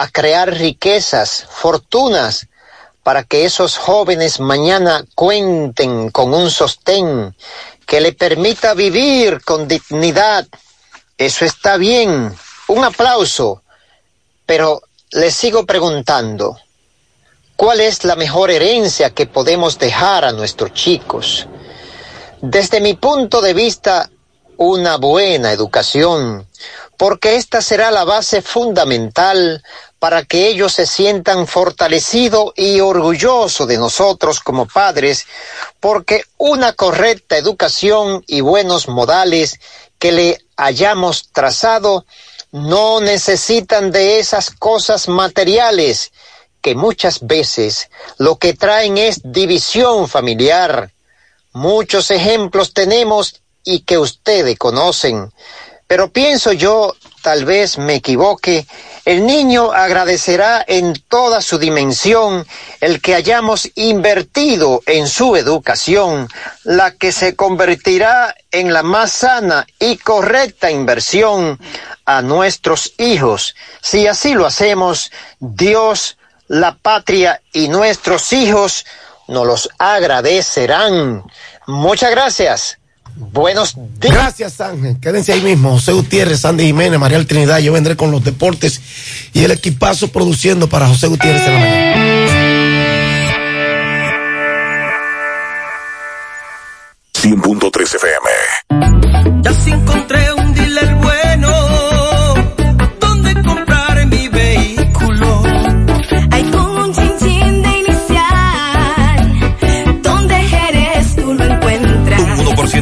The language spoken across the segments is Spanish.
a crear riquezas, fortunas, para que esos jóvenes mañana cuenten con un sostén que le permita vivir con dignidad. Eso está bien, un aplauso, pero le sigo preguntando, ¿cuál es la mejor herencia que podemos dejar a nuestros chicos? Desde mi punto de vista, una buena educación, porque esta será la base fundamental para que ellos se sientan fortalecidos y orgullosos de nosotros como padres, porque una correcta educación y buenos modales que le hayamos trazado no necesitan de esas cosas materiales que muchas veces lo que traen es división familiar. Muchos ejemplos tenemos y que ustedes conocen, pero pienso yo, tal vez me equivoque, el niño agradecerá en toda su dimensión el que hayamos invertido en su educación, la que se convertirá en la más sana y correcta inversión a nuestros hijos. Si así lo hacemos, Dios, la patria y nuestros hijos nos los agradecerán. Muchas gracias. Buenos días. Gracias, Ángel. Quédense ahí mismo. José Gutiérrez, Sandy Jiménez, María Trinidad. Yo vendré con los deportes y el equipazo produciendo para José Gutiérrez en la mañana. 100.3 FM. Ya se encontré un dealer bueno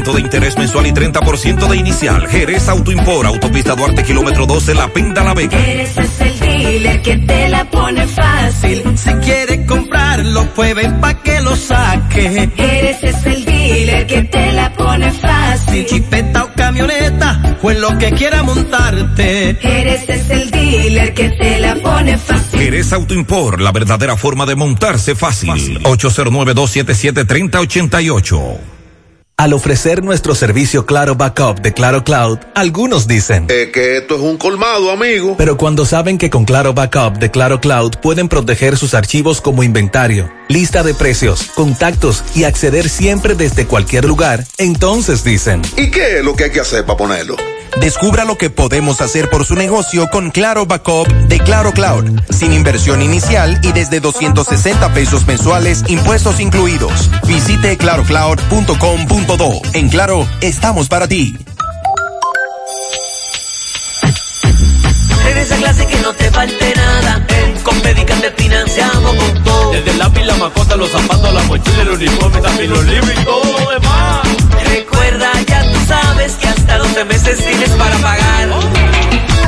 Un 1% de interés mensual y 30% de inicial. Jerez Autoimpor, autopista Duarte, kilómetro 12, La Penda, La Vega. Eres es el dealer que te la pone fácil. Si quiere comprarlo, pues ven pa' que lo saque. Eres es el dealer que te la pone Si fácil. chipeta o camioneta, pues lo que quiera montarte. Eres es el dealer que te la pone fácil. Jerez Autoimpor, la verdadera forma de montarse fácil. 809-277-3088. Al ofrecer nuestro servicio Claro Backup de Claro Cloud, algunos dicen, Es que esto es un colmado, amigo. pero cuando saben que con Claro Backup de Claro Cloud pueden proteger sus archivos como inventario, lista de precios, contactos y acceder siempre desde cualquier lugar, entonces dicen, ¿Y qué es lo que hay que hacer para ponerlo? Descubra lo que podemos hacer por su negocio con Claro Backup de Claro Cloud, sin inversión inicial y desde 260 pesos mensuales, impuestos incluidos. Visite clarocloud.com.do. En Claro, estamos para ti. En esa clase que no te falte nada. En Compedica te financiamos con todo. Desde el lápiz, la macota, los zapatos, la mochila, el uniforme, también los libros y todo lo demás. Recuerda, ya tú sabes que hasta 12 meses tienes para pagar.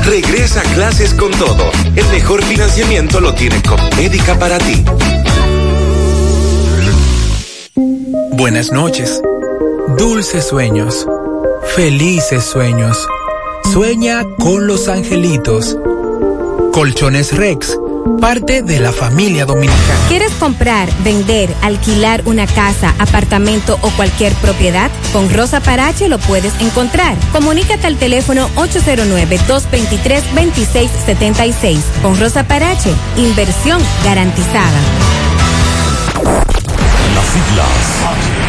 Regresa a clases con todo. El mejor financiamiento lo tiene Médica para ti. Buenas noches. Dulces sueños. Felices sueños. Sueña con los angelitos. Colchones Rex, parte de la familia dominicana. ¿Quieres comprar, vender, alquilar una casa, apartamento o cualquier propiedad? Con Rosa Parache lo puedes encontrar. Comunícate al teléfono 809-223-2676. Con Rosa Parache, inversión garantizada. Las siglas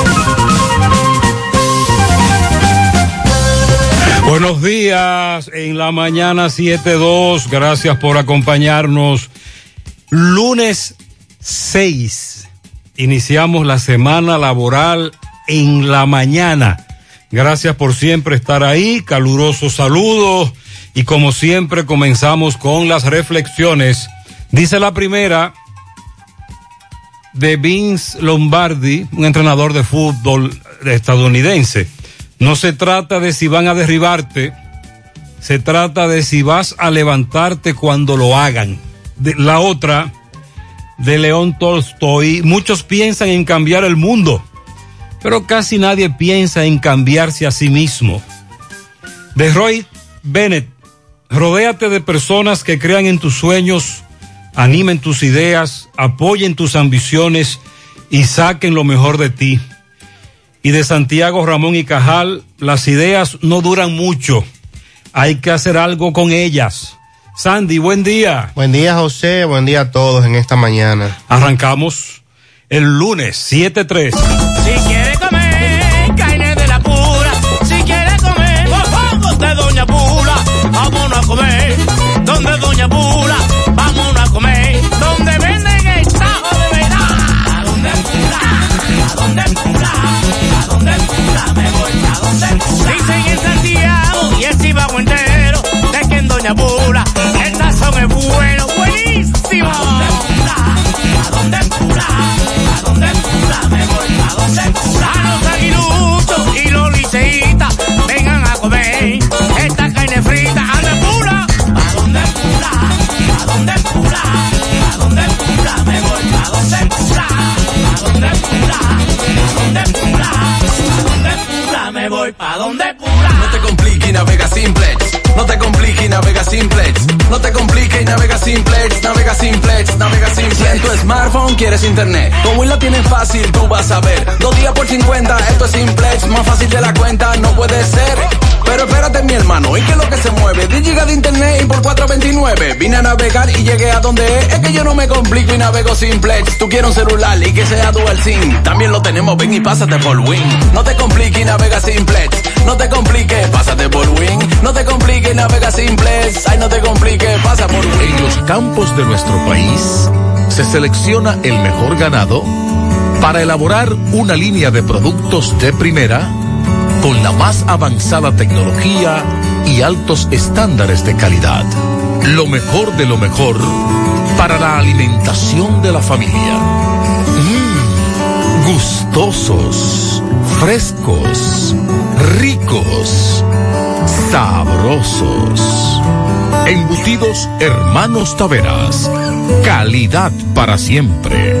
Buenos días, en la mañana 7.2, gracias por acompañarnos. Lunes 6, iniciamos la semana laboral en la mañana. Gracias por siempre estar ahí, calurosos saludos y como siempre comenzamos con las reflexiones. Dice la primera de Vince Lombardi, un entrenador de fútbol estadounidense. No se trata de si van a derribarte, se trata de si vas a levantarte cuando lo hagan. De- la otra de León Tolstoy, muchos piensan en cambiar el mundo, pero casi nadie piensa en cambiarse a sí mismo. De Roy Bennett, rodéate de personas que crean en tus sueños, animen tus ideas, apoyen tus ambiciones y saquen lo mejor de ti. Y de Santiago Ramón y Cajal, las ideas no duran mucho, hay que hacer algo con ellas. Sandy, buen día. Buen día, José. Buen día a todos en esta mañana. Arrancamos el lunes 7-3. Si quiere comer carne de la pura, si quiere comer mofongos de Doña Pula, vámonos a comer. Donde Doña Pula, quieres internet, como la tienes fácil, tú vas a ver. Dos días por 50, esto es simplex. Más fácil de la cuenta, no puede ser. Pero espérate, mi hermano, ¿y qué es lo que se mueve? 10 gigas de internet y por 4.29. Vine a navegar y llegué a donde es. Es que yo no me complico y navego simplex. Tú quieres un celular y que sea dual SIM. También lo tenemos, ven y pásate por Win. No te compliques y navega simplex. No te compliques, pásate por Win. No te compliques y navega simplex. Ay, no te compliques, pasa por Win. En los campos de nuestro país se selecciona el mejor ganado para elaborar una línea de productos de primera con la más avanzada tecnología y altos estándares de calidad. Lo mejor de lo mejor para la alimentación de la familia. Mm, gustosos, frescos, ricos, sabrosos. Embutidos Hermanos Taveras. Calidad para siempre.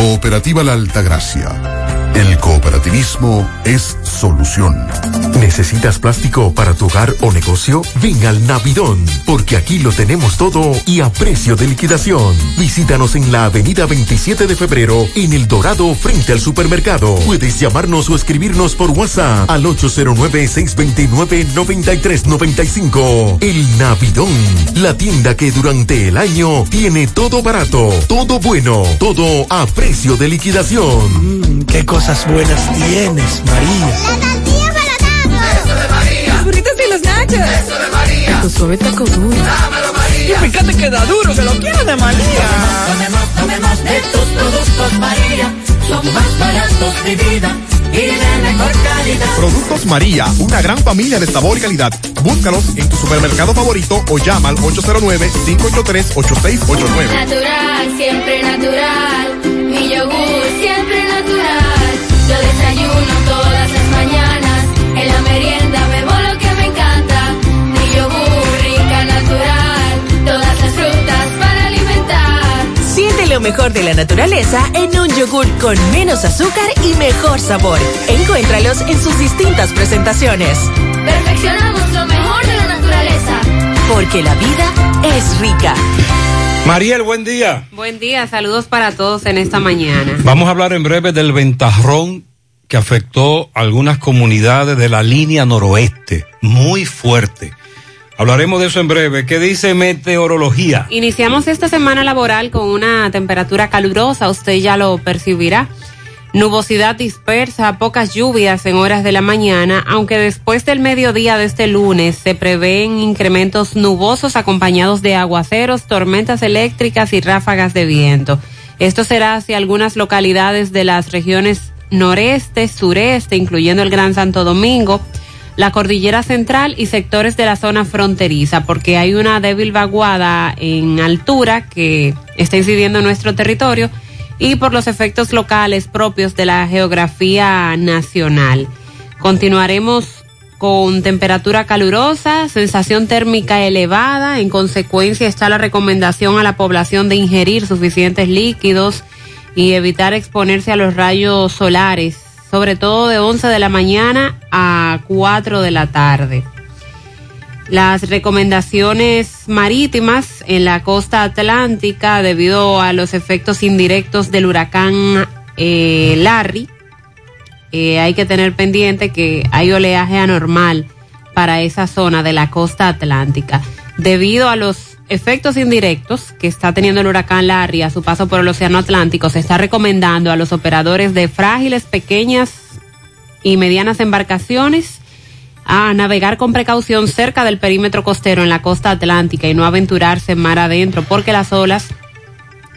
Cooperativa La Altagracia. El cooperativismo es solución. ¿Necesitas plástico para tu hogar o negocio? Ven al Navidón, porque aquí lo tenemos todo y a precio de liquidación. Visítanos en la avenida 27 de febrero, en El Dorado, frente al supermercado. Puedes llamarnos o escribirnos por WhatsApp al 809-629-9395. El Navidón, la tienda que durante el año tiene todo barato, todo bueno, todo a precio de liquidación. Qué cosas buenas tienes, María. La tortilla para tacos. Eso de María. Los burritos y los nachos. Eso de María. Tu suave taco duro. Dámelo, María. Y fíjate que da duro, que lo quiero de María. Tomemos, tomemos de tus productos, María. Son más baratos de vida. Y de mejor calidad. Productos María, una gran familia de sabor y calidad. Búscalos en tu supermercado favorito o llama al 809-583-8689. Natural, siempre natural mejor de la naturaleza en un yogur con menos azúcar y mejor sabor. Encuéntralos en sus distintas presentaciones. Perfeccionamos lo mejor de la naturaleza. Porque la vida es rica. Mariel, buen día. Buen día, saludos para todos en esta mañana. Vamos a hablar en breve del ventarrón que afectó algunas comunidades de la línea noroeste, muy fuerte. Hablaremos de eso en breve. ¿Qué dice meteorología? Iniciamos esta semana laboral con una temperatura calurosa, usted ya lo percibirá. Nubosidad dispersa, pocas lluvias en horas de la mañana, aunque después del mediodía de este lunes se prevén incrementos nubosos acompañados de aguaceros, tormentas eléctricas y ráfagas de viento. Esto será hacia algunas localidades de las regiones noreste, sureste, incluyendo el Gran Santo Domingo, la cordillera central y sectores de la zona fronteriza, porque hay una débil vaguada en altura que está incidiendo en nuestro territorio y por los efectos locales propios de la geografía nacional. Continuaremos con temperatura calurosa, sensación térmica elevada, en consecuencia está la recomendación a la población de ingerir suficientes líquidos y evitar exponerse a los rayos solares, sobre todo de 11 de la mañana a 4 de la tarde. Las recomendaciones marítimas en la costa atlántica debido a los efectos indirectos del huracán eh, Larry. eh, hay que tener pendiente que hay oleaje anormal para esa zona de la costa atlántica. Debido a los efectos indirectos que está teniendo el huracán Larry a su paso por el Océano Atlántico, se está recomendando a los operadores de frágiles, pequeñas y medianas embarcaciones a navegar con precaución cerca del perímetro costero en la costa atlántica y no aventurarse mar adentro porque las olas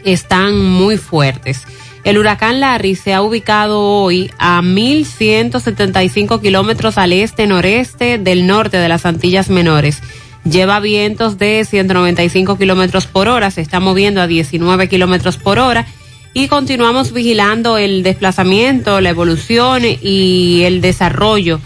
están muy fuertes. El huracán Larry se ha ubicado hoy a 1.175 kilómetros al este-noreste del norte de las Antillas Menores. Lleva vientos de 195 kilómetros por hora, se está moviendo a 19 kilómetros por hora y continuamos vigilando el desplazamiento, la evolución y el desarrollo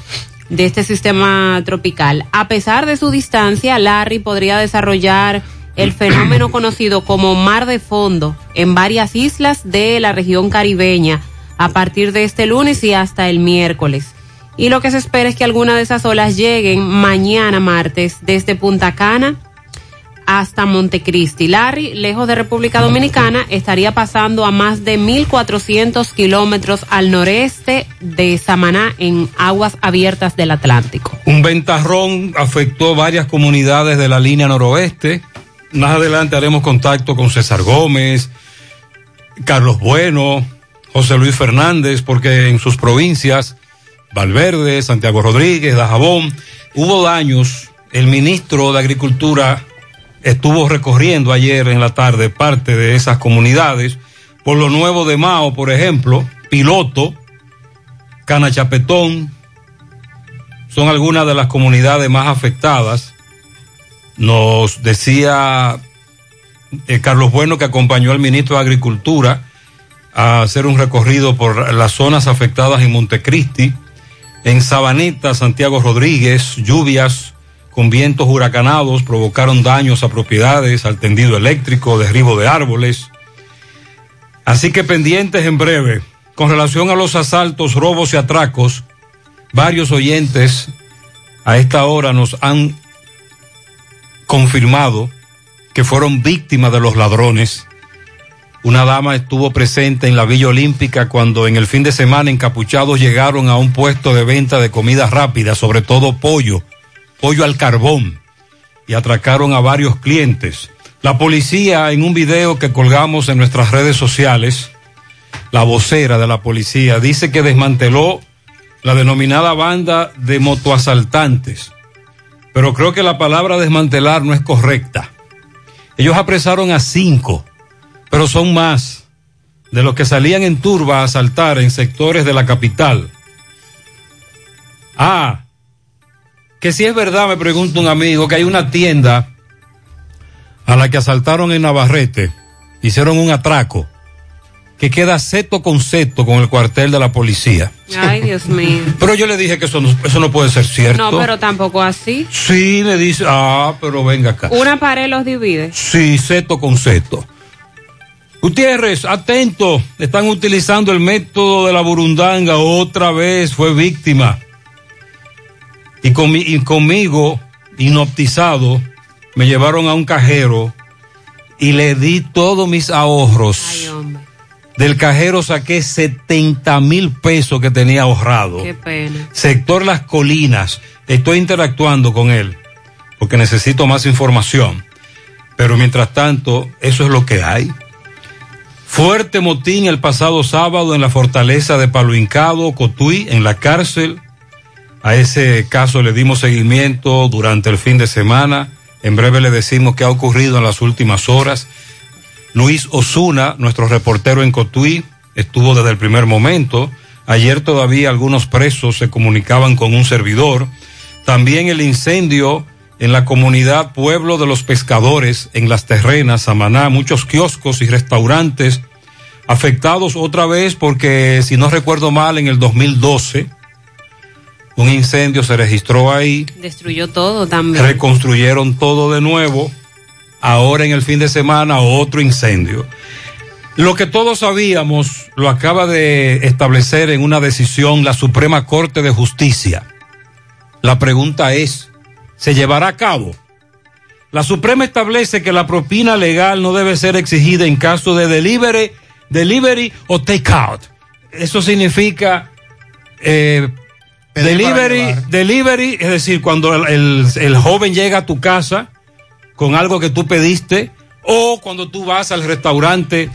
de este sistema tropical. A pesar de su distancia, Larry podría desarrollar el fenómeno conocido como mar de fondo en varias islas de la región caribeña a partir de este lunes y hasta el miércoles. Y lo que se espera es que algunas de esas olas lleguen mañana martes desde Punta Cana hasta Montecristi. Larry, lejos de República Dominicana, estaría pasando a más de 1.400 kilómetros al noreste de Samaná en aguas abiertas del Atlántico. Un ventarrón afectó varias comunidades de la línea noroeste. Más adelante haremos contacto con César Gómez, Carlos Bueno, José Luis Fernández, porque en sus provincias, Valverde, Santiago Rodríguez, Dajabón, hubo daños. El ministro de Agricultura estuvo recorriendo ayer en la tarde parte de esas comunidades. Por lo nuevo de Mao, por ejemplo, Piloto, Canachapetón, son algunas de las comunidades más afectadas. Nos decía eh, Carlos Bueno que acompañó al ministro de Agricultura a hacer un recorrido por las zonas afectadas en Montecristi, en Sabaneta, Santiago Rodríguez, lluvias con vientos huracanados provocaron daños a propiedades, al tendido eléctrico, derribo de árboles. Así que pendientes en breve. Con relación a los asaltos, robos y atracos, varios oyentes a esta hora nos han confirmado que fueron víctimas de los ladrones. Una dama estuvo presente en la Villa Olímpica cuando en el fin de semana encapuchados llegaron a un puesto de venta de comida rápida, sobre todo pollo, pollo al carbón, y atracaron a varios clientes. La policía, en un video que colgamos en nuestras redes sociales, la vocera de la policía dice que desmanteló la denominada banda de motoasaltantes, pero creo que la palabra desmantelar no es correcta. Ellos apresaron a cinco, pero son más de los que salían en turba a asaltar en sectores de la capital. Ah, que si es verdad, me pregunta un amigo, que hay una tienda a la que asaltaron en Navarrete, hicieron un atraco, que queda seto con seto con el cuartel de la policía. Ay, Dios mío. Pero yo le dije que eso no, eso no puede ser cierto. No, pero tampoco así. Sí, le dice, ah, pero venga acá. Una pared los divide. Sí, seto con seto. Gutiérrez, atento, están utilizando el método de la burundanga, otra vez fue víctima. Y, conmi- y conmigo, inoptizado, me llevaron a un cajero y le di todos mis ahorros. Del cajero saqué 70 mil pesos que tenía ahorrado. Qué pena. Sector Las Colinas. Estoy interactuando con él porque necesito más información. Pero mientras tanto, eso es lo que hay. Fuerte motín el pasado sábado en la fortaleza de Palo Hincado, Cotuí, en la cárcel. A ese caso le dimos seguimiento durante el fin de semana. En breve le decimos qué ha ocurrido en las últimas horas. Luis Osuna, nuestro reportero en Cotuí, estuvo desde el primer momento. Ayer todavía algunos presos se comunicaban con un servidor. También el incendio en la comunidad Pueblo de los Pescadores, en Las Terrenas, Samaná, muchos kioscos y restaurantes afectados otra vez porque, si no recuerdo mal, en el 2012 un incendio se registró ahí, Destruyó todo también. reconstruyeron todo de nuevo, ahora en el fin de semana otro incendio. Lo que todos sabíamos lo acaba de establecer en una decisión la Suprema Corte de Justicia. La pregunta es, ¿se llevará a cabo? La Suprema establece que la propina legal no debe ser exigida en caso de delivery, delivery o takeout. Eso significa eh, delivery, delivery, es decir, cuando el, el- el joven llega a tu casa con algo que tú pediste o cuando tú vas al restaurante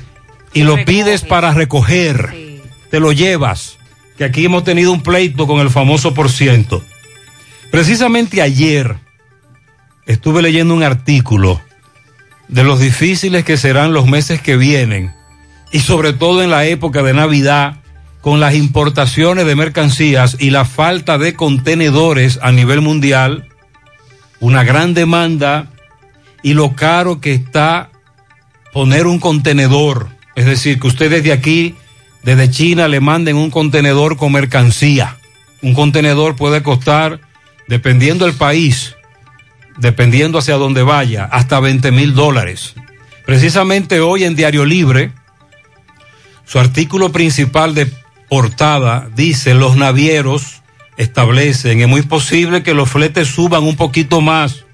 y lo pides para recoger, te lo llevas. Que aquí hemos tenido un pleito con el famoso por ciento. Precisamente ayer estuve leyendo un artículo de los difíciles que serán los meses que vienen y sobre todo en la época de Navidad con las importaciones de mercancías y la falta de contenedores a nivel mundial, una gran demanda y lo caro que está poner un contenedor, es decir, que usted desde aquí, desde China, le manden un contenedor con mercancía. Un contenedor puede costar, dependiendo del país, dependiendo hacia dónde vaya, hasta 20 mil dólares. Precisamente hoy en Diario Libre, su artículo principal de portada dice, los navieros establecen, es muy posible que los fletes suban un poquito más.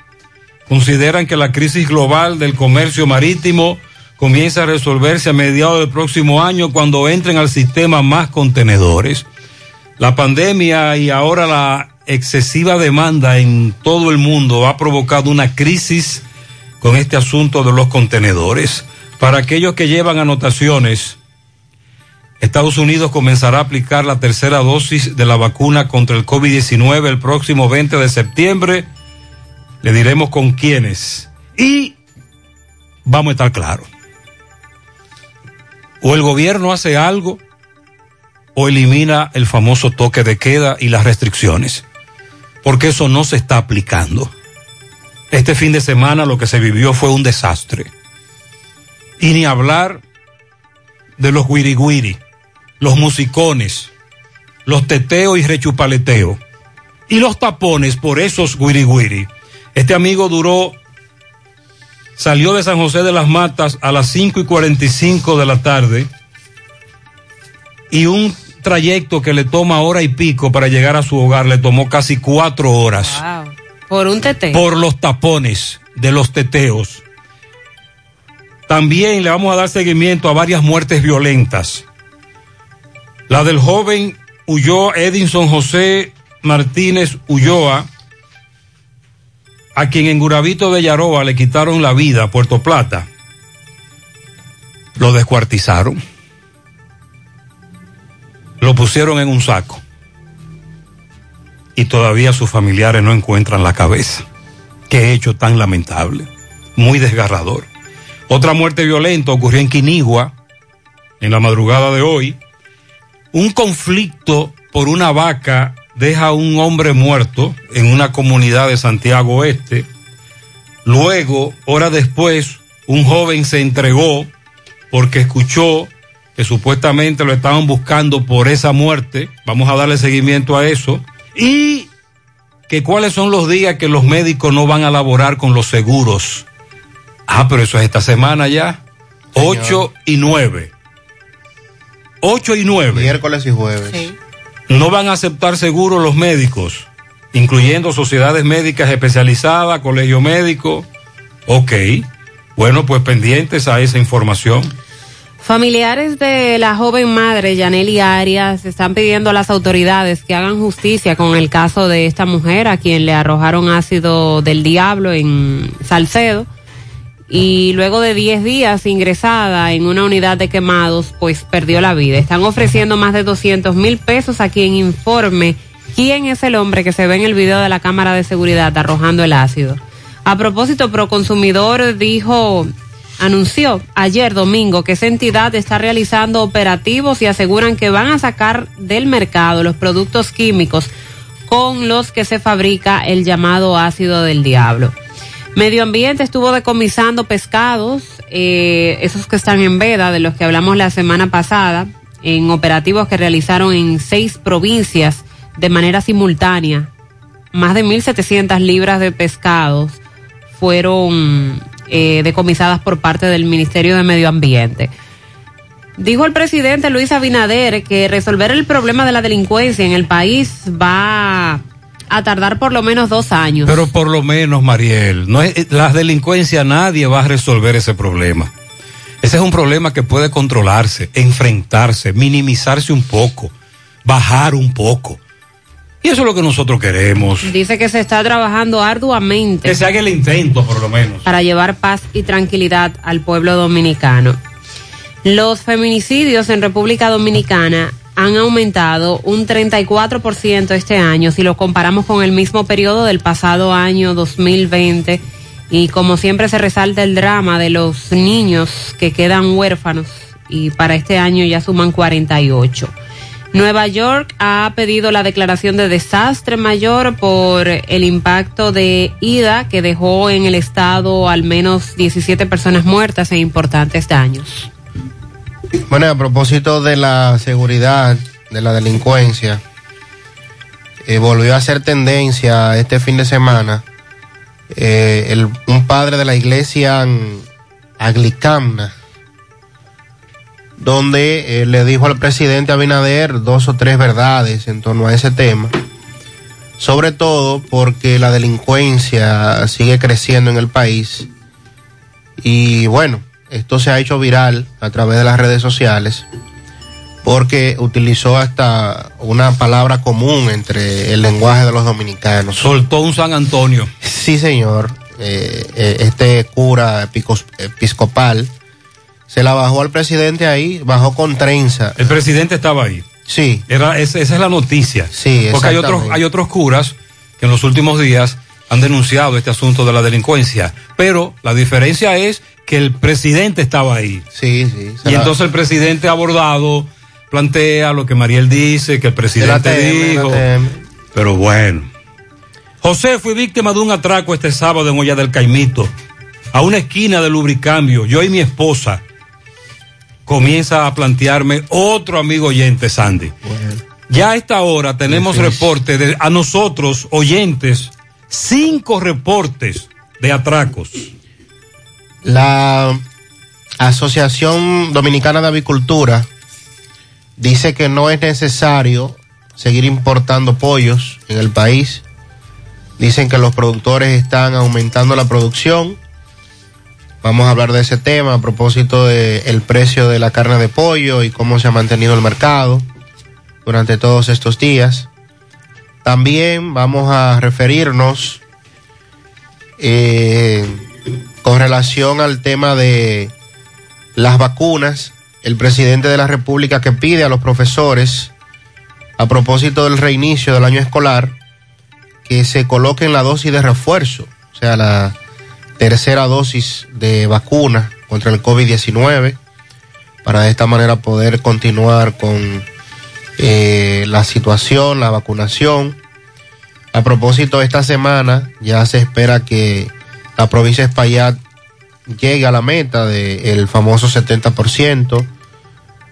Consideran que la crisis global del comercio marítimo comienza a resolverse a mediados del próximo año cuando entren al sistema más contenedores. La pandemia y ahora la excesiva demanda en todo el mundo ha provocado una crisis con este asunto de los contenedores. Para aquellos que llevan anotaciones, Estados Unidos comenzará a aplicar la tercera dosis de la vacuna contra el COVID-19 el próximo 20 de septiembre. Le diremos con quiénes. Y vamos a estar claros. O el gobierno hace algo o elimina el famoso toque de queda y las restricciones. Porque eso no se está aplicando. Este fin de semana lo que se vivió fue un desastre. Y ni hablar de los guiriguiri, los musicones, los teteos y rechupaleteo. Y los tapones por esos guiriguiri. Este amigo duró, salió de San José de las Matas a las 5 y 45 de la tarde y un trayecto que le toma hora y pico para llegar a su hogar le tomó casi cuatro horas Wow. Por un tete. por los tapones de los teteos. También le vamos a dar seguimiento a varias muertes violentas. La del joven Ulloa, Edinson José Martínez Ulloa, a quien en Guravito de Yaroa le quitaron la vida a Puerto Plata. Lo descuartizaron. Lo pusieron en un saco. Y todavía sus familiares no encuentran la cabeza. Qué hecho tan lamentable. Muy desgarrador. Otra muerte violenta ocurrió en Quinigua en la madrugada de hoy. Un conflicto por una vaca deja a un hombre muerto en una comunidad de Santiago Oeste. Luego, horas después, un joven se entregó porque escuchó que supuestamente lo estaban buscando por esa muerte. Vamos a darle seguimiento a eso. Y que cuáles son los días que los médicos no van a laborar con los seguros. Ah, pero eso es esta semana ya. 8 y 9. 8 y 9. Miércoles y jueves. No van a aceptar seguro los médicos, incluyendo sociedades médicas especializadas, colegio médico. Ok. Bueno, pues pendientes a esa información. Familiares de la joven madre Yaneli Arias están pidiendo a las autoridades que hagan justicia con el caso de esta mujer a quien le arrojaron ácido del diablo en Salcedo y luego de 10 días ingresada en una unidad de quemados pues perdió la vida. Están ofreciendo más de 200 mil pesos a quien informe quién es el hombre que se ve en el video de la cámara de seguridad arrojando el ácido. A propósito, Proconsumidor dijo anunció ayer domingo que esa entidad está realizando operativos y aseguran que van a sacar del mercado los productos químicos con los que se fabrica el llamado ácido del diablo. Medio Ambiente estuvo decomisando pescados, eh, esos que están en veda, de los que hablamos la semana pasada, en operativos que realizaron en seis provincias de manera simultánea. Más de 1.700 libras de pescados fueron eh, decomisadas por parte del Ministerio de Medio Ambiente. Dijo el presidente Luis Abinader que resolver el problema de la delincuencia en el país va a tardar por lo menos dos años. Pero por lo menos, Mariel, no es, la delincuencia nadie va a resolver ese problema. Ese es un problema que puede controlarse, enfrentarse, minimizarse un poco, bajar un poco. Y eso es lo que nosotros queremos. Dice que se está trabajando arduamente. Que se haga el intento, por lo menos. Para llevar paz y tranquilidad al pueblo dominicano. Los feminicidios en República Dominicana han aumentado un 34% este año si lo comparamos con el mismo periodo del pasado año 2020 y como siempre se resalta el drama de los niños que quedan huérfanos y para este año ya suman 48. Nueva York ha pedido la declaración de desastre mayor por el impacto de Ida que dejó en el estado al menos 17 personas muertas e importantes daños. Bueno, a propósito de la seguridad, de la delincuencia, eh, volvió a ser tendencia este fin de semana eh, el, un padre de la iglesia anglicana, donde eh, le dijo al presidente Abinader dos o tres verdades en torno a ese tema, sobre todo porque la delincuencia sigue creciendo en el país y bueno, esto se ha hecho viral a través de las redes sociales porque utilizó hasta una palabra común entre el lenguaje de los dominicanos. Soltó un San Antonio. Sí, señor. Eh, eh, este cura episcopal se la bajó al presidente ahí, bajó con trenza. El presidente estaba ahí. Sí. Era, esa, es la noticia. Sí, Porque hay otros, hay otros curas que en los últimos días han denunciado este asunto de la delincuencia. Pero la diferencia es que el presidente estaba ahí. Sí, sí. Y entonces el presidente ha abordado, plantea lo que Mariel dice, que el presidente TM, dijo. Pero bueno. José fue víctima de un atraco este sábado en Olla del Caimito, a una esquina del lubricambio. Yo y mi esposa comienza a plantearme otro amigo oyente, Sandy. Ya a esta hora tenemos reporte de a nosotros, oyentes, cinco reportes de atracos. La Asociación Dominicana de Avicultura dice que no es necesario seguir importando pollos en el país. Dicen que los productores están aumentando la producción. Vamos a hablar de ese tema a propósito del precio de la carne de pollo y cómo se ha mantenido el mercado durante todos estos días. También vamos a referirnos eh, con relación al tema de las vacunas, el presidente de la República que pide a los profesores, a propósito del reinicio del año escolar, que se coloquen la dosis de refuerzo, o sea, la tercera dosis de vacuna contra el COVID-19, para de esta manera poder continuar con eh, la situación, la vacunación. A propósito, esta semana ya se espera que la provincia de Espaillat llegue a la meta del famoso 70%,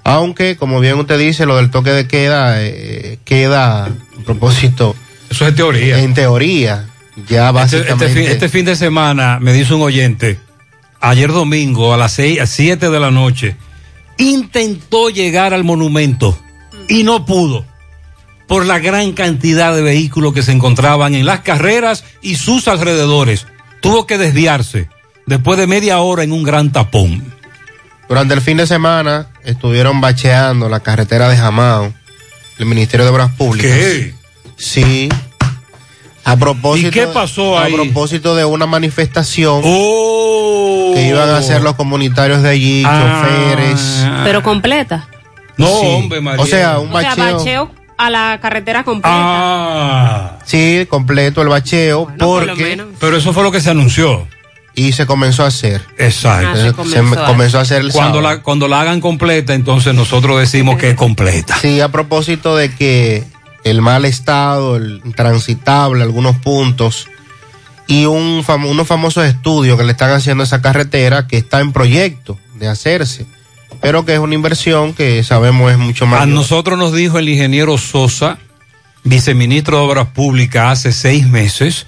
aunque, como bien usted dice, lo del toque de queda eh, queda, a propósito... Eso es teoría. En teoría, ya Este, básicamente... este fin, este fin de semana me dice un oyente, ayer domingo a las 6, a 7 de la noche, intentó llegar al monumento y no pudo por la gran cantidad de vehículos que se encontraban en las carreras y sus alrededores. Tuvo que desviarse después de media hora en un gran tapón. Durante el fin de semana estuvieron bacheando la carretera de Jamao, el Ministerio de Obras Públicas. ¿Qué? Sí. A propósito, ¿Y qué pasó a ahí? Oh. propósito de una manifestación que iban a hacer los comunitarios de allí, Ah. choferes. Pero completa. No, Sí. hombre, María. O sea, un O sea, bacheo. bacheo a la carretera completa. Ah. Sí, completo el bacheo, por lo porque. menos. Pero eso fue lo que se anunció. Y se comenzó a hacer. Exacto. Ah, se comenzó me- a- comenzó a hacer el Cuando sábado. la, cuando la hagan completa, entonces nosotros decimos que es completa. Sí, a propósito de que el mal estado, el intransitable, algunos puntos y un fam- unos famosos estudios que le están haciendo a esa carretera que está en proyecto de hacerse, pero que es una inversión que sabemos es mucho más. A nosotros nos dijo el ingeniero Sosa, viceministro de Obras Públicas, hace seis meses,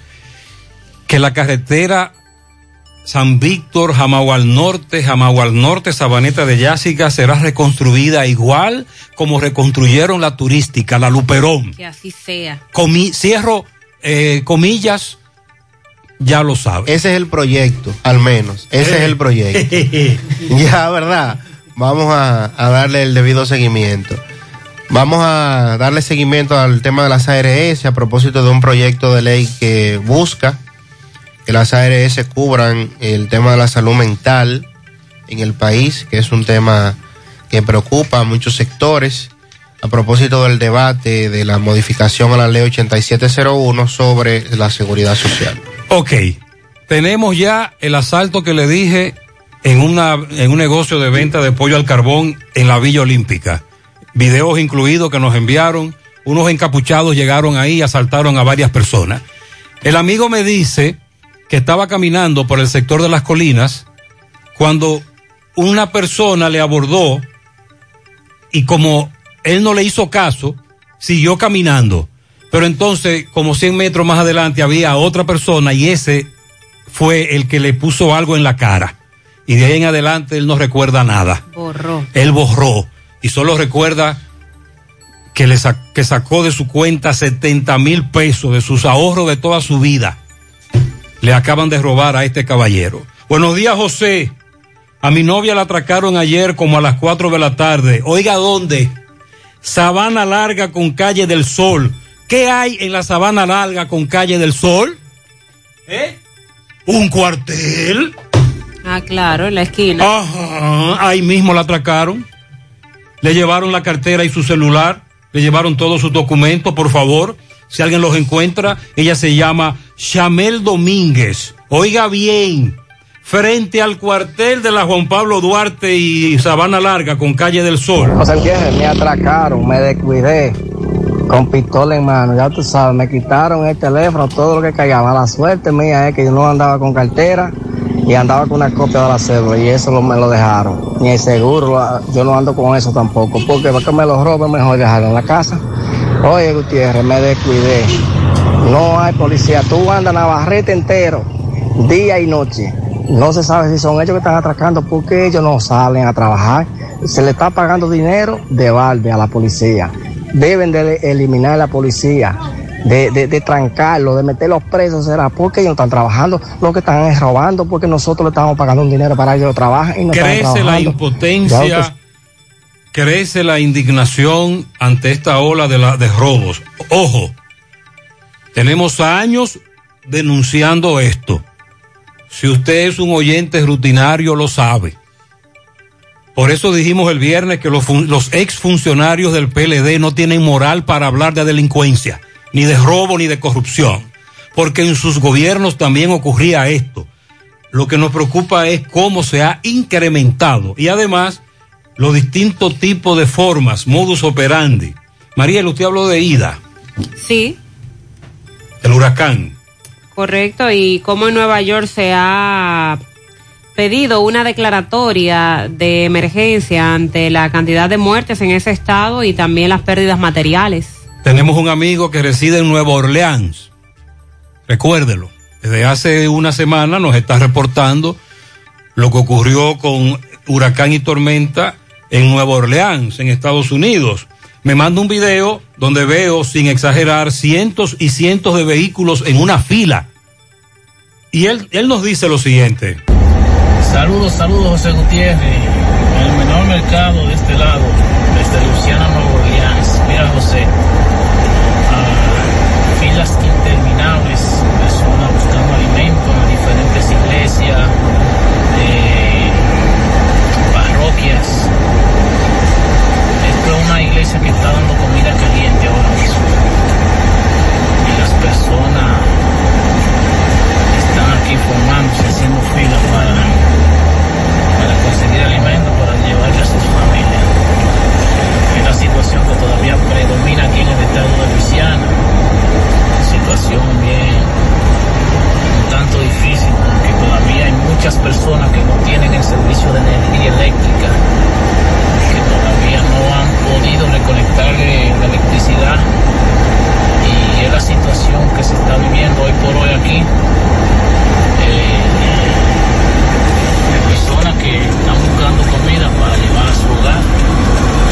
que la carretera San Víctor, Jamagua al Norte, Jamagua al Norte, Sabaneta de Yásica será reconstruida igual como reconstruyeron la turística, la Luperón. Que así sea. Comi- cierro eh, comillas, ya lo sabe. Ese es el proyecto, al menos. Ese es el proyecto. ya, ¿verdad? Vamos a, a darle el debido seguimiento. Vamos a darle seguimiento al tema de las ARS a propósito de un proyecto de ley que busca que las ARS cubran el tema de la salud mental en el país, que es un tema que preocupa a muchos sectores. A propósito del debate de la modificación a la ley 8701 sobre la seguridad social. Ok, tenemos ya el asalto que le dije en, una, en un negocio de venta de pollo al carbón en la Villa Olímpica. Videos incluidos que nos enviaron. Unos encapuchados llegaron ahí y asaltaron a varias personas. El amigo me dice que estaba caminando por el sector de las colinas cuando una persona le abordó y como él no le hizo caso, siguió caminando. Pero entonces, como 100 metros más adelante, había otra persona y ese fue el que le puso algo en la cara. Y de ahí en adelante él no recuerda nada. Borró. Él borró y solo recuerda que, le sa- que sacó de su cuenta 70 mil pesos de sus ahorros de toda su vida. Le acaban de robar a este caballero. Buenos días, José. A mi novia la atracaron ayer como a las 4 de la tarde. Oiga, ¿dónde? Sabana Larga con Calle del Sol. ¿Qué hay en la Sabana Larga con Calle del Sol? ¿Eh? ¿Un cuartel? Ah, claro, en la esquina. Ajá, ahí mismo la atracaron. Le llevaron la cartera y su celular. Le llevaron todos sus documentos, por favor. Si alguien los encuentra, ella se llama Chamel Domínguez. Oiga bien, frente al cuartel de la Juan Pablo Duarte y Sabana Larga con Calle del Sol. José Gutiérrez, me atracaron, me descuidé con pistola en mano, ya tú sabes, me quitaron el teléfono, todo lo que callaba. La suerte mía es que yo no andaba con cartera y andaba con una copia de la cédula y eso me lo dejaron. Ni el seguro, ah, yo no ando con eso tampoco, porque para que me lo roben mejor dejarlo en la casa. Oye Gutiérrez, me descuidé. No hay policía, tú andas Navarrete entero, día y noche. No se sabe si son ellos que están atracando porque ellos no salen a trabajar. Se le está pagando dinero de balde a la policía. Deben de eliminar la policía, de, de, de trancarlo, de meterlos presos. ¿Será porque ellos no están trabajando? Lo que están es robando porque nosotros le estamos pagando un dinero para que ellos trabajen y no están Crece la Ya trabajando. Ya impotencia, crece la indignación ante esta ola de, la, de robos. Ojo, tenemos años denunciando esto. Si usted es un oyente rutinario, lo sabe. Por eso dijimos el viernes que los, los exfuncionarios del PLD no tienen moral para hablar de delincuencia, ni de robo, ni de corrupción. Porque en sus gobiernos también ocurría esto. Lo que nos preocupa es cómo se ha incrementado y además los distintos tipos de formas, modus operandi. Mariel, usted habló de Ida, Sí, el huracán. correcto. Y como en Nueva York se ha pedido una declaratoria de emergencia ante la cantidad de muertes en ese estado y también las pérdidas materiales. Tenemos un amigo que reside en Nueva Orleans. Recuérdelo, desde hace una semana nos está reportando lo que ocurrió con huracán y tormenta en Nueva Orleans, en Estados Unidos. Me manda un video donde veo, sin exagerar, cientos y cientos de vehículos en una fila. Y él, él nos dice lo siguiente. Saludos, saludos José Gutiérrez, el menor mercado de este lado, desde Luciana, Nueva Orleans. Mira José, personas que no tienen el servicio de energía eléctrica, que todavía no han podido reconectar eh, la electricidad y es la situación que se está viviendo hoy por hoy aquí. Eh, de personas que están buscando comida para llevar a su hogar,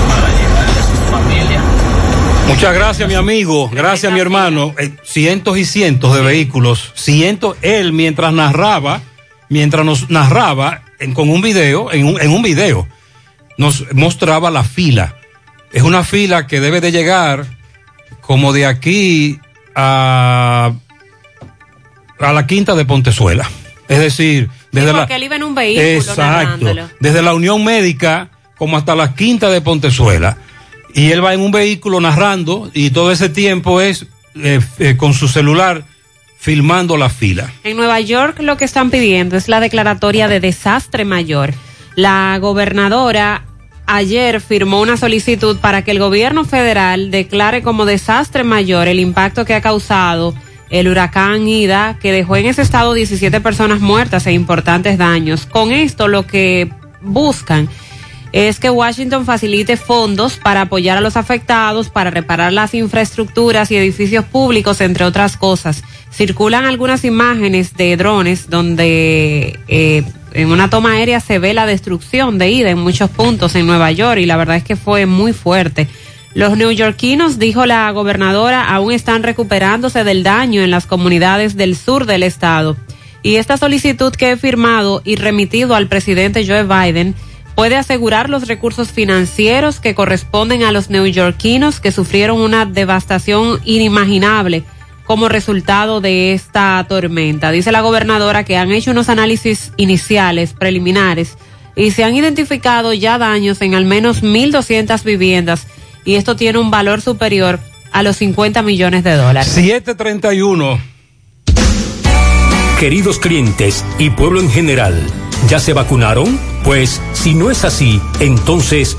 para llevarle a su familia. Muchas gracias, mi amigo. Gracias, mi hermano. Eh, cientos y cientos de vehículos. Cientos. Él, mientras narraba, mientras nos narraba en- con un video, en un, en un video, nos mostraba la fila. Es una fila que debe de llegar como de aquí a, a la quinta de Pontezuela. Es decir, desde la, él iba en un vehículo Exacto. Desde la Unión Médica como hasta la quinta de Pontezuela. Y él va en un vehículo narrando y todo ese tiempo es eh, eh, con su celular filmando la fila. En Nueva York lo que están pidiendo es la declaratoria de desastre mayor. La gobernadora ayer firmó una solicitud para que el gobierno federal declare como desastre mayor el impacto que ha causado el huracán Ida, que dejó en ese estado 17 personas muertas e importantes daños. Con esto lo que buscan es que Washington facilite fondos para apoyar a los afectados, para reparar las infraestructuras y edificios públicos, entre otras cosas. Circulan algunas imágenes de drones donde eh, en una toma aérea se ve la destrucción de ida en muchos puntos en Nueva York y la verdad es que fue muy fuerte. Los neoyorquinos, dijo la gobernadora, aún están recuperándose del daño en las comunidades del sur del estado. Y esta solicitud que he firmado y remitido al presidente Joe Biden puede asegurar los recursos financieros que corresponden a los neoyorquinos que sufrieron una devastación inimaginable como resultado de esta tormenta. Dice la gobernadora que han hecho unos análisis iniciales, preliminares, y se han identificado ya daños en al menos 1.200 viviendas y esto tiene un valor superior a los 50 millones de dólares. 731. Queridos clientes y pueblo en general, ¿ya se vacunaron? Pues si no es así, entonces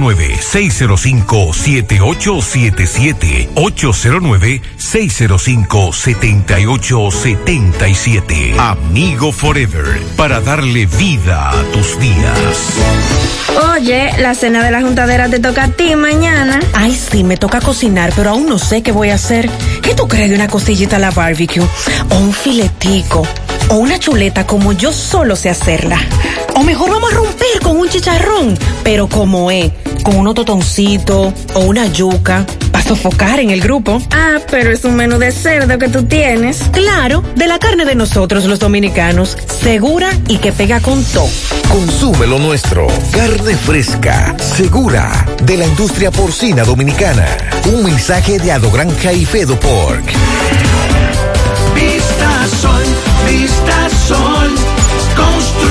809-605-7877. 809-605-7877. Amigo Forever, para darle vida a tus días. Oye, la cena de la juntadera te toca a ti mañana. Ay, sí, me toca cocinar, pero aún no sé qué voy a hacer. ¿Qué tú crees de una costillita a la barbecue? O un filetico. O una chuleta como yo solo sé hacerla. O mejor vamos a romper con un chicharrón, pero como es, con unos totoncitos o una yuca, para sofocar en el grupo. Ah, pero es un menú de cerdo que tú tienes. Claro, de la carne de nosotros los dominicanos, segura y que pega con todo. Consume lo nuestro. Carne fresca, segura, de la industria porcina dominicana. Un mensaje de Adogranja y Fedo Pork. Vista Sol, Vista Sol, constructora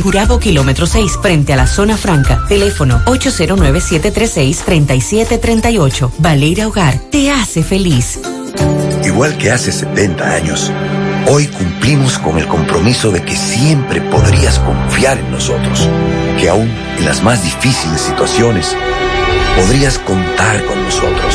Jurado Kilómetro 6, frente a la zona franca. Teléfono 809-736-3738. Valeira Hogar, te hace feliz. Igual que hace 70 años, hoy cumplimos con el compromiso de que siempre podrías confiar en nosotros, que aún en las más difíciles situaciones podrías contar con nosotros,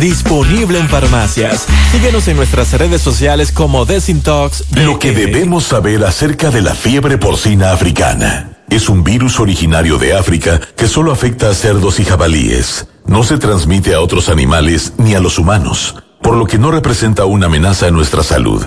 disponible en farmacias. Síguenos en nuestras redes sociales como Desintox. Lo que debemos saber acerca de la fiebre porcina africana. Es un virus originario de África que solo afecta a cerdos y jabalíes. No se transmite a otros animales ni a los humanos, por lo que no representa una amenaza a nuestra salud.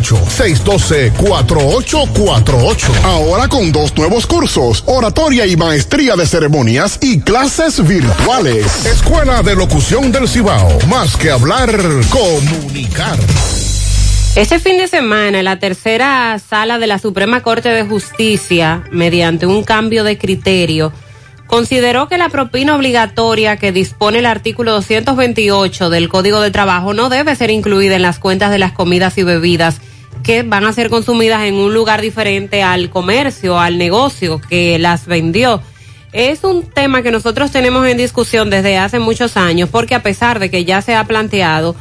612-4848. Ahora con dos nuevos cursos, oratoria y maestría de ceremonias y clases virtuales. Escuela de Locución del Cibao. Más que hablar, comunicar. Este fin de semana, la tercera sala de la Suprema Corte de Justicia, mediante un cambio de criterio, consideró que la propina obligatoria que dispone el artículo 228 del Código de Trabajo no debe ser incluida en las cuentas de las comidas y bebidas que van a ser consumidas en un lugar diferente al comercio, al negocio que las vendió. Es un tema que nosotros tenemos en discusión desde hace muchos años porque a pesar de que ya se ha planteado,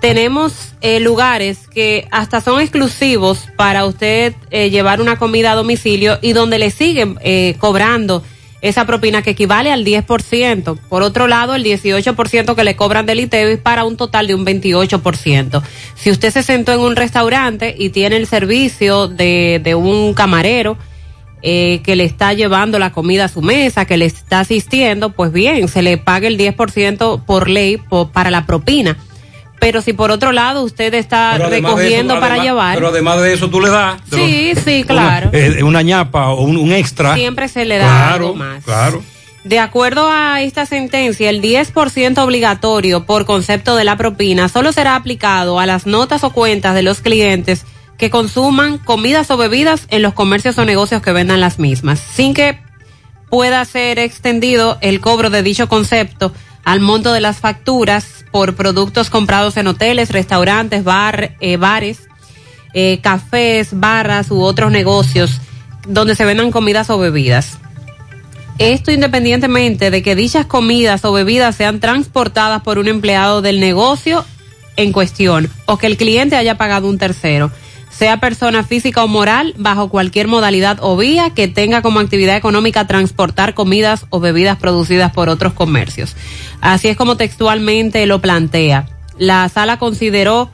tenemos eh, lugares que hasta son exclusivos para usted eh, llevar una comida a domicilio y donde le siguen eh, cobrando esa propina que equivale al 10%. Por otro lado, el 18% que le cobran del ITEVIS para un total de un 28%. Si usted se sentó en un restaurante y tiene el servicio de, de un camarero, eh, que le está llevando la comida a su mesa, que le está asistiendo, pues bien, se le paga el 10% por ley para la propina. Pero si por otro lado usted está recogiendo eso- para además- llevar, Pero además de eso tú le das. sí, sí, claro. Una, eh, una ñapa o un, un extra. Siempre se le da claro, algo más. Claro. De acuerdo a esta sentencia, el 10% obligatorio por concepto de la propina solo será aplicado a las notas o cuentas de los clientes que consuman comidas o bebidas en los comercios o negocios que vendan las mismas, sin que pueda ser extendido el cobro de dicho concepto al monto de las facturas por productos comprados en hoteles, restaurantes, bar, eh, bares, eh, cafés, barras u otros negocios donde se vendan comidas o bebidas. Esto independientemente de que dichas comidas o bebidas sean transportadas por un empleado del negocio en cuestión o que el cliente haya pagado un tercero, sea persona física o moral, bajo cualquier modalidad o vía que tenga como actividad económica transportar comidas o bebidas producidas por otros comercios. Así es como textualmente lo plantea. La sala consideró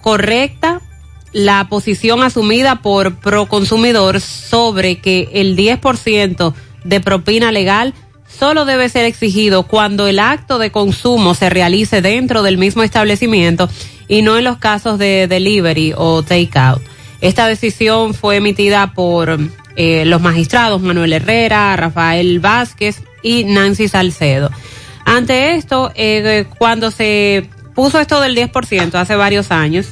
correcta la posición asumida por Proconsumidor sobre que el 10% de propina legal solo debe ser exigido cuando el acto de consumo se realice dentro del mismo establecimiento y no en los casos de delivery o takeout. Esta decisión fue emitida por eh, los magistrados Manuel Herrera, Rafael Vázquez y Nancy Salcedo. Ante esto, eh, cuando se puso esto del 10% hace varios años,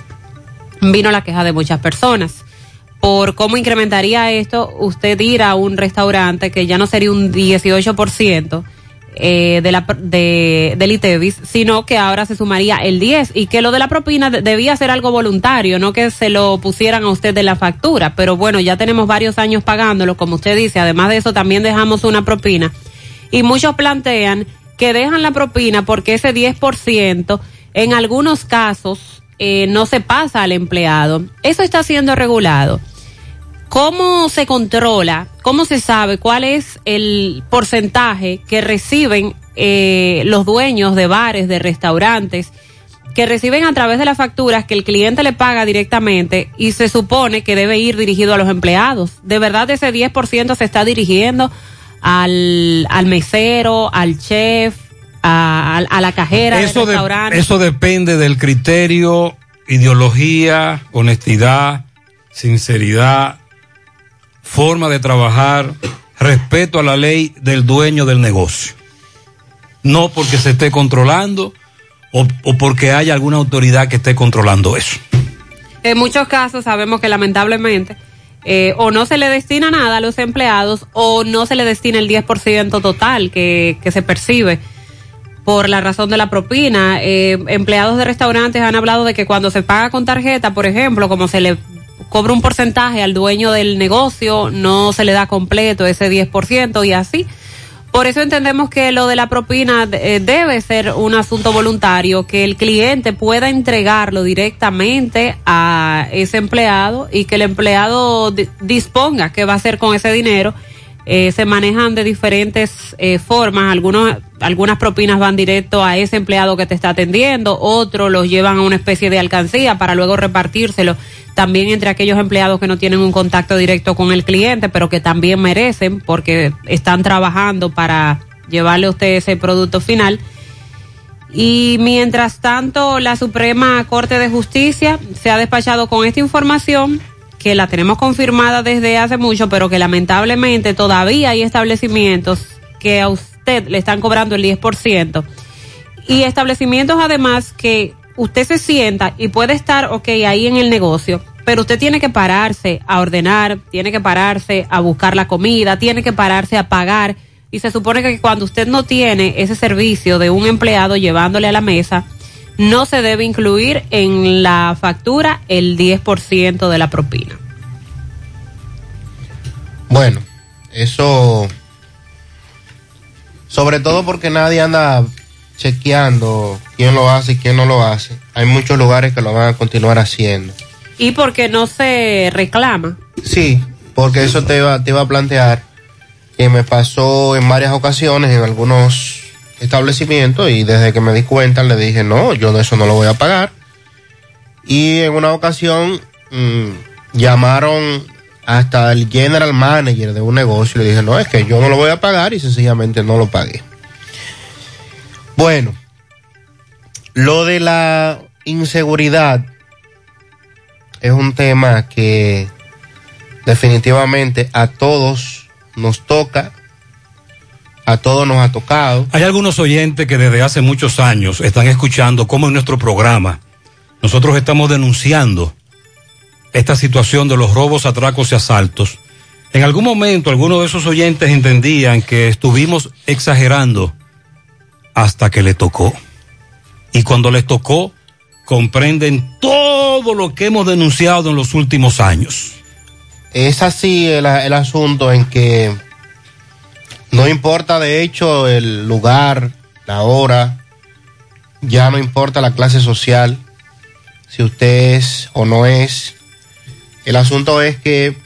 vino la queja de muchas personas por cómo incrementaría esto usted ir a un restaurante que ya no sería un 18% eh, de la, de, del ITEVIS, sino que ahora se sumaría el 10 y que lo de la propina de- debía ser algo voluntario, no que se lo pusieran a usted de la factura. Pero bueno, ya tenemos varios años pagándolo, como usted dice. Además de eso, también dejamos una propina. Y muchos plantean que dejan la propina porque ese 10% en algunos casos eh, no se pasa al empleado. Eso está siendo regulado. ¿Cómo se controla? ¿Cómo se sabe cuál es el porcentaje que reciben eh, los dueños de bares, de restaurantes, que reciben a través de las facturas que el cliente le paga directamente y se supone que debe ir dirigido a los empleados? ¿De verdad ese 10% se está dirigiendo al, al mesero, al chef, a, a- a la cajera del Eso, de- eso depende del criterio, ideología, honestidad, sinceridad, forma de trabajar, respeto a la ley del dueño del negocio. No porque se esté controlando o, o porque haya alguna autoridad que esté controlando eso. En muchos casos sabemos que lamentablemente eh, o no se le destina nada a los empleados o no se le destina el 10% total que, que se percibe por la razón de la propina. Eh, empleados de restaurantes han hablado de que cuando se paga con tarjeta, por ejemplo, como se le cobra un porcentaje al dueño del negocio, no se le da completo ese 10% y así Por eso entendemos que lo de la propina eh, debe ser un asunto voluntario, que el cliente pueda entregarlo directamente a ese empleado y que el empleado di- disponga qué va a hacer con ese dinero. Eh, se manejan de diferentes eh, formas. Algunos, algunas propinas van directo a ese empleado que te está atendiendo, otros los llevan a una especie de alcancía para luego repartírselo también entre aquellos empleados que no tienen un contacto directo con el cliente, pero que también merecen porque están trabajando para llevarle a usted ese producto final. Y mientras tanto, la Suprema Corte de Justicia se ha despachado con esta información que la tenemos confirmada desde hace mucho, pero que lamentablemente todavía hay establecimientos que a usted le están cobrando el 10%. Y establecimientos además que usted se sienta y puede estar, ok, ahí en el negocio, pero usted tiene que pararse a ordenar, tiene que pararse a buscar la comida, tiene que pararse a pagar. Y se supone que cuando usted no tiene ese servicio de un empleado llevándole a la mesa, no se debe incluir en la factura el 10% de la propina. Bueno, eso. Sobre todo porque nadie anda chequeando quién lo hace y quién no lo hace. Hay muchos lugares que lo van a continuar haciendo. Y porque no se reclama. Sí, porque eso te iba, te iba a plantear que me pasó en varias ocasiones en algunos establecimientos y desde que me di cuenta le dije, no, yo de eso no lo voy a pagar. Y en una ocasión mm, llamaron hasta el general manager de un negocio y le dije, no, es que yo no lo voy a pagar y sencillamente no lo pagué. Bueno, lo de la inseguridad es un tema que definitivamente a todos nos toca, a todos nos ha tocado. Hay algunos oyentes que desde hace muchos años están escuchando cómo en nuestro programa nosotros estamos denunciando esta situación de los robos, atracos y asaltos. En algún momento algunos de esos oyentes entendían que estuvimos exagerando hasta que le tocó. Y cuando les tocó, comprenden todo lo que hemos denunciado en los últimos años. Es así el, el asunto en que no importa de hecho el lugar, la hora, ya no importa la clase social, si usted es o no es. El asunto es que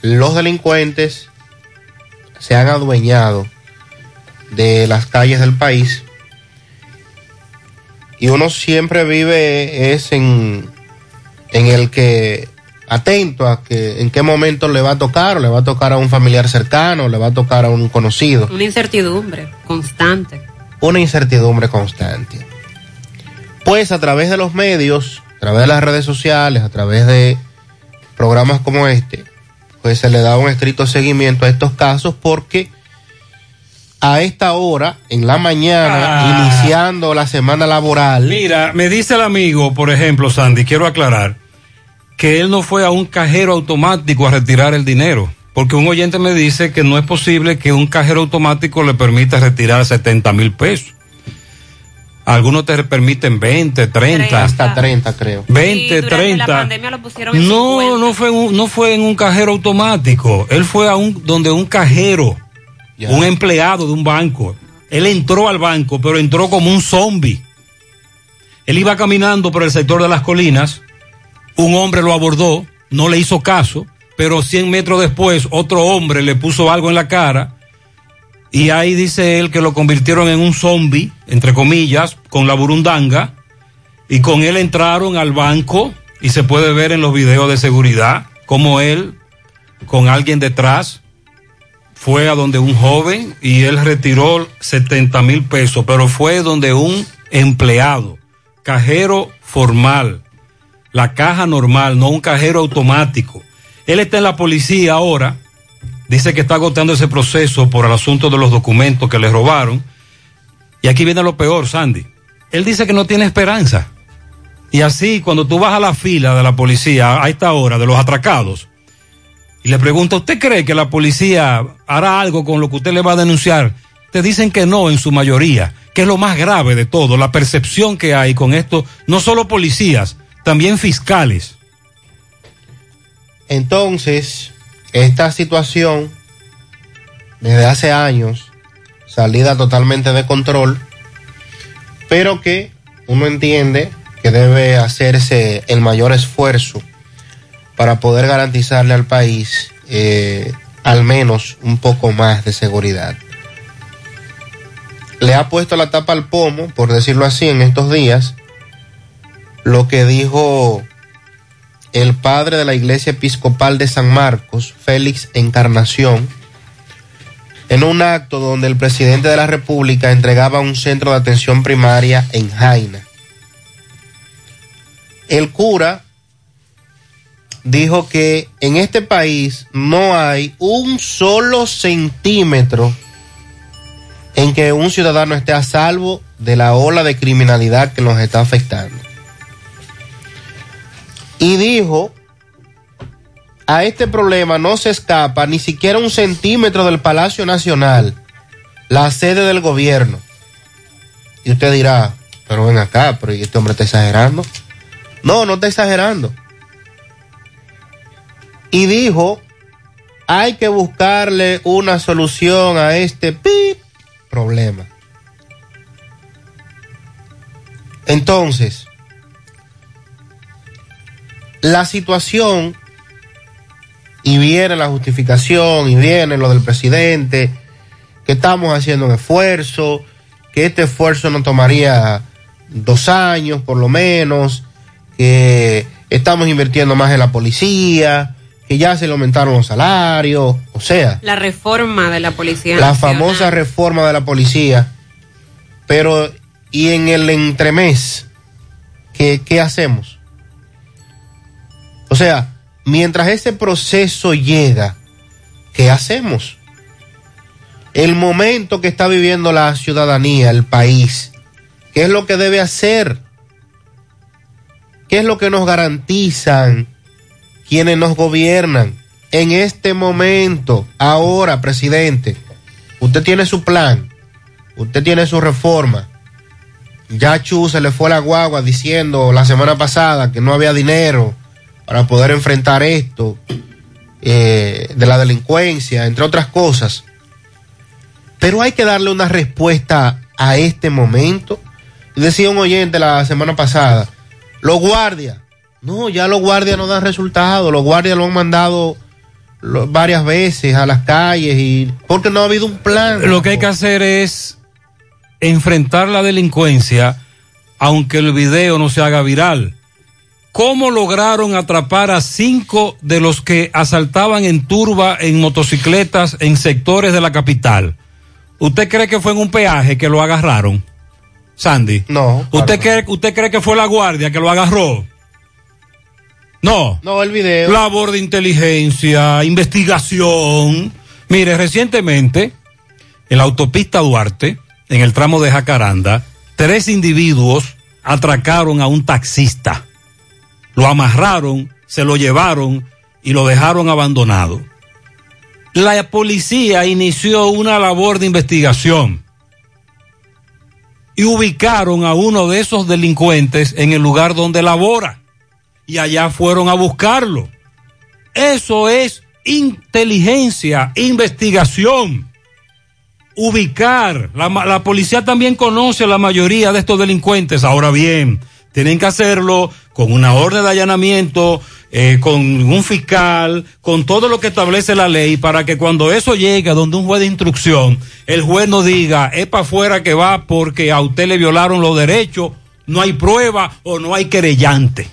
los delincuentes se han adueñado de las calles del país y uno siempre vive es en, en el que atento a que en qué momento le va a tocar, o le va a tocar a un familiar cercano, o le va a tocar a un conocido. Una incertidumbre constante. Una incertidumbre constante. Pues a través de los medios, a través de las redes sociales, a través de programas como este, pues se le da un estricto seguimiento a estos casos porque a esta hora, en la mañana, Ah. iniciando la semana laboral. Mira, me dice el amigo, por ejemplo, Sandy, quiero aclarar que él no fue a un cajero automático a retirar el dinero, porque un oyente me dice que no es posible que un cajero automático le permita retirar 70 mil pesos. Algunos te permiten 20, 30. Hasta 30 creo. 20, durante 30. la pandemia lo pusieron en No, 50. no fue, en un- no fue en un cajero automático. Él fue a un, donde un cajero, un empleado de un banco. Él entró al banco, pero entró como un zombie. Él iba caminando por el sector de las colinas. Un hombre lo abordó, no le hizo caso, pero 100 metros después otro hombre le puso algo en la cara. Y ahí dice él que lo convirtieron en un zombie, entre comillas, con la burundanga. Y con él entraron al banco y se puede ver en los videos de seguridad como él, con alguien detrás, fue a donde un joven y él retiró 70 mil pesos, pero fue donde un empleado, cajero formal, la caja normal, no un cajero automático. Él está en la policía ahora, dice que está agotando ese proceso por el asunto de los documentos que le robaron. Y aquí viene lo peor, Sandy. Él dice que no tiene esperanza. Y así, cuando tú vas a la fila de la policía a esta hora, de los atracados, y le pregunta, ¿usted cree que la policía hará algo con lo que usted le va a denunciar? Te dicen que no en su mayoría, que es lo más grave de todo, la percepción que hay con esto, no solo policías, también fiscales. Entonces, esta situación, desde hace años, salida totalmente de control, pero que uno entiende que debe hacerse el mayor esfuerzo para poder garantizarle al país eh, al menos un poco más de seguridad. Le ha puesto la tapa al pomo, por decirlo así, en estos días, lo que dijo el padre de la iglesia episcopal de San Marcos, Félix Encarnación, en un acto donde el presidente de la República entregaba un centro de atención primaria en Jaina. El cura dijo que en este país no hay un solo centímetro en que un ciudadano esté a salvo de la ola de criminalidad que nos está afectando. Y dijo, a este problema no se escapa ni siquiera un centímetro del Palacio Nacional, la sede del gobierno. Y usted dirá, pero ven acá, pero ¿y este hombre está exagerando? No, no está exagerando y dijo, hay que buscarle una solución a este pip problema. Entonces, la situación, y viene la justificación, y viene lo del presidente, que estamos haciendo un esfuerzo, que este esfuerzo no tomaría dos años por lo menos, que estamos invirtiendo más en la policía, que ya se le aumentaron los salarios, o sea. La reforma de la policía. La famosa reforma de la policía. Pero, ¿y en el entremés? ¿Qué, qué hacemos? O sea, mientras ese proceso llega, ¿qué hacemos? El momento que está viviendo la ciudadanía, el país, ¿qué es lo que debe hacer? ¿Qué es lo que nos garantizan quienes nos gobiernan en este momento, ahora, presidente, usted tiene su plan, usted tiene su reforma. Ya Chu se le fue la guagua diciendo la semana pasada que no había dinero para poder enfrentar esto eh, de la delincuencia, entre otras cosas. Pero hay que darle una respuesta a este momento. Decía un oyente la semana pasada, los guardias, no, ya los guardias no dan resultados, los guardias lo han mandado varias veces a las calles y porque no ha habido un plan. Lo que hay que hacer es enfrentar la delincuencia aunque el video no se haga viral. ¿Cómo lograron atrapar a cinco de los que asaltaban en turba en motocicletas en sectores de la capital? ¿Usted cree que fue en un peaje que lo agarraron? Sandy. No. ¿Usted, cree, ¿Usted cree que fue la guardia que lo agarró? No. No, el video. Labor de inteligencia, investigación. Mire, recientemente, en la autopista Duarte, en el tramo de Jacaranda, tres individuos atracaron a un taxista. Lo amarraron, se lo llevaron y lo dejaron abandonado. La policía inició una labor de investigación y ubicaron a uno de esos delincuentes en el lugar donde labora y allá fueron a buscarlo. Eso es inteligencia, investigación, ubicar. La, policía también conoce a la mayoría de estos delincuentes. Ahora bien, tienen que hacerlo con una orden de allanamiento, eh, con un fiscal, con todo lo que establece la ley, para que cuando eso llegue a donde un juez de instrucción, el juez no diga, es para afuera que va porque a usted le violaron los derechos, no hay prueba o no hay querellante.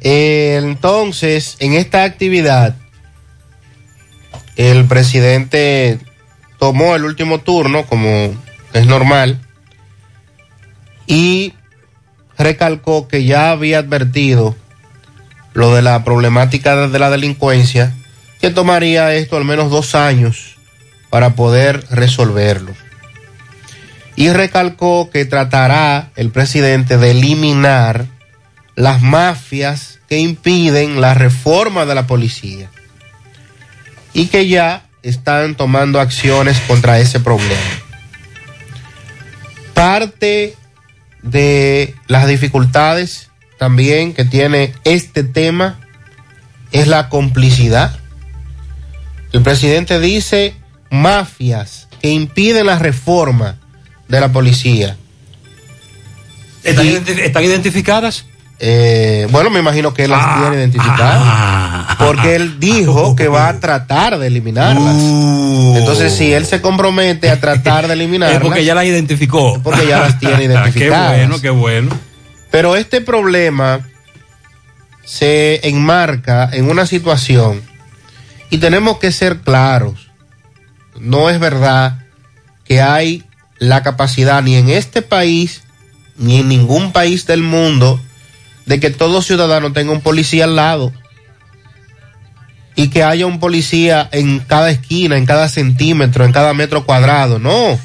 Eh, entonces, en esta actividad, el presidente tomó el último turno, como es normal, y recalcó que ya había advertido lo de la problemática de la delincuencia, que tomaría esto al menos dos años para poder resolverlo. Y recalcó que tratará el presidente de eliminar las mafias que impiden la reforma de la policía y que ya están tomando acciones contra ese problema. Parte de las dificultades también que tiene este tema es la complicidad. El presidente dice mafias que impiden la reforma de la policía. ¿Están, están identificadas? Eh, bueno, me imagino que él las Ah, tiene identificadas. porque él dijo que va a tratar de eliminarlas. Entonces, si él se compromete a tratar de eliminarlas. Es porque ya las identificó. porque ya las tiene identificadas. qué bueno, qué bueno. Pero este problema se enmarca en una situación y tenemos que ser claros. No es verdad que hay la capacidad ni en este país ni en ningún país del mundo de que todo ciudadano tenga un policía al lado y que haya un policía en cada esquina, en cada centímetro, en cada metro cuadrado. No,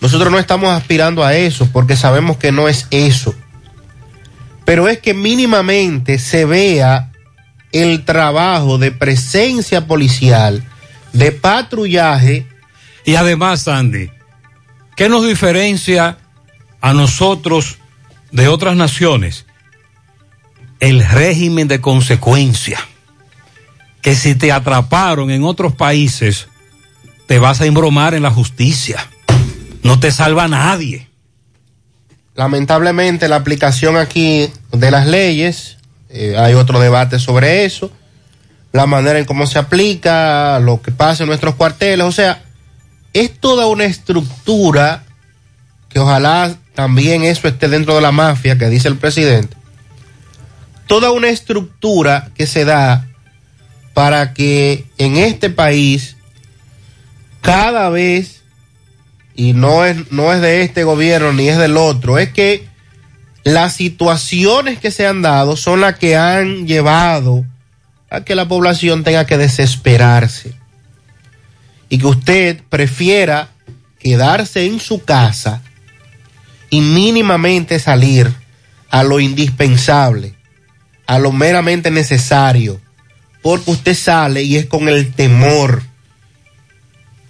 nosotros no estamos aspirando a eso porque sabemos que no es eso pero es que mínimamente se vea el trabajo de presencia policial, de patrullaje. Y además, Sandy, ¿qué nos diferencia a nosotros de otras naciones? El régimen de consecuencia. Que si te atraparon en otros países, te vas a embromar en la justicia. No te salva nadie. Lamentablemente la aplicación aquí de las leyes, eh, hay otro debate sobre eso, la manera en cómo se aplica, lo que pasa en nuestros cuarteles, o sea, es toda una estructura que ojalá también eso esté dentro de la mafia que dice el presidente, toda una estructura que se da para que en este país cada vez y no es, no es de este gobierno ni es del otro, es que las situaciones que se han dado son las que han llevado a que la población tenga que desesperarse y que usted prefiera quedarse en su casa y mínimamente salir a lo indispensable, a lo meramente necesario, porque usted sale y es con el temor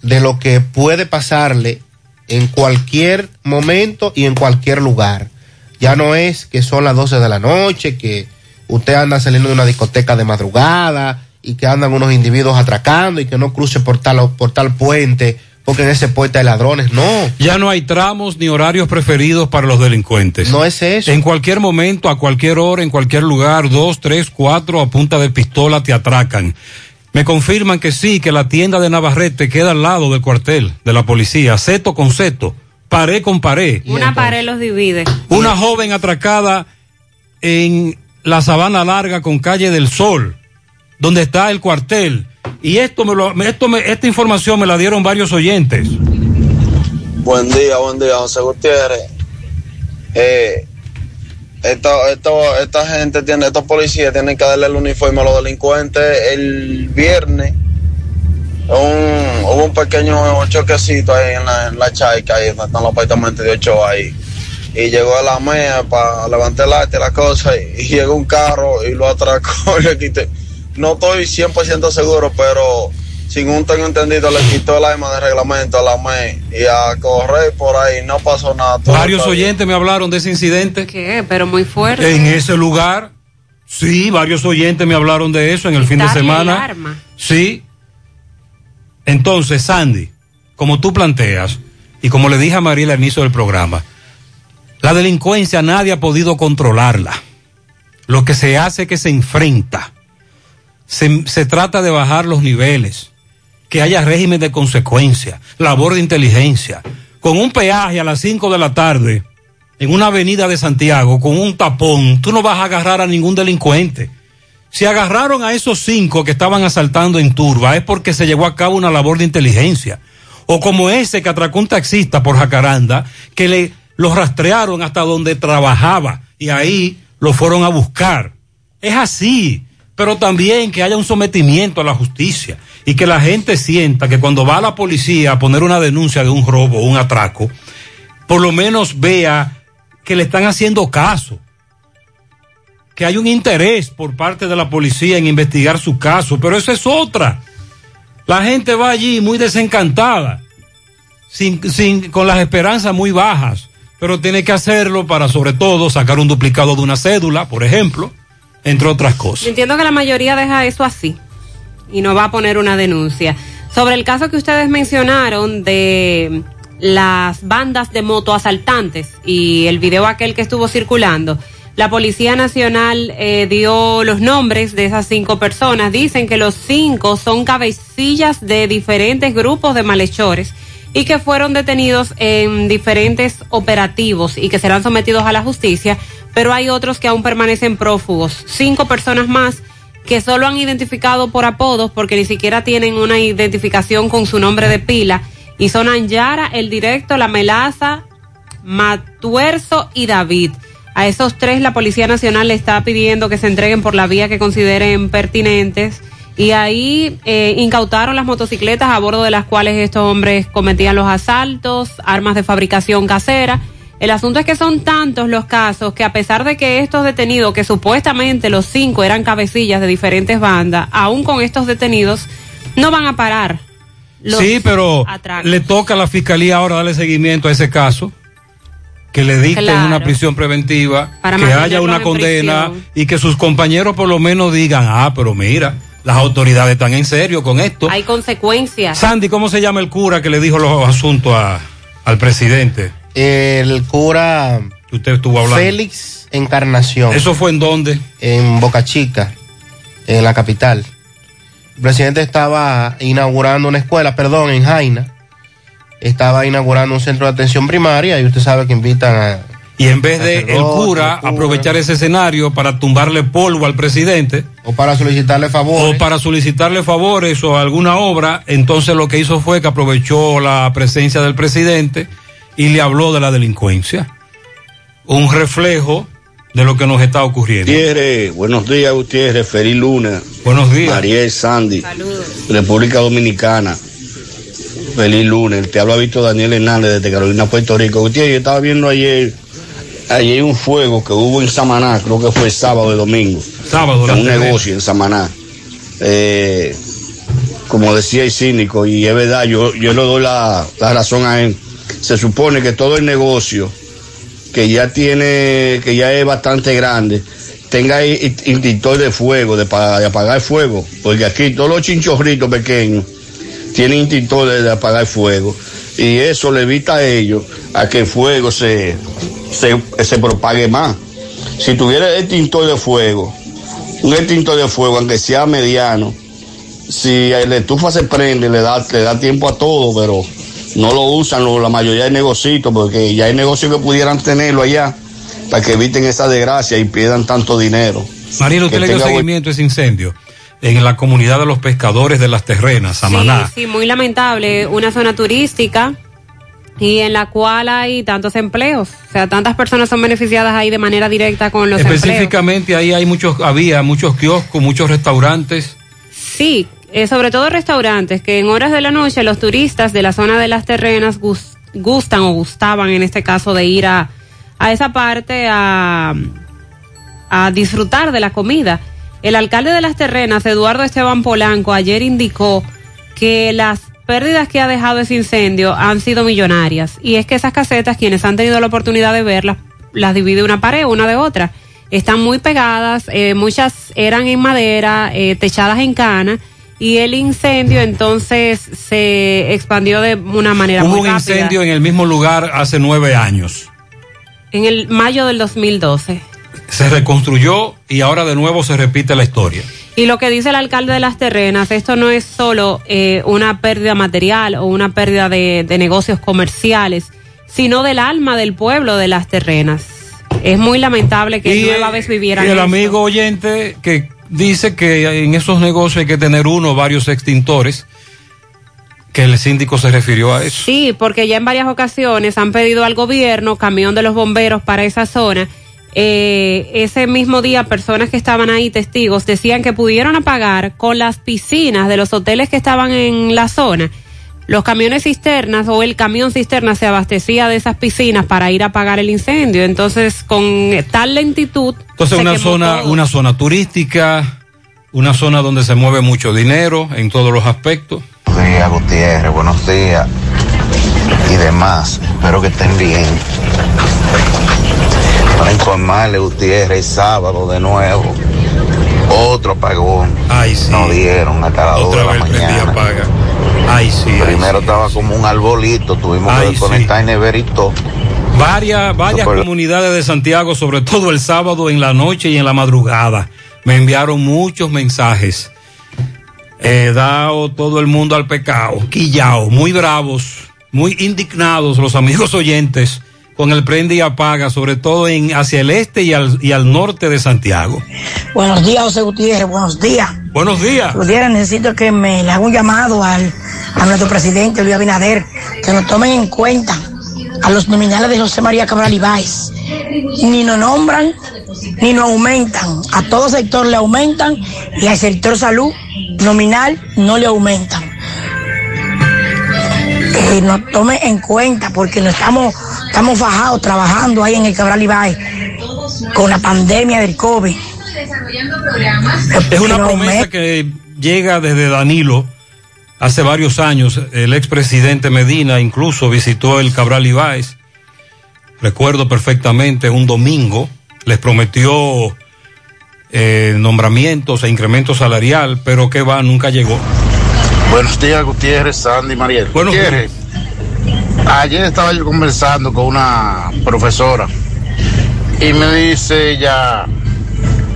de lo que puede pasarle en cualquier momento y en cualquier lugar. Ya no es que son las 12 de la noche, que usted anda saliendo de una discoteca de madrugada y que andan unos individuos atracando y que no cruce por tal, por tal puente porque en ese puente hay ladrones. No. Ya no hay tramos ni horarios preferidos para los delincuentes. No es eso. En cualquier momento, a cualquier hora, en cualquier lugar, dos, tres, cuatro, a punta de pistola te atracan. Me confirman que sí, que la tienda de Navarrete queda al lado del cuartel de la policía, seto con seto, pared con pared. Una pared los divide. Una joven atracada en la Sabana Larga con calle del Sol, donde está el cuartel. Y esto me lo, esto esta información me la dieron varios oyentes. Buen día, buen día, José Gutiérrez. Eh, esto, esto, esta gente tiene, estos policías tienen que darle el uniforme a los delincuentes. El viernes hubo un pequeño choquecito ahí en la, en la chaica, ahí están los apartamentos de ocho ahí. Y llegó a la MEA para levantar el arte la cosa, y, y llegó un carro y lo atracó y le quité. No estoy 100% seguro, pero según tengo entendido, le quitó el arma de reglamento a la MEA y a correr por ahí no pasó nada. Todo Varios oyentes me hablaron de ese incidente. ¿Qué? Pero muy fuerte. En ese lugar, sí, varios oyentes me hablaron de eso en el fin de el semana. arma. Sí. Entonces, Sandy, como tú planteas, y como le dije a María al inicio del programa, la delincuencia nadie ha podido controlarla. Lo que se hace es que se enfrenta. Se, trata de bajar los niveles, que haya régimen de consecuencia, labor de inteligencia. Con un peaje a las 5 de la tarde, en una avenida de Santiago, con un tapón, tú no vas a agarrar a ningún delincuente. Si agarraron a esos cinco que estaban asaltando en Turba es porque se llevó a cabo una labor de inteligencia. O como ese que atracó un taxista por Jacaranda, que le los rastrearon hasta donde trabajaba y ahí lo fueron a buscar. Es así, pero también que haya un sometimiento a la justicia y que la gente sienta que cuando va a la policía a poner una denuncia de un robo o un atraco, por lo menos vea que le están haciendo caso que hay un interés por parte de la policía en investigar su caso, pero esa es otra. La gente va allí muy desencantada, sin, sin, con las esperanzas muy bajas, pero tiene que hacerlo para sobre todo sacar un duplicado de una cédula, por ejemplo, entre otras cosas. Entiendo que la mayoría deja eso así y no va a poner una denuncia. Sobre el caso que ustedes mencionaron de las bandas de motoasaltantes y el video aquel que estuvo circulando, la Policía Nacional eh, dio los nombres de esas cinco personas. Dicen que los cinco son cabecillas de diferentes grupos de malhechores y que fueron detenidos en diferentes operativos y que serán sometidos a la justicia, pero hay otros que aún permanecen prófugos. Cinco personas más que solo han identificado por apodos porque ni siquiera tienen una identificación con su nombre de pila y son Anyara, El Directo, La Melaza, Matuerzo y David. A esos tres la Policía Nacional le está pidiendo que se entreguen por la vía que consideren pertinentes y ahí eh, incautaron las motocicletas a bordo de las cuales estos hombres cometían los asaltos, armas de fabricación casera. El asunto es que son tantos los casos que a pesar de que estos detenidos, que supuestamente los cinco eran cabecillas de diferentes bandas, aún con estos detenidos, no van a parar. los Sí, pero atracos. le toca a la fiscalía ahora darle seguimiento a ese caso, que le dicten Claro. una prisión preventiva, Para que haya una en condena y que sus compañeros por lo menos digan, ah, pero mira, las autoridades están en serio con esto. Hay consecuencias. Sandy, ¿cómo se llama el cura que le dijo los asuntos a- al presidente? El cura Que usted estuvo hablando. Félix Encarnación. ¿Eso fue en dónde? En Boca Chica, en la capital. El presidente estaba inaugurando una escuela, perdón, en Jaina. Estaba inaugurando un centro de atención primaria y usted sabe que invitan a... Y en vez de el cura aprovechar ese escenario para tumbarle polvo al presidente. O para solicitarle favores. O para solicitarle favores o alguna obra, entonces lo que hizo fue que aprovechó la presencia del presidente y le habló de la delincuencia. Un reflejo de lo que nos está ocurriendo. Gutiérrez, buenos días Gutiérrez, feliz luna. Buenos días. Mariel Sandy, República Dominicana. Feliz lunes. Te habla Víctor Daniel Hernández desde Carolina, Puerto Rico. Gutiérrez, yo estaba viendo ayer, ayer un fuego que hubo en Samaná, creo que fue sábado y domingo. Sábado, En un negocio en Samaná. Eh, como decía el cínico, y es verdad, yo, yo le doy la, la razón a él. Se supone que todo el negocio que ya tiene, que ya es bastante grande, tenga i- interruptor de fuego, de, de apagar fuego, porque aquí todos los chinchorritos pequeños tienen interruptor de, de apagar fuego, y eso le evita a ellos a que el fuego se, se, se propague más. Si tuviera el extintor de fuego, un extintor de fuego, aunque sea mediano, si la estufa se prende, le da, le da tiempo a todo, pero no lo usan lo- la mayoría de negocios, porque ya hay negocios que pudieran tenerlo allá para que eviten esa desgracia y pierdan tanto dinero. Mariela, usted le dio seguimiento a ese incendio en la comunidad de los pescadores de las terrenas, Samaná. Sí, sí, muy lamentable. Una zona turística y en la cual hay tantos empleos. O sea, tantas personas son beneficiadas ahí de manera directa con los empleos. Específicamente ahí hay muchos, había muchos kioscos, muchos restaurantes. Sí, eh, sobre todo restaurantes, que en horas de la noche los turistas de la zona de las terrenas gus- gustan o gustaban en este caso de ir a, a esa parte a, a disfrutar de la comida. El alcalde de las terrenas, Eduardo Esteban Polanco, ayer indicó que las pérdidas que ha dejado ese incendio han sido millonarias. Y es que esas casetas, quienes han tenido la oportunidad de verlas, las divide una pared, una de otra. Están muy pegadas, eh, muchas eran en madera, eh, techadas en cana, y el incendio entonces se expandió de una manera Hubo muy un rápida. incendio en el mismo lugar hace nueve años. En el mayo del 2012. Se reconstruyó y ahora de nuevo se repite la historia. Y lo que dice el alcalde de las terrenas, esto no es solo eh, una pérdida material o una pérdida de, de negocios comerciales, sino del alma del pueblo de las terrenas. Es muy lamentable que Y, nueva eh, vez vivieran Y el amigo oyente que dice que en esos negocios hay que tener uno o varios extintores, que el síndico se refirió a eso. Sí, porque ya en varias ocasiones han pedido al gobierno camión de los bomberos para esa zona. Eh, ese mismo día, personas que estaban ahí, testigos, decían que pudieron apagar con las piscinas de los hoteles que estaban en la zona. Los camiones cisternas o el camión cisterna se abastecía de esas piscinas para ir a apagar el incendio. Entonces, con tal lentitud. Entonces una zona, todo. una zona turística, una zona donde se mueve mucho dinero en todos los aspectos. Buenos días, Gutiérrez, buenos días y demás. Espero que estén bien. Para informarle, Gutiérrez, el sábado de nuevo, otro apagón. Ay, sí. Nos dieron hasta las 2 Otra de la mañana. Ay, sí. Primero estaba como un arbolito, tuvimos que desconectar y neverito. Varias, varias Super- comunidades de Santiago, sobre todo el sábado en la noche y en la madrugada, me enviaron muchos mensajes. Eh, dado todo el mundo al pecado, quillao, muy bravos, muy indignados los amigos oyentes con el prende y apaga, sobre todo en hacia el este y al, y al norte de Santiago. Buenos días, José Gutiérrez, buenos días. Buenos días. Gutiérrez, necesito que me le haga un llamado al, a nuestro presidente Luis Abinader, que nos tomen en cuenta a los nominales de José María Cabral Ibáez. Ni nos nombran, ni nos aumentan. A todo sector le aumentan y al sector salud nominal no le aumentan. Que nos tome en cuenta porque no estamos, estamos fajados trabajando ahí en el Cabral Ibáez con la pandemia del COVID. Es una promesa que llega desde Danilo hace varios años. El expresidente Medina incluso visitó el Cabral Ibáez. Recuerdo perfectamente un domingo. Les prometió eh, nombramientos e incremento salarial, pero que va, nunca llegó. Buenos días, Gutiérrez, Sandy, Mariel. Buenos Gutiérrez, ayer estaba yo conversando con una profesora y me dice ella,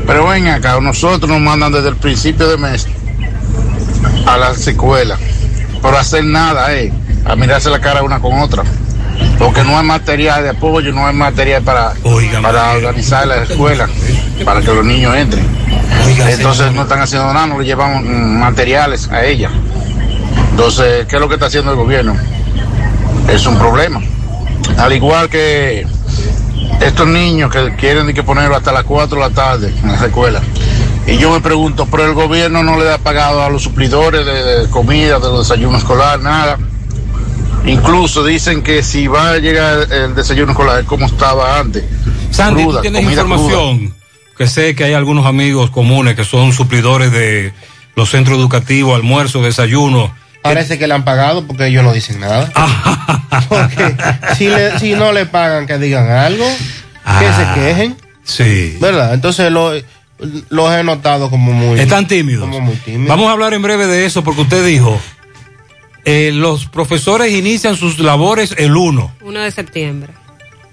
pero ven acá, nosotros nos mandan desde el principio de mes a las escuelas por hacer nada, eh, a mirarse la cara una con otra. Porque no hay material de apoyo, no hay material para, para organizar la escuela, para que los niños entren. Entonces no están haciendo nada, no le llevamos materiales a ella. Entonces, ¿qué es lo que está haciendo el gobierno? Es un problema. Al igual que estos niños que quieren que ponerlo hasta las 4 de la tarde en las escuelas. Y yo me pregunto, pero el gobierno no le ha pagado a los suplidores de, de comida, de los desayunos escolar, nada. Incluso dicen que si va a llegar el desayuno escolar es como estaba antes. Sandy, Cruda, tú tienes información que sé que hay algunos amigos comunes que son suplidores de los centros educativos, almuerzo, desayuno. Parece que le han pagado porque ellos no dicen nada. porque si, le- si no le pagan, que digan algo, que se quejen. Sí. ¿Verdad? Entonces lo- los he notado como muy. Están tímidos. Como muy tímidos. Vamos a hablar en breve de eso porque usted dijo, eh, los profesores inician sus labores el 1. 1 de septiembre.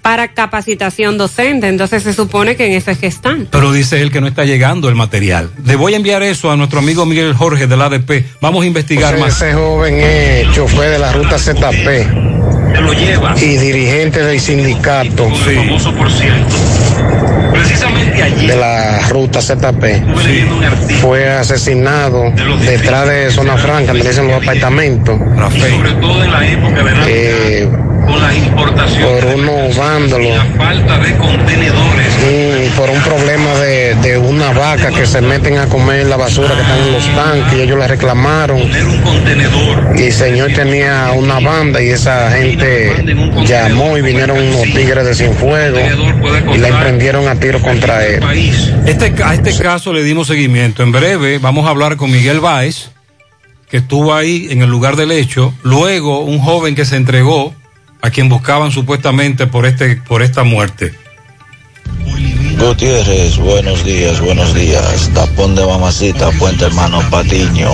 Para capacitación docente, entonces se supone que en eso es que están. Pero dice él que no está llegando el material. Le voy a enviar eso a nuestro amigo Miguel Jorge del ADP. Vamos a investigar Ese- más. Ese joven es chofer de la ruta ZP y dirigente del sindicato de la ruta ZP. Fue asesinado detrás de Zona Franca, donde dicen los apartamentos. Eh, por unos vándalos. Mm, por un problema de, de una vaca que se meten a comer la basura que están en los tanques y ellos le reclamaron. Y el señor tenía una banda y esa gente llamó y vinieron unos tigres de Cienfuegos y la emprendieron a tiro contra él. Este, a este caso le dimos seguimiento. En breve vamos a hablar con Miguel Báez, que estuvo ahí en el lugar del hecho. Luego, un joven que se entregó a quien buscaban supuestamente por, este, por esta muerte. Gutiérrez, buenos días, buenos días. Tapón de mamacita, Puente Hermano Patiño.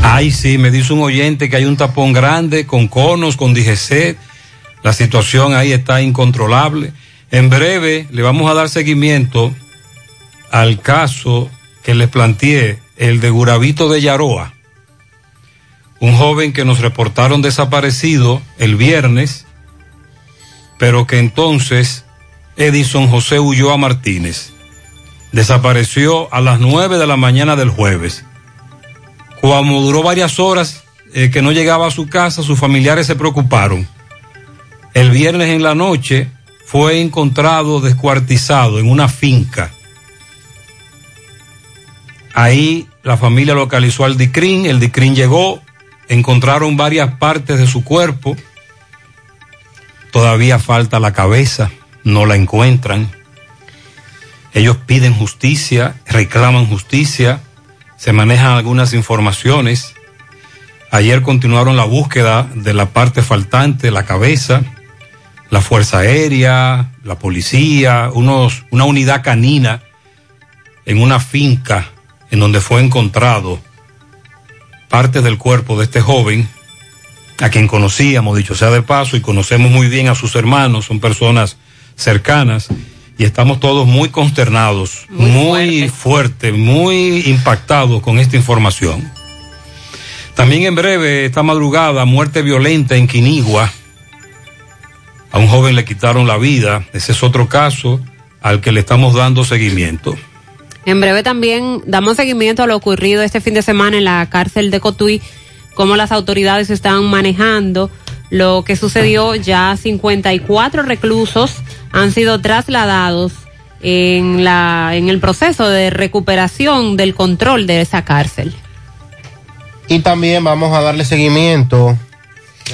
Ay, sí, me dice un oyente que hay un tapón grande con conos, con DGC. La situación ahí está incontrolable. En breve le vamos a dar seguimiento al caso que les planteé, el de Guravito de Yaroa. Un joven que nos reportaron desaparecido el viernes, pero que entonces Edison José Ulloa Martínez desapareció a las nueve de la mañana del jueves. Como duró varias horas eh, que no llegaba a su casa, sus familiares se preocuparon. El viernes en la noche fue encontrado descuartizado en una finca. Ahí la familia localizó al DICRIN, el DICRIN llegó, encontraron varias partes de su cuerpo, todavía falta la cabeza, no la encuentran. Ellos piden justicia, reclaman justicia, se manejan algunas informaciones. Ayer continuaron la búsqueda de la parte faltante, la cabeza, la Fuerza Aérea, la policía, unos, una unidad canina en una finca en donde fue encontrado partes del cuerpo de este joven, a quien conocíamos, dicho sea de paso, y conocemos muy bien a sus hermanos, son personas cercanas, y estamos todos muy consternados, muy, fuerte, muy impactados con esta información. También en breve, esta madrugada, muerte violenta en Quinigua. A un joven le quitaron la vida. Ese es otro caso al que le estamos dando seguimiento. En breve también damos seguimiento a lo ocurrido este fin de semana en la cárcel de Cotuí, cómo las autoridades están manejando lo que sucedió. Ya 54 reclusos han sido trasladados en, la, en el proceso de recuperación del control de esa cárcel. Y también vamos a darle seguimiento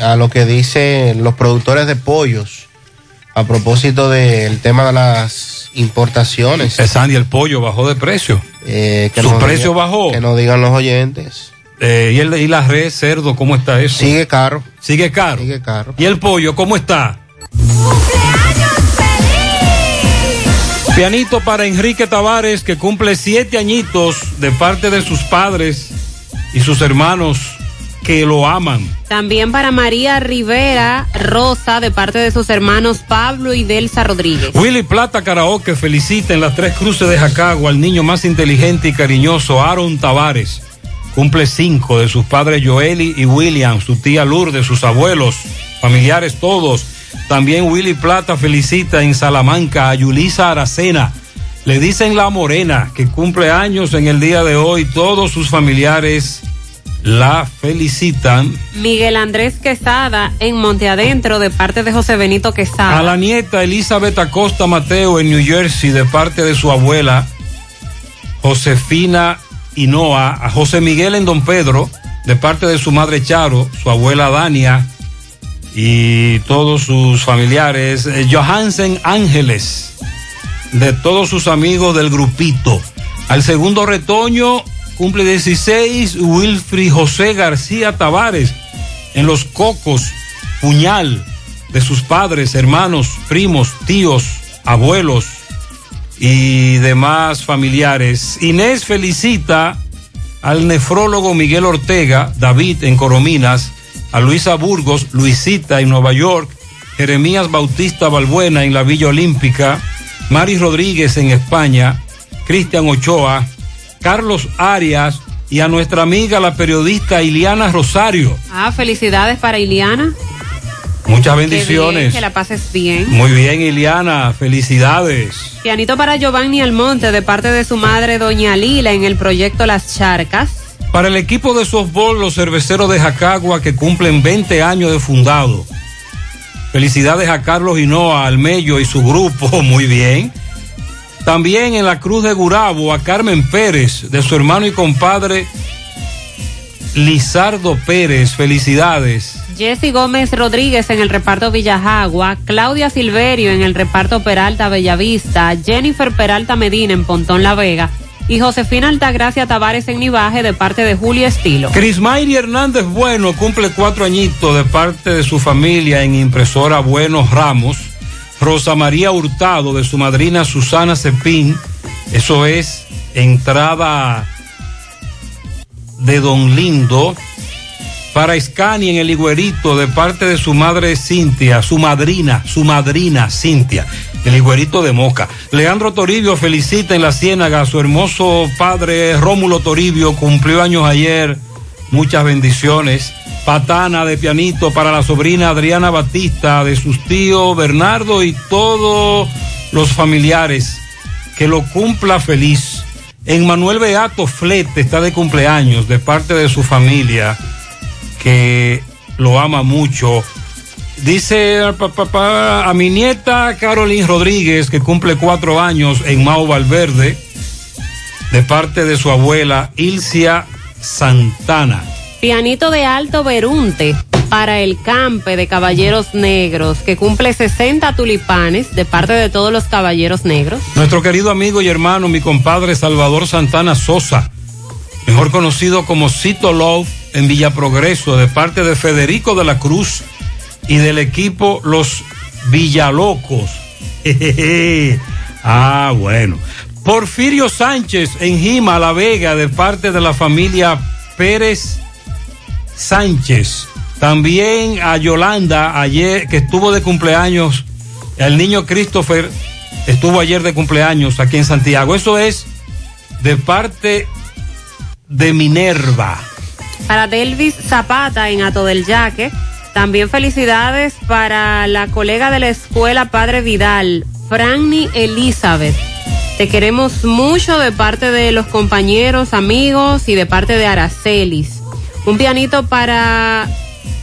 a lo que dicen los productores de pollos a propósito del tema de las importaciones. Eh, Sandy, el pollo bajó de precio. Eh, que Su precio bajó. Que nos digan los oyentes. Eh, ¿y, el, ¿Y la red cerdo cómo está eso? Sigue caro. Sigue caro. Sigue caro. ¿Y el pollo cómo está? Pianito para Enrique Tavares, que cumple siete añitos de parte de sus padres y sus hermanos que lo aman. También para María Rivera Rosa, de parte de sus hermanos Pablo y Delsa Rodríguez. Willy Plata Karaoke felicita en las tres cruces de Jacagua al niño más inteligente y cariñoso, Aaron Tavares. Cumple cinco de sus padres Joeli y William, su tía Lourdes, sus abuelos, familiares todos. También Willy Plata felicita en Salamanca a Yulisa Aracena. Le dicen la morena que cumple años en el día de hoy. Todos sus familiares la felicitan. Miguel Andrés Quesada en Monte Adentro, de parte de José Benito Quesada. A la nieta Elizabeth Acosta Mateo en New Jersey de parte de su abuela Josefina Hinoa. A José Miguel en Don Pedro de parte de su madre Charo, su abuela Dania y todos sus familiares. Eh, Johansen Ángeles de todos sus amigos del grupito. Al segundo retoño cumple 16 Wilfrid José García Tavares en los cocos, puñal de sus padres, hermanos, primos, tíos, abuelos y demás familiares. Inés felicita al nefrólogo Miguel Ortega, David en Corominas, a Luisa Burgos, Luisita en Nueva York, Jeremías Bautista Balbuena en la Villa Olímpica, Mari Rodríguez en España, Cristian Ochoa, Carlos Arias y a nuestra amiga la periodista Iliana Rosario. Ah, felicidades para Iliana. Muchas bien, bendiciones. que la pases bien. Muy bien, Iliana, felicidades. Pianito para Giovanni Almonte, de parte de su madre, Doña Lila, en el proyecto Las Charcas. Para el equipo de softball, los cerveceros de Jacagua que cumplen 20 años de fundado. Felicidades a Carlos Hinoa, al Mello y su grupo, muy bien. También en la Cruz de Gurabo a Carmen Pérez, de su hermano y compadre Lizardo Pérez, felicidades. Jessy Gómez Rodríguez en el reparto Villajagua, Claudia Silverio en el reparto Peralta Bellavista, Jennifer Peralta Medina en Pontón La Vega y Josefina Altagracia Tavares en Nivaje de parte de Julio Estilo. Crismayri Hernández Bueno cumple cuatro añitos de parte de su familia en impresora Buenos Ramos. Rosa María Hurtado de su madrina Susana Cepín. Eso es entrada de Don Lindo. Para Scani en el Higuerito de parte de su madre Cintia, su madrina, su madrina Cintia, el Higuerito de Moca. Leandro Toribio felicita en la Ciénaga a su hermoso padre Rómulo Toribio, cumplió años ayer, muchas bendiciones. Patana de pianito para la sobrina Adriana Batista, de sus tíos Bernardo y todos los familiares. Que lo cumpla feliz. En Manuel Beato Flete está de cumpleaños de parte de su familia que lo ama mucho. Dice a mi nieta Carolyn Rodríguez, que cumple cuatro años en Mao Valverde, de parte de su abuela Ilcia Santana. Pianito de Alto Berunte para el Campe de Caballeros Negros, que cumple 60 tulipanes de parte de todos los Caballeros Negros. Nuestro querido amigo y hermano, mi compadre Salvador Santana Sosa, mejor conocido como Cito Love en Villa Progreso, de parte de Federico de la Cruz y del equipo Los Villalocos. ah, bueno. Porfirio Sánchez en Jima, La Vega, de parte de la familia Pérez Sánchez. También a Yolanda, ayer, que estuvo de cumpleaños. El niño Christopher estuvo ayer de cumpleaños aquí en Santiago. Eso es de parte de Minerva. Para Delvis Zapata en Ato del Yaque. También felicidades para la colega de la escuela Padre Vidal, Franny Elizabeth. Te queremos mucho de parte de los compañeros, amigos y de parte de Aracelis. Un pianito para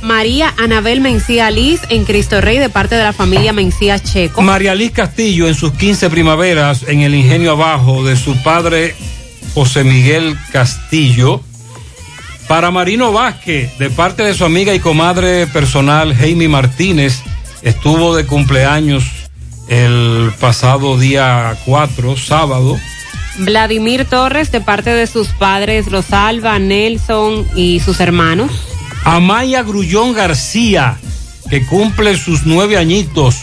María Anabel Mencía Liz en Cristo Rey de parte de la familia Mencía Checo. María Liz Castillo en sus 15 primaveras en el ingenio abajo de su padre José Miguel Castillo. Para Marino Vázquez, de parte de su amiga y comadre personal, Jaime Martínez, estuvo de cumpleaños el pasado día 4, sábado. Vladimir Torres de parte de sus padres Rosalba, Nelson y sus hermanos. Amaya Grullón García, que cumple sus nueve añitos,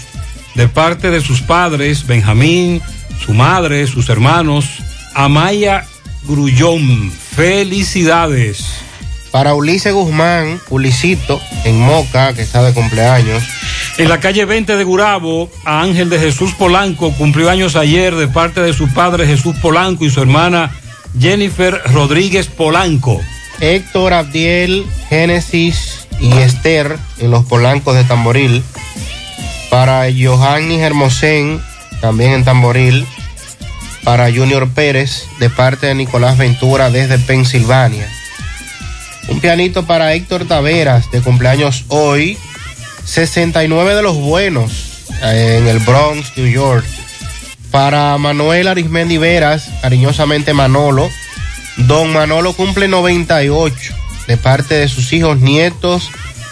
de parte de sus padres, Benjamín, su madre, sus hermanos. Amaya Grullón, felicidades. Para Ulises Guzmán, Ulisito, en Moca, que está de cumpleaños. En la calle 20 de Gurabo, a Ángel de Jesús Polanco, cumplió años ayer de parte de su padre Jesús Polanco y su hermana Jennifer Rodríguez Polanco. Héctor Abdiel, Génesis y Esther en los Polancos de Tamboril. Para Johanny Hermosén, también en Tamboril. Para Junior Pérez, de parte de Nicolás Ventura desde Pensilvania. Un pianito para Héctor Taveras, de cumpleaños hoy. 69 de los buenos eh, en el Bronx, New York. Para Manuel Arismendi Veras, cariñosamente Manolo. Don Manolo cumple 98 de parte de sus hijos nietos,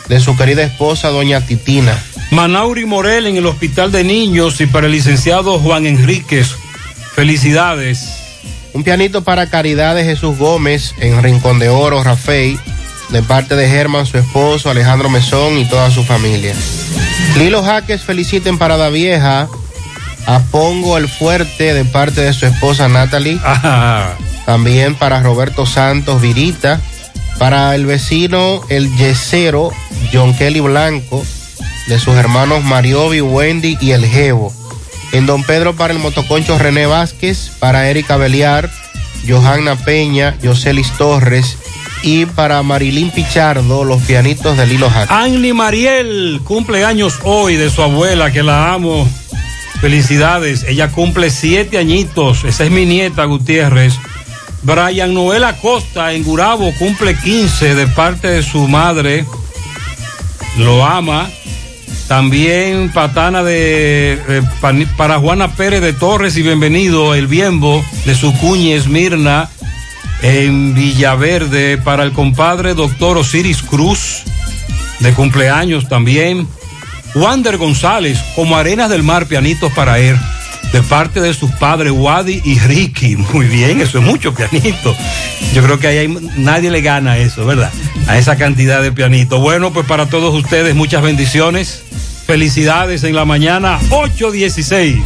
de su querida esposa, doña Titina. Manauri Morel en el Hospital de Niños y para el licenciado Juan Enríquez. Felicidades. Un pianito para Caridad de Jesús Gómez en Rincón de Oro, Rafael, de parte de Germán, su esposo, Alejandro Mesón y toda su familia. Lilo Jaques feliciten para la vieja a Pongo el Fuerte de parte de su esposa Natalie. También para Roberto Santos Virita. Para el vecino El Yesero, John Kelly Blanco, de sus hermanos Mariobi, Wendy y El Jevo. En Don Pedro para el motoconcho René Vázquez, para Erika Beliar, Johanna Peña, Yoselis Torres y para Marilín Pichardo, los pianitos de Lilo Jack. Anli Mariel cumple años hoy de su abuela, que la amo. Felicidades, ella cumple siete añitos, esa es mi nieta Gutiérrez. Brian Noel Acosta en Gurabo cumple 15 de parte de su madre, lo ama. También patana de eh, para Juana Pérez de Torres y bienvenido el Biembo de su cuña Esmirna en Villaverde para el compadre doctor Osiris Cruz de cumpleaños también. Wander González como Arenas del Mar pianitos para él de parte de sus padres Wadi y Ricky. Muy bien, eso es mucho pianito. Yo creo que ahí hay- nadie le gana eso, ¿verdad? A esa cantidad de pianito. Bueno, pues para todos ustedes muchas bendiciones. Felicidades en la mañana 816.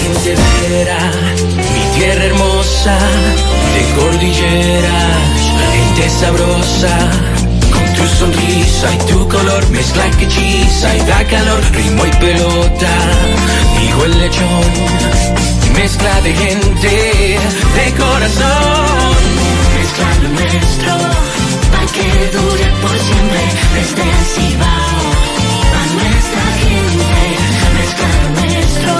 quien te viera, mi tierra hermosa, de cordilleras, gente sabrosa, sonrisa y tu color, mezcla que hechiza y da calor, ritmo y pelota, digo el lechón, mezcla de gente, de corazón, mezcla lo nuestro, para que dure por siempre, desde el Cibao, a nuestra gente, mezcla lo nuestro,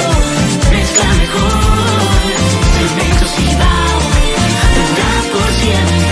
mezcla mejor, Cemento Cibao, dura por siempre,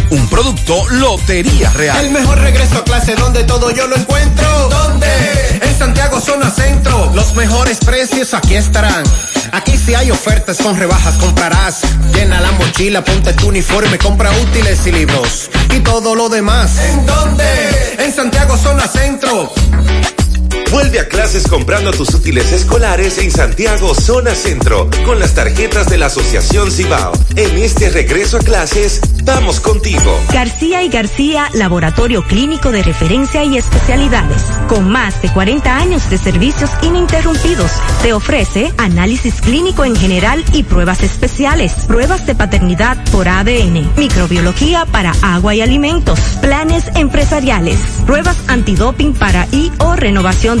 Un producto Lotería Real. El mejor regreso a clase donde todo yo lo encuentro. ¿Dónde? En Santiago Zona Centro. Los mejores precios aquí estarán. Aquí si hay ofertas con rebajas comprarás. Llena la mochila, ponte tu uniforme, compra útiles y libros. Y todo lo demás. ¿En dónde? En Santiago Zona Centro. Vuelve a clases comprando tus útiles escolares en Santiago Zona Centro con las tarjetas de la Asociación Cibao. En este regreso a clases, vamos contigo. García y García, laboratorio clínico de referencia y especialidades. Con más de 40 años de servicios ininterrumpidos, te ofrece análisis clínico en general y pruebas especiales, pruebas de paternidad por ADN, microbiología para agua y alimentos, planes empresariales, pruebas antidoping para y o renovación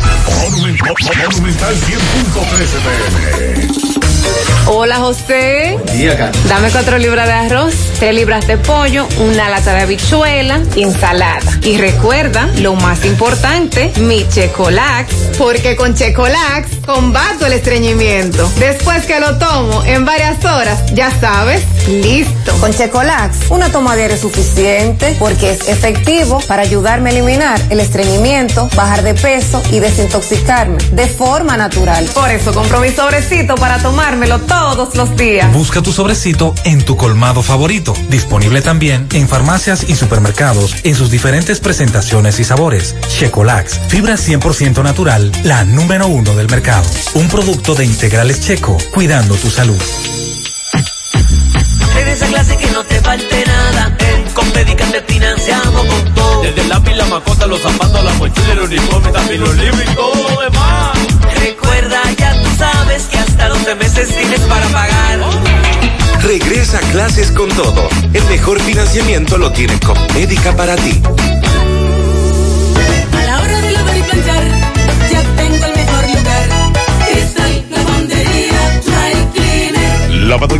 Monumental 100.13 pm. Hola José. Día, Carlos. Dame cuatro libras de arroz, tres libras de pollo, una lata de habichuela, ensalada. Y recuerda, lo más importante, mi Checolax, porque con Checolax combato el estreñimiento. Después que lo tomo en varias horas, ya sabes, listo. Con Checolax, una toma diaria es suficiente porque es efectivo para ayudarme a eliminar el estreñimiento, bajar de peso y desintoxicarme de forma natural. Por eso compro mi sobrecito para tomármelo todos los días. Busca tu sobrecito en tu colmado favorito. Disponible también en farmacias y supermercados en sus diferentes presentaciones y sabores. Checolax, fibra 100% natural, la número uno del mercado. Un producto de integrales checo, cuidando tu salud. En esa clase que no te falte nada. En Compedica te financiamos con todo. Desde el lápiz, la macota, los zapatos, la mochila, el uniforme, también los libros y todo lo demás. Recuerda, ya tú sabes que hasta 12 meses tienes para pagar. Regresa a clases con todo. El mejor financiamiento lo tiene Compmédica para ti.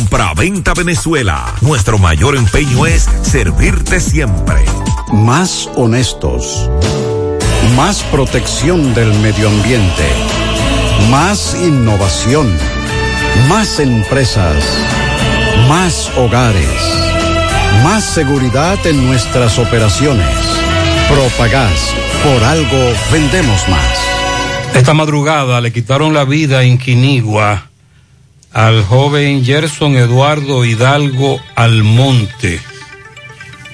Compra-venta Venezuela. Nuestro mayor empeño es servirte siempre. Más honestos. Más protección del medio ambiente. Más innovación. Más empresas. Más hogares. Más seguridad en nuestras operaciones. Propagás. Por algo vendemos más. Esta madrugada le quitaron la vida en Quinigua al joven Gerson Eduardo Hidalgo Almonte.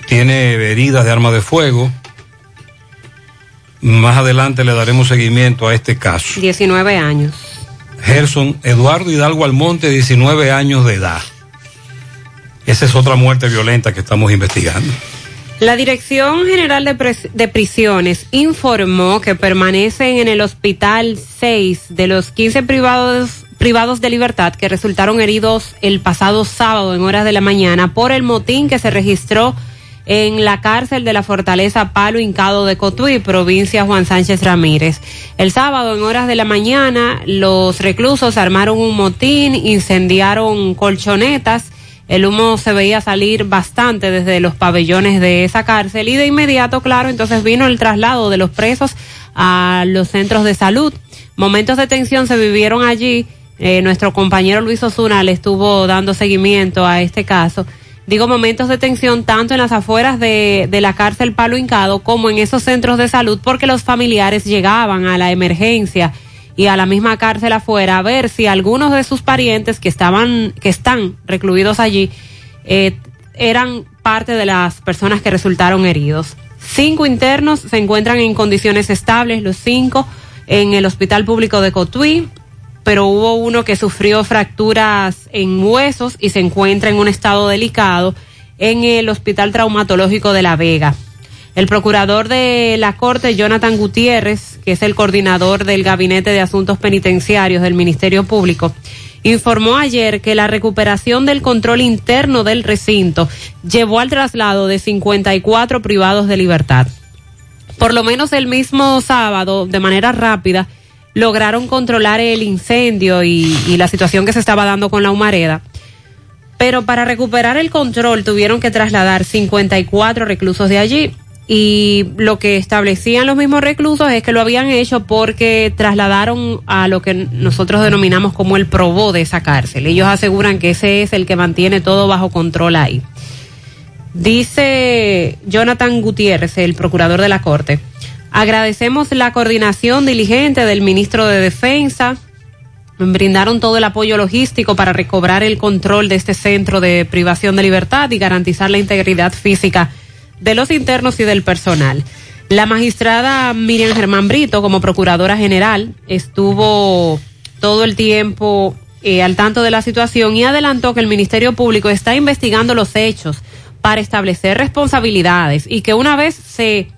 Tiene heridas de arma de fuego. Más adelante le daremos seguimiento a este caso. 19 años. Gerson Eduardo Hidalgo Almonte, 19 años de edad. Esa es otra muerte violenta que estamos investigando. La Dirección General de, de Prisiones informó que permanecen en el hospital 6 de los 15 privados, privados de libertad que resultaron heridos el pasado sábado en horas de la mañana por el motín que se registró en la cárcel de la Fortaleza Palo Hincado de Cotuí, provincia Juan Sánchez Ramírez. El sábado en horas de la mañana los reclusos armaron un motín, incendiaron colchonetas, el humo se veía salir bastante desde los pabellones de esa cárcel y de inmediato, claro, entonces vino el traslado de los presos a los centros de salud. Momentos de tensión se vivieron allí. Eh, nuestro compañero Luis Osuna le estuvo dando seguimiento a este caso. Digo momentos de tensión tanto en las afueras de, de la cárcel Palo Hincado como en esos centros de salud porque los familiares llegaban a la emergencia y a la misma cárcel afuera a ver si algunos de sus parientes que estaban, que están recluidos allí, eh, eran parte de las personas que resultaron heridos. Cinco internos se encuentran en condiciones estables, los cinco en el Hospital Público de Cotuí, pero hubo uno que sufrió fracturas en huesos y se encuentra en un estado delicado en el Hospital Traumatológico de La Vega. El procurador de la Corte, Jonathan Gutiérrez, que es el coordinador del Gabinete de Asuntos Penitenciarios del Ministerio Público, informó ayer que la recuperación del control interno del recinto llevó al traslado de 54 privados de libertad. Por lo menos el mismo sábado, de manera rápida, lograron controlar el incendio y, la situación que se estaba dando con la humareda. Pero para recuperar el control tuvieron que trasladar 54 reclusos de allí y lo que establecían los mismos reclusos es que lo habían hecho porque trasladaron a lo que nosotros denominamos como el probó de esa cárcel. Ellos aseguran que ese es el que mantiene todo bajo control ahí. Dice Jonathan Gutiérrez, el procurador de la Corte. Agradecemos la coordinación diligente del ministro de Defensa. Brindaron todo el apoyo logístico para recobrar el control de este centro de privación de libertad y garantizar la integridad física de los internos y del personal. La magistrada Miriam Germán Brito, como procuradora general, estuvo todo el tiempo eh, al tanto de la situación y adelantó que el Ministerio Público está investigando los hechos para establecer responsabilidades y que una vez se,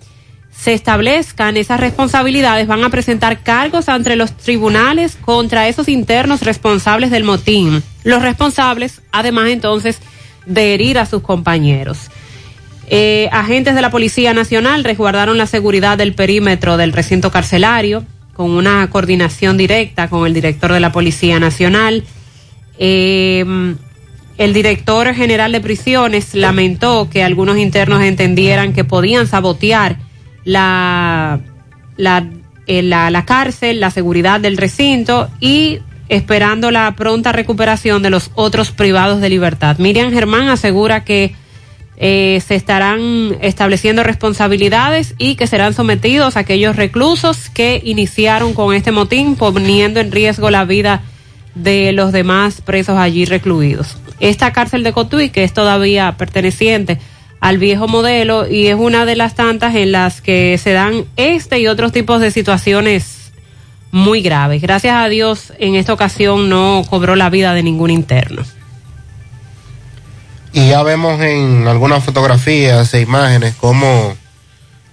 se establezcan esas responsabilidades van a presentar cargos ante los tribunales contra esos internos responsables del motín. Los responsables, además entonces, de herir a sus compañeros. Eh, agentes de la Policía Nacional resguardaron la seguridad del perímetro del recinto carcelario con una coordinación directa con el director de la Policía Nacional. Eh, el director general de prisiones lamentó que algunos internos entendieran que podían sabotear la, la, eh, la, la cárcel, la seguridad del recinto y esperando la pronta recuperación de los otros privados de libertad. Miriam Germán asegura que eh, se estarán estableciendo responsabilidades y que serán sometidos aquellos reclusos que iniciaron con este motín poniendo en riesgo la vida de los demás presos allí recluidos. Esta cárcel de Cotuí, que es todavía perteneciente al viejo modelo y es una de las tantas en las que se dan este y otros tipos de situaciones muy graves. Gracias a Dios en esta ocasión no cobró la vida de ningún interno. Y ya vemos en algunas fotografías e imágenes cómo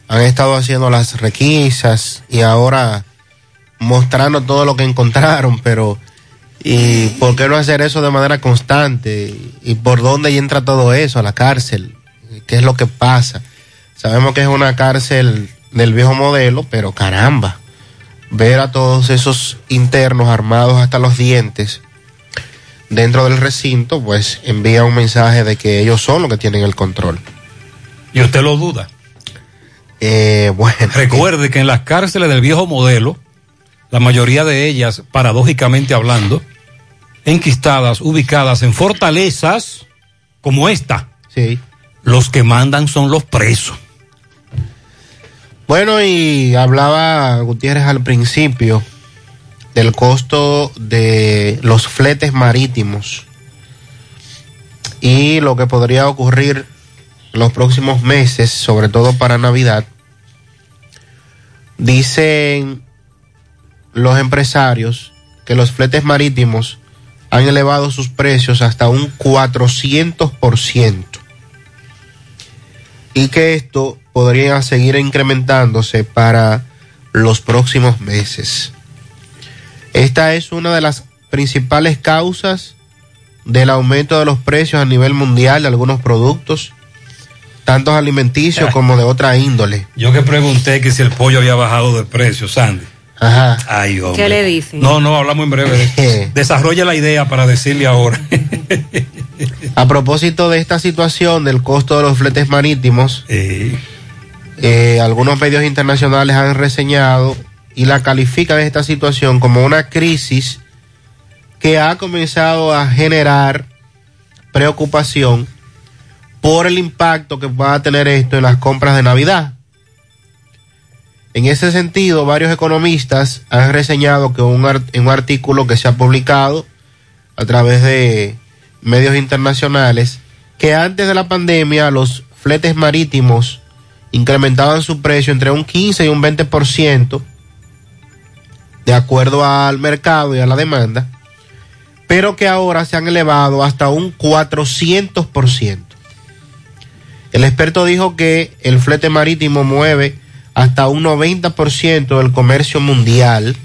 han estado haciendo las requisas y ahora mostrando todo lo que encontraron, pero ¿y por qué no hacer eso de manera constante? ¿Y por dónde entra todo eso? A la cárcel. ¿Qué es lo que pasa? Sabemos que es una cárcel del viejo modelo, pero caramba, ver a todos esos internos armados hasta los dientes dentro del recinto, pues envía un mensaje de que ellos son los que tienen el control. ¿Y usted lo duda? Eh, bueno. Recuerde que en las cárceles del viejo modelo, la mayoría de ellas, paradójicamente hablando, enquistadas, ubicadas en fortalezas como esta, sí. Los que mandan son los presos. Bueno, y hablaba Gutiérrez al principio del costo de los fletes marítimos y lo que podría ocurrir en los próximos meses, sobre todo para Navidad. Dicen los empresarios que los fletes marítimos han elevado sus precios hasta un 400%. Y que esto podría seguir incrementándose para los próximos meses. Esta es una de las principales causas del aumento de los precios a nivel mundial de algunos productos, tanto alimenticios como de otra índole. Yo que pregunté que si el pollo había bajado de precio, Sandy. Ajá. Ay, hombre. ¿Qué le dicen? No, no, hablamos en breve. Desarrolla la idea para decirle ahora. A propósito de esta situación del costo de los fletes marítimos, eh, algunos medios internacionales han reseñado y la califican esta situación como una crisis que ha comenzado a generar preocupación por el impacto que va a tener esto en las compras de Navidad. En ese sentido, varios economistas han reseñado que un, en un artículo que se ha publicado a través de medios internacionales, que antes de la pandemia los fletes marítimos incrementaban su precio entre un 15 y un 20%, de acuerdo al mercado y a la demanda, pero que ahora se han elevado hasta un 400%. El experto dijo que el flete marítimo mueve hasta un 90% del comercio mundial.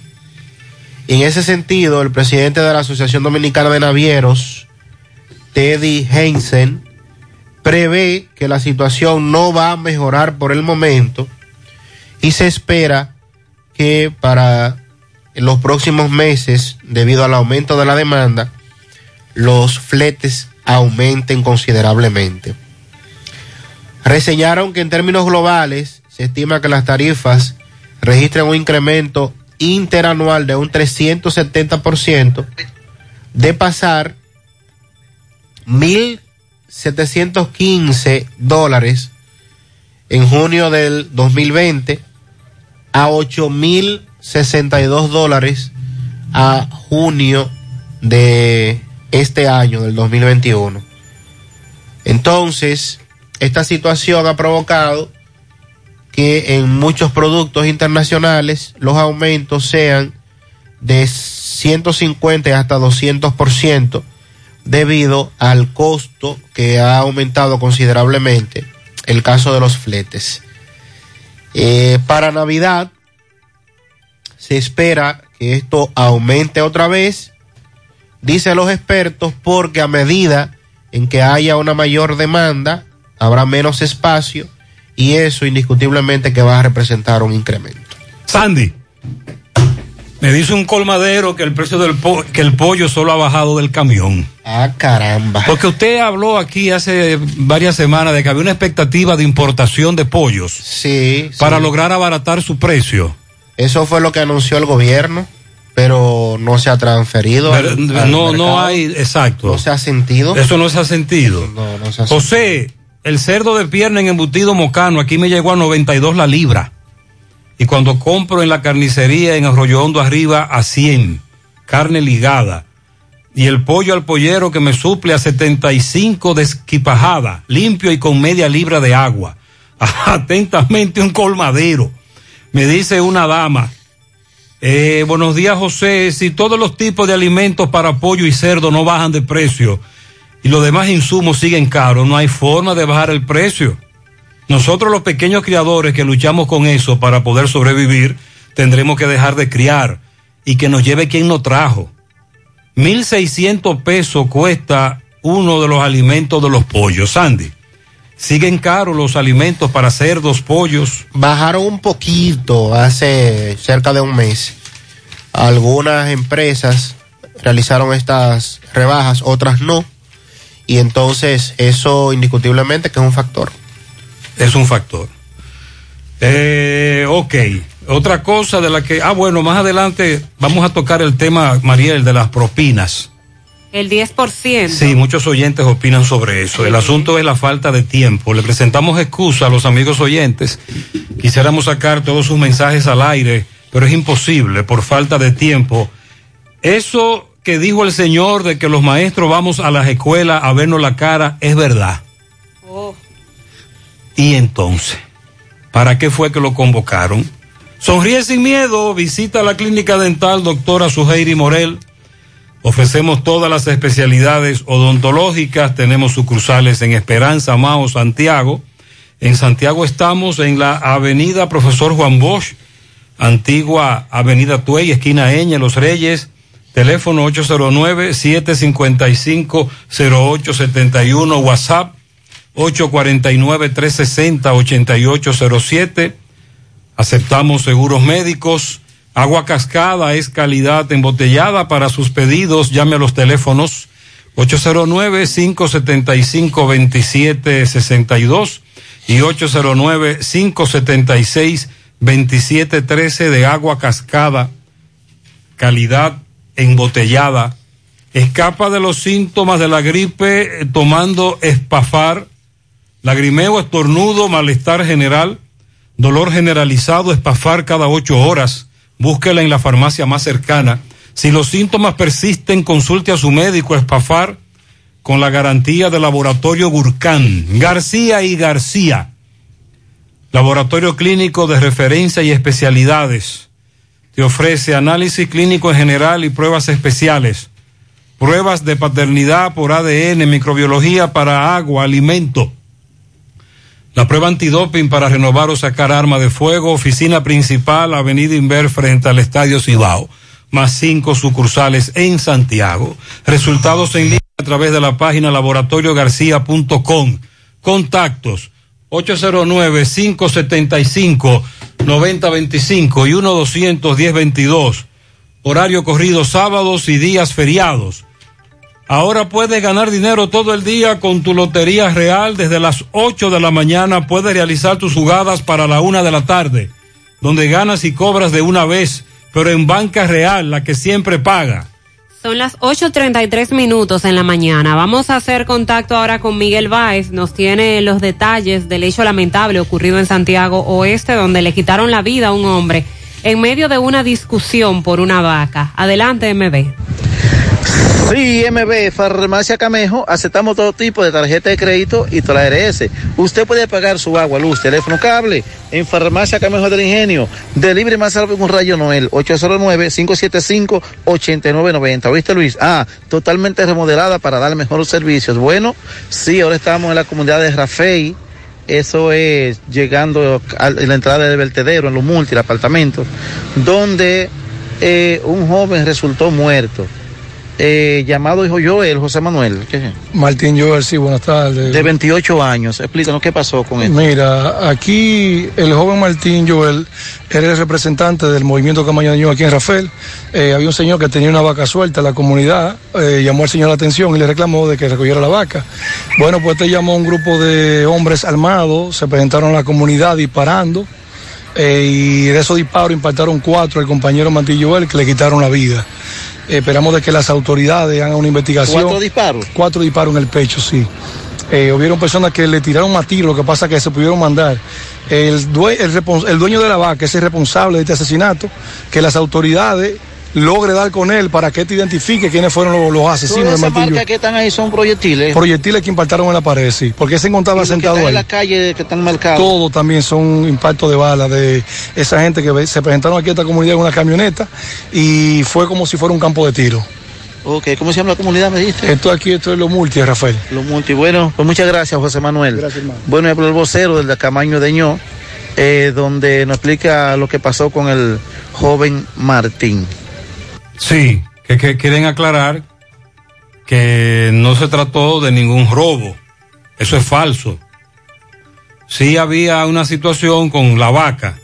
En ese sentido, el presidente de la Asociación Dominicana de Navieros, Teddy Heinsen, prevé que la situación no va a mejorar por el momento y se espera que para los próximos meses, debido al aumento de la demanda, los fletes aumenten considerablemente. Reseñaron que en términos globales se estima que las tarifas registran un incremento interanual de un 370% de pasar 1.715 dólares en junio del 2020 a 8.062 dólares a junio de este año, del 2021. Entonces, esta situación ha provocado que en muchos productos internacionales los aumentos sean de 150 hasta 200% debido al costo que ha aumentado considerablemente el caso de los fletes. Eh, para Navidad se espera que esto aumente otra vez, dicen los expertos, porque a medida en que haya una mayor demanda, habrá menos espacio y eso indiscutiblemente que va a representar un incremento. Sandy, me dice un colmadero que el precio del po- que el pollo solo ha bajado del camión. Ah, caramba. Porque usted habló aquí hace varias semanas de que había una expectativa de importación de pollos. Sí. Para sí. lograr abaratar su precio. Eso fue lo que anunció el gobierno, pero no se ha transferido. al- Pero al no, no mercado. hay, exacto. No se ha sentido. Eso no se ha sentido. No, no se ha José, el cerdo de pierna en embutido mocano, aquí me llegó a 92 la libra. Y cuando compro en la carnicería en Arroyo Hondo arriba a 100, carne ligada. Y el pollo al pollero que me suple a 75 desquipajada, limpio y con media libra de agua. Atentamente un colmadero. Me dice una dama. Eh, buenos días, José. Si todos los tipos de alimentos para pollo y cerdo no bajan de precio y los demás insumos siguen caros, no hay forma de bajar el precio. Nosotros los pequeños criadores que luchamos con eso para poder sobrevivir, tendremos que dejar de criar y que nos lleve quien nos trajo. 1.600 pesos cuesta uno de los alimentos de los pollos, Sandy. Siguen caros los alimentos para cerdos, pollos. Bajaron un poquito hace cerca de un mes. Algunas empresas realizaron estas rebajas, otras no. Y entonces eso indiscutiblemente que es un factor. Es un factor. Eh, ok. Otra cosa de la que, ah, bueno, más adelante vamos a tocar el tema, Mariel, de las propinas. El 10%. Sí, muchos oyentes opinan sobre eso. El asunto es la falta de tiempo. Le presentamos excusa a los amigos oyentes. Quisiéramos sacar todos sus mensajes al aire, pero es imposible por falta de tiempo. Eso que dijo el señor de que los maestros vamos a las escuelas a vernos la cara es verdad. Y entonces, ¿para qué fue que lo convocaron? Sonríe sin miedo, visita la clínica dental doctora Suheiri Morel. Ofrecemos todas las especialidades odontológicas, tenemos sucursales en Esperanza, Mao, Santiago. En Santiago estamos en la avenida Profesor Juan Bosch, antigua avenida Tuey, esquina Eña, Los Reyes, teléfono 809-755-0871, WhatsApp 849-360-8807. Aceptamos seguros médicos. Agua cascada es calidad embotellada. Para sus pedidos, llame a los teléfonos 809-575-2762 y 809-576-2713 de agua cascada, calidad embotellada. Escapa de los síntomas de la gripe eh, tomando espafar, lagrimeo, estornudo, malestar general, dolor generalizado, espafar cada ocho horas. Búsquela en la farmacia más cercana. Si los síntomas persisten, consulte a su médico espafar con la garantía del laboratorio Gurkán. García y García. Laboratorio clínico de referencia y especialidades. Te ofrece análisis clínico en general y pruebas especiales. Pruebas de paternidad por ADN, microbiología para agua, alimento. La prueba antidoping para renovar o sacar arma de fuego, oficina principal, Avenida Inver frente al Estadio Cibao, más cinco sucursales en Santiago. Resultados en línea a través de la página laboratoriogarcia.com. Contactos 809-575-9025 y 1-210-22. Horario corrido sábados y días feriados. Ahora puedes ganar dinero todo el día con tu Lotería Real. Desde las 8 de la mañana puedes realizar tus jugadas para la una de la tarde, donde ganas y cobras de una vez, pero en Banca Real, la que siempre paga. Son las 8.33 minutos en la mañana. Vamos a hacer contacto ahora con Miguel Báez. Nos tiene los detalles del hecho lamentable ocurrido en Santiago Oeste, donde le quitaron la vida a un hombre en medio de una discusión por una vaca. Adelante, MB. Sí, MB, Farmacia Camejo, aceptamos todo tipo de tarjeta de crédito y toda la ARS. Usted puede pagar su agua, luz, teléfono, cable en Farmacia Camejo del Ingenio. Delibre más algo con Rayo Noel, 809-575-8990. ¿Oíste, Luis? Ah, totalmente remodelada para dar mejores servicios. Bueno, sí, ahora estamos en la comunidad de Rafey. Eso es llegando a la entrada del vertedero, en los multi, apartamentos, donde eh, un joven resultó muerto eh, llamado hijo Joel, José Manuel. ¿qué? Martín Joel, sí, buenas tardes. De 28 años. Explícanos qué pasó con él. Mira, aquí el joven Martín Joel era el representante del movimiento Camaño aquí en Rafael. Eh, había un señor que tenía una vaca suelta en la comunidad, eh, llamó al señor la atención y le reclamó de que recogiera la vaca. Bueno, pues este llamó a un grupo de hombres armados, se presentaron a la comunidad disparando. eh, y de esos disparos impactaron cuatro al compañero Martín Joel que le quitaron la vida. Esperamos de que las autoridades hagan una investigación. ¿Cuatro disparos? Cuatro disparos en el pecho, sí. Eh, hubieron personas que le tiraron a tiro, lo que pasa es que se pudieron mandar. El, due- el, el dueño de la vaca es el responsable de este asesinato, que las autoridades logre dar con él para que te identifique quiénes fueron los, los asesinos de Martillo. que están ahí son proyectiles. Proyectiles que impactaron en la pared, sí, porque se encontraba los que sentado ahí. en la calle que están marcados. Todo también son impactos de bala de esa gente que se presentaron aquí a esta comunidad en una camioneta y fue como si fuera un campo de tiro. Ok, ¿cómo se llama la comunidad, me dijiste? Esto aquí, esto es lo multi, Rafael. Los multi. Bueno, pues muchas gracias, José Manuel. Gracias, hermano. Bueno, el vocero del Camaño de Ño, eh, donde nos explica lo que pasó con el joven Martín. Sí, que, quieren aclarar que no se trató de ningún robo. Eso es falso. Sí había una situación con la vaca,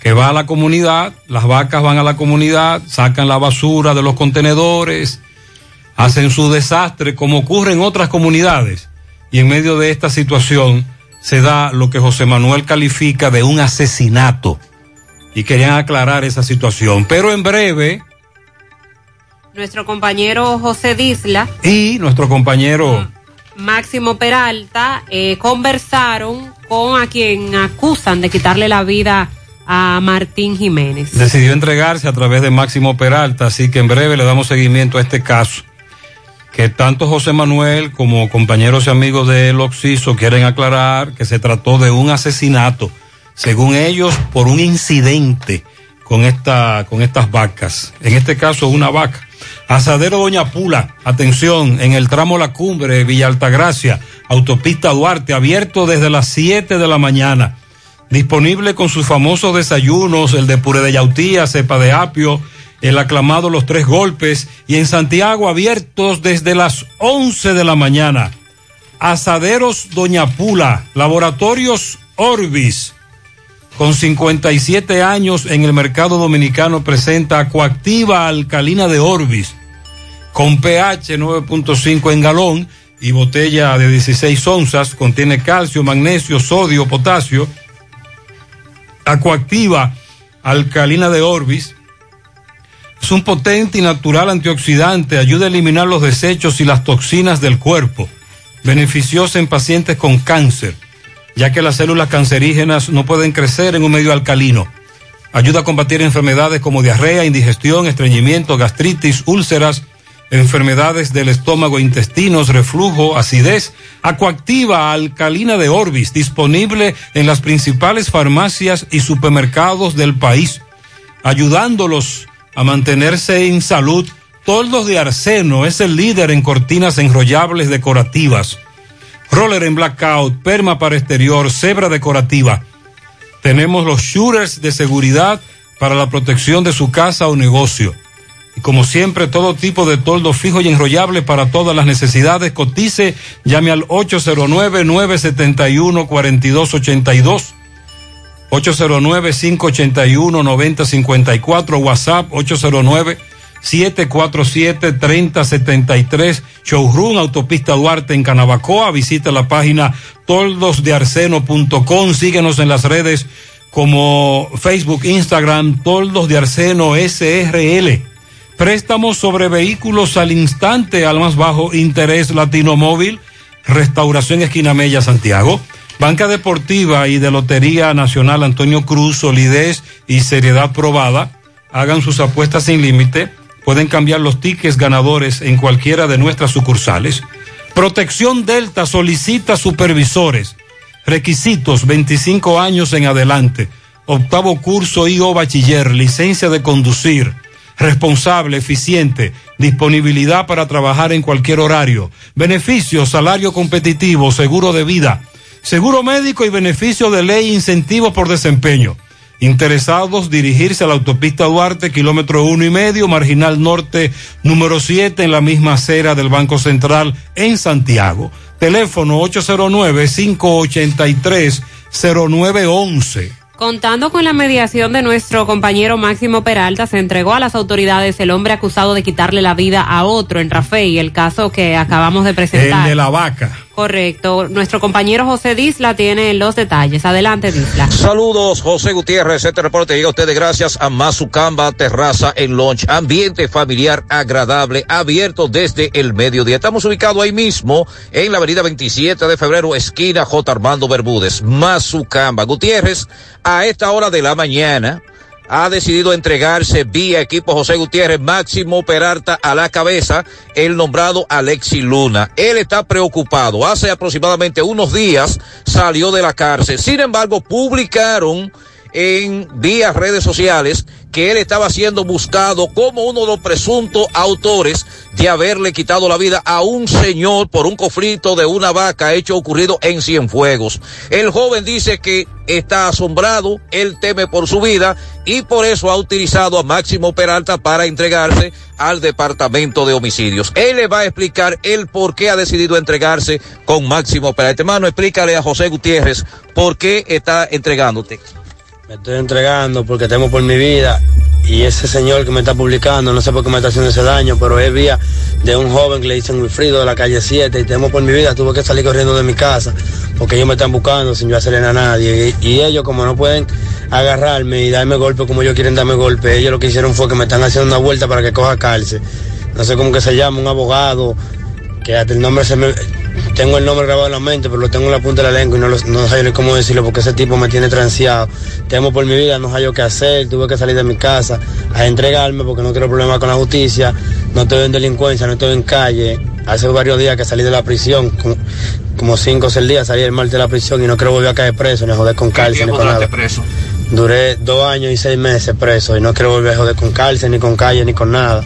que va a la comunidad, las vacas van a la comunidad, sacan la basura de los contenedores, hacen su desastre, como ocurre en otras comunidades. Y en medio de esta situación se da lo que José Manuel califica de un asesinato. Y querían aclarar esa situación. Pero en breve, Nuestro compañero José Disla, y nuestro compañero Máximo Peralta, eh, conversaron con a quien acusan de quitarle la vida a Martín Jiménez. decidió entregarse a través de Máximo Peralta, así que en breve le damos seguimiento a este caso. Que tanto José Manuel como compañeros y amigos del Oxiso quieren aclarar que se trató de un asesinato, según ellos, por un incidente con, esta, con estas vacas. En este caso, una vaca. Asadero Doña Pula, atención, en el tramo La Cumbre, Villa Altagracia, autopista Duarte, abierto desde las 7 de la mañana. Disponible con sus famosos desayunos, el de puré de yautía, cepa de apio, el aclamado Los Tres Golpes, y en Santiago abiertos desde las 11 de la mañana. Asaderos Doña Pula, Laboratorios Orbis, con 57 años en el mercado dominicano, presenta coactiva alcalina de Orbis, con pH 9.5 en galón y botella de 16 onzas, contiene calcio, magnesio, sodio, potasio. Acuactiva alcalina de Orbis es un potente y natural antioxidante, ayuda a eliminar los desechos y las toxinas del cuerpo, beneficiosa en pacientes con cáncer ya que las células cancerígenas no pueden crecer en un medio alcalino. Ayuda a combatir enfermedades como diarrea, indigestión, estreñimiento, gastritis, úlceras, enfermedades del estómago, intestinos, reflujo, acidez. Acuactiva alcalina de Orbis, disponible en las principales farmacias y supermercados del país, ayudándolos a mantenerse en salud. Toldos de Arseno es el líder en cortinas enrollables decorativas roller en blackout, perma para exterior, cebra decorativa. Tenemos los shooters de seguridad para la protección de su casa o negocio. Y como siempre, todo tipo de toldo fijo y enrollable para todas las necesidades. Cotice, llame al 809-971-4282. 809-581-9054. WhatsApp 809 747-3073, Showroom, Autopista Duarte en Canabacoa. Visita la página toldosdearseno.com. Síguenos en las redes como Facebook, Instagram, Toldos de Arseno SRL. Préstamos sobre vehículos al instante al más bajo interés Latino Móvil. Restauración Esquina Mella, Santiago. Banca Deportiva y de Lotería Nacional Antonio Cruz, solidez y seriedad probada. Hagan sus apuestas sin límite Pueden cambiar los tickets ganadores en cualquiera de nuestras sucursales. Protección Delta solicita supervisores. Requisitos 25 años en adelante. Octavo curso y o bachiller, licencia de conducir. Responsable, eficiente, disponibilidad para trabajar en cualquier horario. Beneficios, salario competitivo, seguro de vida, seguro médico y beneficio de ley, incentivo por desempeño. Interesados dirigirse a la autopista Duarte, kilómetro uno y medio, marginal norte, número 7, en la misma acera del Banco Central en Santiago. Teléfono 809-583-0911. Contando con la mediación de nuestro compañero Máximo Peralta, se entregó a las autoridades el hombre acusado de quitarle la vida a otro en Rafael, el caso que acabamos de presentar. El de la vaca. Correcto. Nuestro compañero José Disla tiene los detalles. Adelante, Disla. Saludos, José Gutiérrez. Este reporte llega a ustedes gracias a Mazucamba Terraza en Launch. Ambiente familiar agradable, abierto desde el mediodía. Estamos ubicados ahí mismo en la avenida 27 de febrero, esquina J. Armando Bermúdez. Mazucamba. Gutiérrez, a esta hora de la mañana ha decidido entregarse vía equipo José Gutiérrez, Máximo Peralta a la cabeza, el nombrado Alexi Luna. Él está preocupado. Hace aproximadamente unos días salió de la cárcel. Sin embargo, publicaron en vía redes sociales que él estaba siendo buscado como uno de los presuntos autores de haberle quitado la vida a un señor por un conflicto de una vaca hecho ocurrido en Cienfuegos. El joven dice que está asombrado, él teme por su vida y por eso ha utilizado a Máximo Peralta para entregarse al departamento de homicidios. Él le va a explicar el por qué ha decidido entregarse con Máximo Peralta. Hermano, explícale a José Gutiérrez por qué está entregándote. Me estoy entregando porque temo por mi vida y ese señor que me está publicando, no sé por qué me está haciendo ese daño, pero es vía de un joven que le dicen Wilfrido de la calle 7 y temo por mi vida, tuve que salir corriendo de mi casa porque ellos me están buscando sin yo hacerle a nadie y, y ellos como no pueden agarrarme y darme golpe como ellos quieren darme golpe, ellos lo que hicieron fue que me están haciendo una vuelta para que coja cárcel. No sé cómo que se llama, un abogado, que hasta el nombre se me... Tengo el nombre grabado en la mente, pero lo tengo en la punta de la lengua y no, lo, no sé ni cómo decirlo porque ese tipo me tiene transeado. Temo por mi vida, no sé yo qué hacer, tuve que salir de mi casa a entregarme porque no quiero problemas con la justicia, no estoy en delincuencia, no estoy en calle. Hace varios días que salí de la prisión, como, como cinco o seis días salí el martes de la prisión y no quiero volver a caer preso, ni joder con cárcel, ni con nada. preso? Duré dos años y seis meses preso y no quiero volver a joder con cárcel, ni con calle, ni con nada.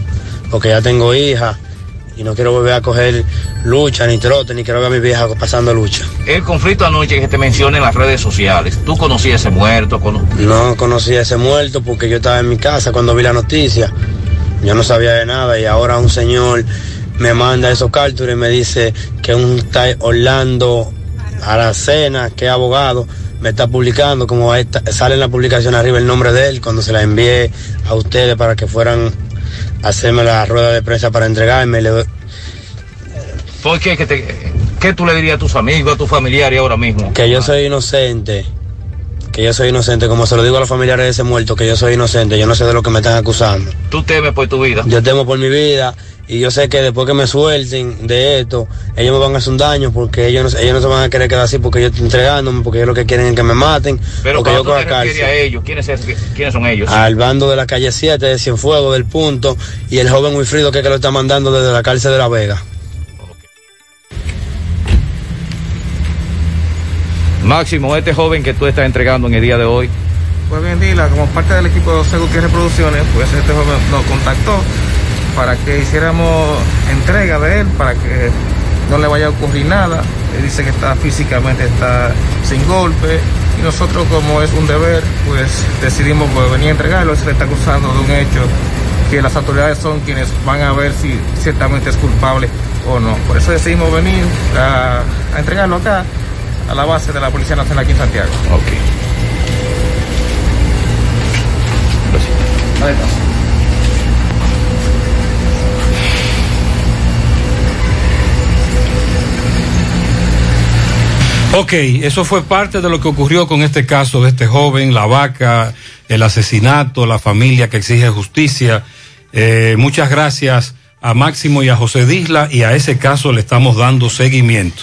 porque ya tengo hija y no quiero volver a coger lucha ni trote, ni quiero ver a mi vieja pasando lucha. El conflicto anoche que te menciona en las redes sociales, ¿tú conocías ese muerto? Cono- No conocí a ese muerto porque yo estaba en mi casa cuando vi la noticia. Yo no sabía de nada y ahora un señor me manda esos cártulos y me dice que un tal Orlando Aracena, que es abogado, me está publicando, como esta- sale en la publicación arriba el nombre de él, cuando se la envié a ustedes para que fueran hacerme la rueda de prensa para entregarme. ¿Por qué? ¿Qué, te- qué tú le dirías a tus amigos, a tus familiares ahora mismo? que yo soy inocente, que yo soy inocente, como se lo digo a los familiares de ese muerto, que yo soy inocente, yo no sé de lo que me están acusando. ¿Tú temes por tu vida? Yo temo por mi vida y yo sé que después que me suelten de esto, ellos me van a hacer un daño porque ellos no, ellos no se van a querer quedar así porque yo estoy entregándome, porque ellos lo que quieren es que me maten, Pero porque yo te refieres a cárcel. ellos, ¿quiénes, es- ¿quiénes son ellos? Al bando de la calle 7 de Cienfuegos, del punto, y el joven Wilfrido que es que lo está mandando desde la cárcel de La Vega. Máximo, este joven que tú estás entregando en el día de hoy, Pues bien, Dila, como parte del equipo de José Gutiérrez Producciones, pues este joven nos contactó para que hiciéramos entrega de él, para que no le vaya a ocurrir nada. Él dice que está físicamente está sin golpe y nosotros como es un deber, pues decidimos pues, venir a entregarlo. Se le está acusando de un hecho que las autoridades son quienes van a ver si ciertamente es culpable o no. Por eso decidimos venir a, a entregarlo acá, a la base de la Policía Nacional aquí en Santiago. Ok, eso fue parte de lo que ocurrió con este caso de este joven, la vaca, el asesinato, la familia que exige justicia. Eh, muchas gracias a Máximo y a José Disla y a ese caso le estamos dando seguimiento.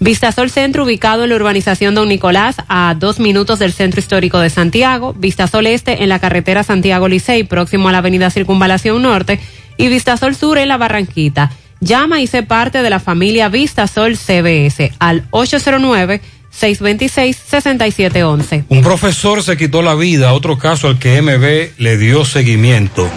Vistasol Centro, ubicado en la urbanización Don Nicolás, a dos minutos del Centro Histórico de Santiago. Vistasol Este, en la carretera Santiago Licey, próximo a la avenida Circunvalación Norte. Y Vistasol Sur, en la Barranquita. Llama y sé parte de la familia Vistasol CBS al 809-626-6711. Un profesor se quitó la vida, otro caso al que MB le dio seguimiento.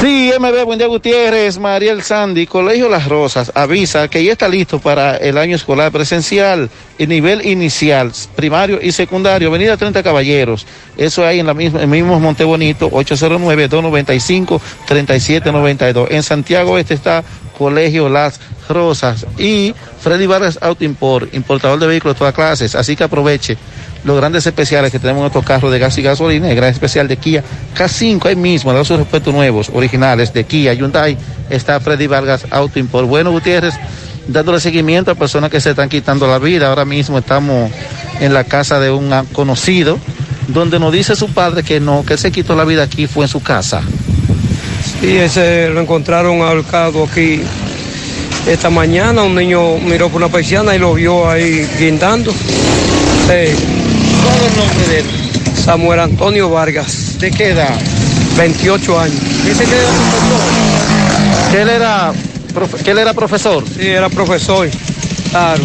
Sí, MB, buen día Gutiérrez, Mariel Sandy, Colegio Las Rosas, avisa que ya está listo para el año escolar presencial y nivel inicial, primario y secundario, Avenida 30 Caballeros, eso hay en la misma, en mismo Monte Bonito, 809-295-3792. En Santiago este está Colegio Las Rosas y Freddy Vargas Auto Import, importador de vehículos de todas clases, así que aproveche los grandes especiales que tenemos en estos carros de gas y gasolina, el gran especial de Kia K5 ahí mismo, da sus repuestos nuevos, originales de Kia, Hyundai, está Freddy Vargas Auto Import. Bueno, Gutiérrez, dándole seguimiento a personas que se están quitando la vida, ahora mismo estamos en la casa de un conocido, donde nos dice su padre que no, que se quitó la vida aquí, fue en su casa. Sí, ese lo encontraron ahorcado aquí Esta mañana un niño miró por una persiana y lo vio ahí guindando. Eh, ¿Cuál es el nombre de él? Samuel Antonio Vargas. ¿De qué edad? 28 años. Dice que era profesor. Que él era, profe- que él era profesor. Sí, era profesor. Claro.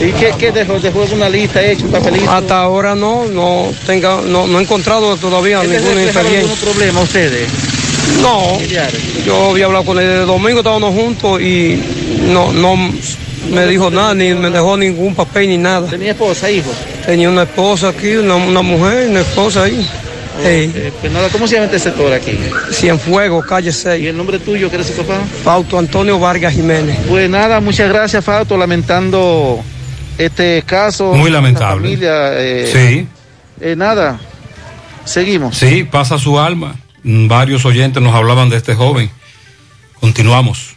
¿Y qué, qué dejó? ¿Dejó una lista hecha, un papelito? Hasta ahora no, no tenga, no, no he encontrado todavía ¿Él ninguna dejó algún experiencia. problema ustedes? No, yo había hablado con él el domingo, estábamos juntos y no, no me dijo nada, ni me dejó ningún papel ni nada. ¿Tenía esposa, hijo? Tenía una esposa aquí, una, una mujer, una esposa ahí. Eh, pues nada, ¿cómo se llama este sector aquí? Cienfuegos, calle 6. ¿Y el nombre tuyo, que eres su papá? Fausto Antonio Vargas Jiménez. Pues nada, muchas gracias, Fausto, lamentando este caso. Muy lamentable. Familia, eh, Sí. eh, nada, seguimos. Sí, pasa su alma. Mm, Varios oyentes nos hablaban de este joven. Continuamos.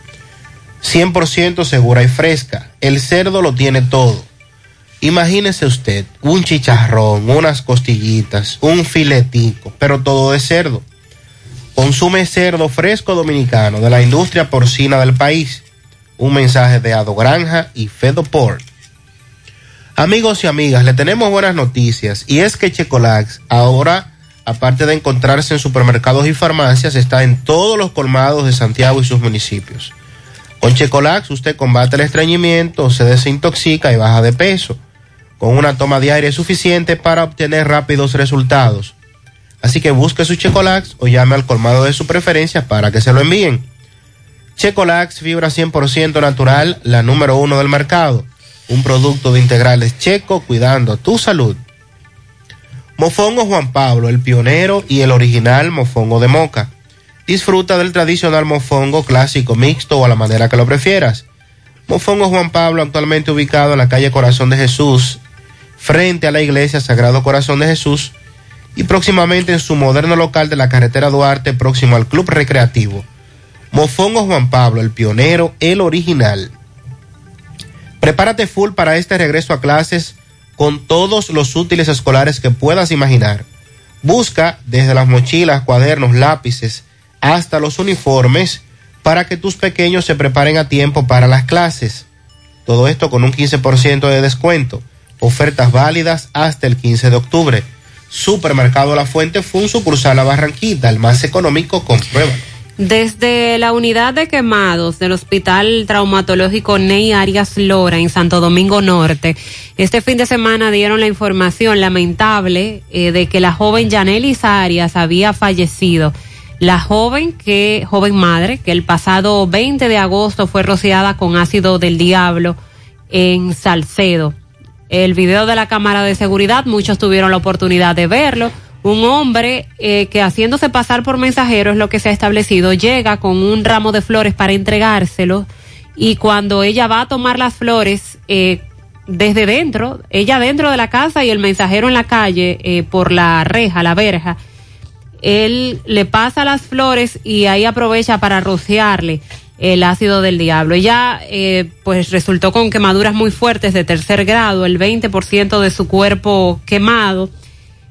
100% segura y fresca. El cerdo lo tiene todo. Imagínese usted un chicharrón, unas costillitas, un filetico, pero todo de cerdo. Consume cerdo fresco dominicano de la industria porcina del país. Un mensaje de Ado Granja y Fedoport. Amigos y amigas, le tenemos buenas noticias y es que Checolax ahora, aparte de encontrarse en supermercados y farmacias, está en todos los colmados de Santiago y sus municipios. Con Checolax usted combate el estreñimiento, se desintoxica y baja de peso, con una toma diaria suficiente para obtener rápidos resultados. Así que busque su Checolax o llame al colmado de su preferencia para que se lo envíen. Checolax, fibra 100% natural, la número uno del mercado. Un producto de integrales checo cuidando tu salud. Mofongo Juan Pablo, el pionero y el original mofongo de moca. Disfruta del tradicional mofongo clásico mixto o a la manera que lo prefieras. Mofongo Juan Pablo, actualmente ubicado en la calle Corazón de Jesús, frente a la iglesia Sagrado Corazón de Jesús, y próximamente en su moderno local de la carretera Duarte, próximo al Club Recreativo. Mofongo Juan Pablo, el pionero, el original. Prepárate full para este regreso a clases con todos los útiles escolares que puedas imaginar. Busca desde las mochilas, cuadernos, lápices, hasta los uniformes para que tus pequeños se preparen a tiempo para las clases. Todo esto con un 15% de descuento. Ofertas válidas hasta el 15 de octubre. Supermercado La Fuente fue un sucursal a Barranquita, el más económico, compruébalo. Desde la unidad de quemados del Hospital Traumatológico Ney Arias Lora en Santo Domingo Norte, este fin de semana dieron la información lamentable eh, de que la joven Yanelis Arias había fallecido. La joven que, joven madre, que el pasado 20 de agosto fue rociada con ácido del diablo en Salcedo. El video de la cámara de seguridad, muchos tuvieron la oportunidad de verlo. Un hombre eh, que haciéndose pasar por mensajero es lo que se ha establecido, llega con un ramo de flores para entregárselo y cuando ella va a tomar las flores eh, desde dentro, ella dentro de la casa y el mensajero en la calle eh, por la reja, la verja, él le pasa las flores y ahí aprovecha para rociarle el ácido del diablo. Ella eh, pues resultó con quemaduras muy fuertes de tercer grado, el 20% de su cuerpo quemado,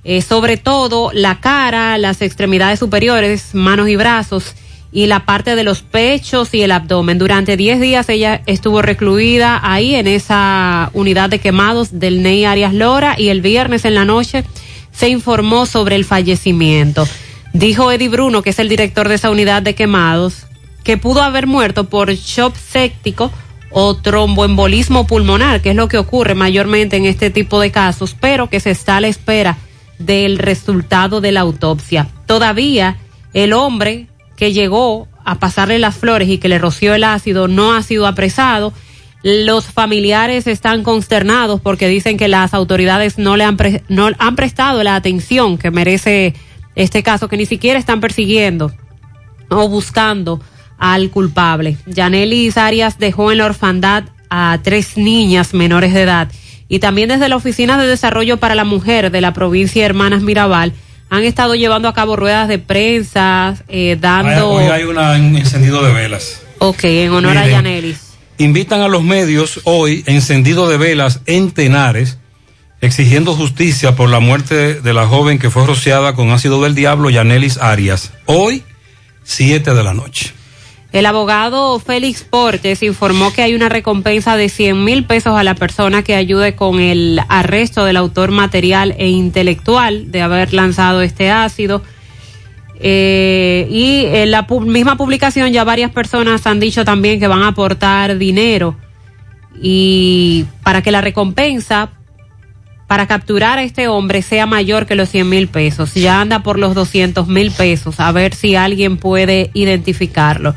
eh, sobre todo la cara, las extremidades superiores, manos y brazos y la parte de los pechos y el abdomen. Durante 10 días ella estuvo recluida ahí en esa unidad de quemados del NEI Arias Lora y el viernes en la noche se informó sobre el fallecimiento. Dijo Eddie Bruno, que es el director de esa unidad de quemados, que pudo haber muerto por shock séptico o tromboembolismo pulmonar, que es lo que ocurre mayormente en este tipo de casos, pero que se está a la espera del resultado de la autopsia. Todavía el hombre que llegó a pasarle las flores y que le roció el ácido no ha sido apresado. Los familiares están consternados porque dicen que las autoridades no le han, pre- no han prestado la atención que merece este caso, que ni siquiera están persiguiendo o buscando al culpable. Yanelis Arias dejó en la orfandad a tres niñas menores de edad y también desde la Oficina de Desarrollo para la Mujer de la provincia de Hermanas Mirabal han estado llevando a cabo ruedas de prensa, eh, dando... Hoy hay una- un encendido de velas. Ok, en honor a. Yanelis. Invitan a los medios hoy encendido de velas en Tenares, exigiendo justicia por la muerte de la joven que fue rociada con ácido del diablo, Yanelis Arias. Hoy, 7 de la noche. El abogado Félix Portes informó que hay una recompensa de 100 mil pesos a la persona que ayude con el arresto del autor material e intelectual de haber lanzado este ácido. Eh, y en la pu- misma publicación ya varias personas han dicho también que van a aportar dinero y para que la recompensa para capturar a este hombre sea mayor que los 100 mil pesos. Ya anda por los 200 mil pesos, a ver si alguien puede identificarlo.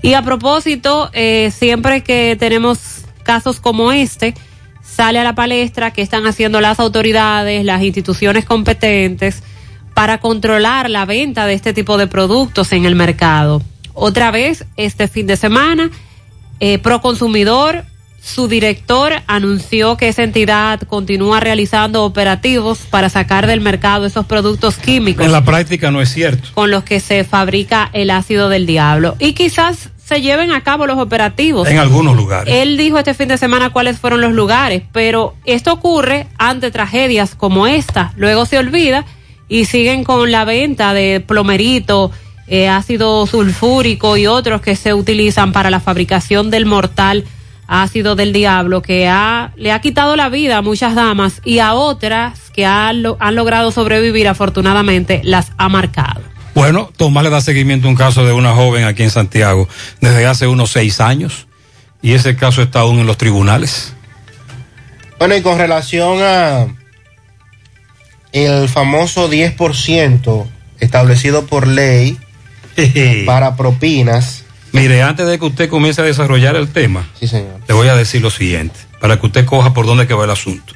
Y a propósito, eh, siempre que tenemos casos como este, sale a la palestra que están haciendo las autoridades, las instituciones competentes para controlar la venta de este tipo de productos en el mercado. Otra vez, este fin de semana, eh, Proconsumidor, su director anunció que esa entidad continúa realizando operativos para sacar del mercado esos productos químicos En la práctica no es cierto. con los que se fabrica el ácido del diablo. Y quizás se lleven a cabo los operativos. En algunos lugares. Él dijo este fin de semana cuáles fueron los lugares, pero esto ocurre ante tragedias como esta. Luego se olvida y siguen con la venta de plomerito, eh, ácido sulfúrico y otros que se utilizan para la fabricación del mortal ácido del diablo que ha, le ha quitado la vida a muchas damas y a otras que han, lo- han logrado sobrevivir afortunadamente las ha marcado. Bueno, Tomás le da seguimiento a un caso de una joven aquí en Santiago desde hace unos seis años y ese caso está aún en los tribunales. Bueno, y con relación a el famoso 10% establecido por ley para propinas. Mire, antes de que usted comience a desarrollar el tema, Sí, señor. le voy a decir lo siguiente, para que usted coja por dónde que va el asunto.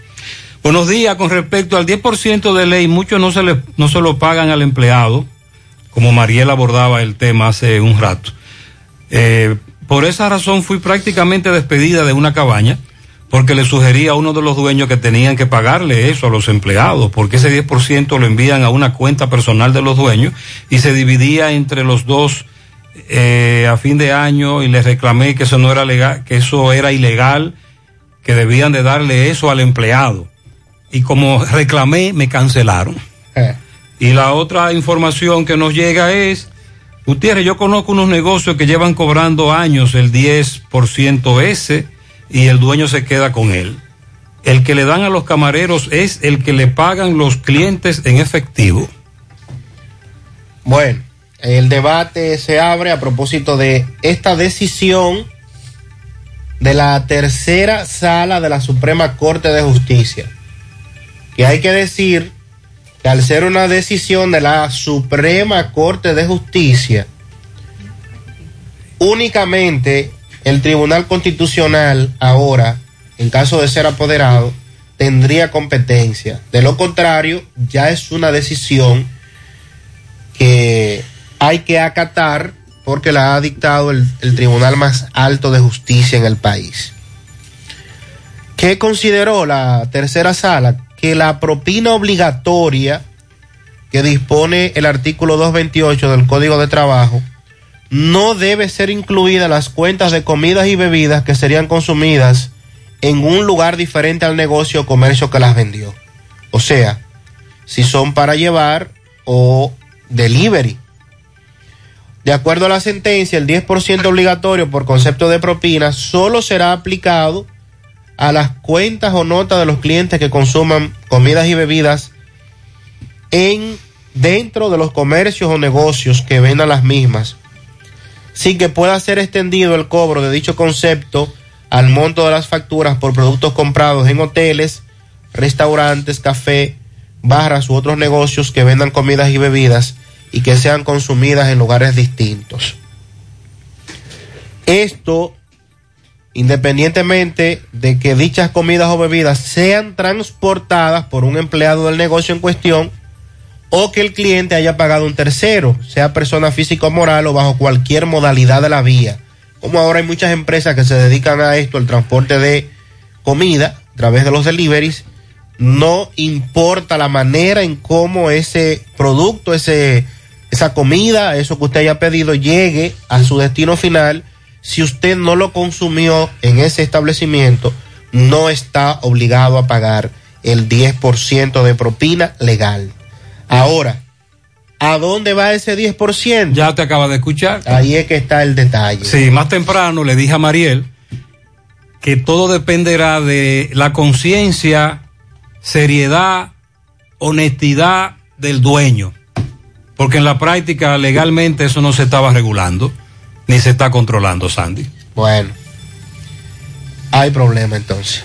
Buenos días, con respecto al 10% de ley, muchos no se, le, no se lo pagan al empleado, como Mariela abordaba el tema hace un rato. Eh, por esa razón fui prácticamente despedida de una cabaña, porque le sugerí a uno de los dueños que tenían que pagarle eso a los empleados, porque ese 10% lo envían a una cuenta personal de los dueños y se dividía entre los dos eh, a fin de año y les reclamé que eso no era legal, que eso era ilegal, que debían de darle eso al empleado. Y como reclamé, me cancelaron. Y la otra información que nos llega es, Gutiérrez, yo conozco unos negocios que llevan cobrando años el 10% ese y el dueño se queda con él. El que le dan a los camareros es el que le pagan los clientes en efectivo. Bueno, el debate se abre a propósito de esta decisión de la tercera sala de la Suprema Corte de Justicia. Que hay que decir que al ser una decisión de la Suprema Corte de Justicia, únicamente el Tribunal Constitucional ahora, en caso de ser apoderado, tendría competencia. De lo contrario, ya es una decisión que hay que acatar porque la ha dictado el, tribunal más alto de justicia en el país. ¿Qué consideró la tercera sala? Que la propina obligatoria que dispone el artículo 228 del Código de Trabajo no debe ser incluida las cuentas de comidas y bebidas que serían consumidas en un lugar diferente al negocio o comercio que las vendió. O sea, si son para llevar o delivery. De acuerdo a la sentencia, el 10% obligatorio por concepto de propina solo será aplicado a las cuentas o notas de los clientes que consuman comidas y bebidas en dentro de los comercios o negocios que vendan las mismas, sin que pueda ser extendido el cobro de dicho concepto al monto de las facturas por productos comprados en hoteles, restaurantes, café, barras u otros negocios que vendan comidas y bebidas y que sean consumidas en lugares distintos. Esto, independientemente de que dichas comidas o bebidas sean transportadas por un empleado del negocio en cuestión o que el cliente haya pagado un tercero, sea persona física o moral o bajo cualquier modalidad de la vía. Como ahora hay muchas empresas que se dedican a esto, el transporte de comida a través de los deliveries, no importa la manera en cómo ese producto, ese, esa comida, eso que usted haya pedido, llegue a su destino final, si usted no lo consumió en ese establecimiento, no está obligado a pagar el 10% de propina legal. Ahora, ¿a dónde va ese 10%? Ya te acaba de escuchar. Ahí es que está el detalle. Sí, más temprano le dije a Mariel que todo dependerá de la conciencia, seriedad, honestidad del dueño. Porque en la práctica legalmente eso no se estaba regulando, ni se está controlando, Sandy. Bueno, hay problema entonces.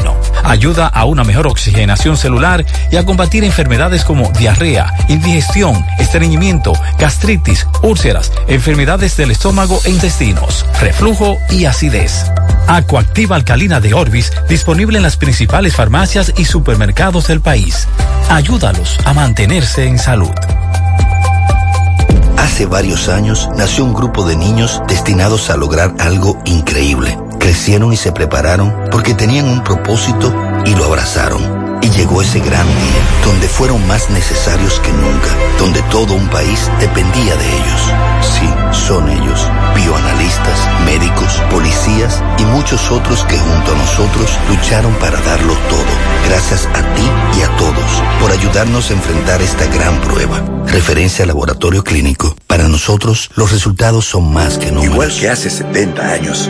Ayuda a una mejor oxigenación celular y a combatir enfermedades como diarrea, indigestión, estreñimiento, gastritis, úlceras, enfermedades del estómago e intestinos, reflujo y acidez. Acuactiva alcalina de Orbis disponible en las principales farmacias y supermercados del país. Ayúdalos a mantenerse en salud. Hace varios años nació un grupo de niños destinados a lograr algo increíble. Crecieron y se prepararon porque tenían un propósito y lo abrazaron. Y llegó ese gran día, donde fueron más necesarios que nunca, donde todo un país dependía de ellos. Sí, son ellos, bioanalistas, médicos, policías y muchos otros que junto a nosotros lucharon para darlo todo. Gracias a ti y a todos por ayudarnos a enfrentar esta gran prueba. Referencia al laboratorio clínico. Para nosotros, los resultados son más que números. Igual que hace 70 años,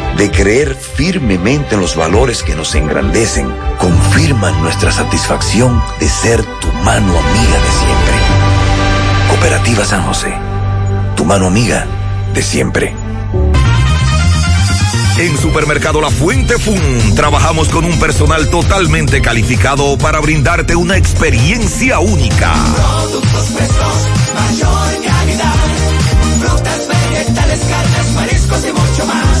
de creer firmemente en los valores que nos engrandecen, confirman nuestra satisfacción de ser tu mano amiga de siempre. Cooperativa San José, tu mano amiga de siempre. En Supermercado La Fuente Fun trabajamos con un personal totalmente calificado para brindarte una experiencia única. Productos frescos, mayor calidad. Frutas, vegetales, carnes, mariscos y mucho más.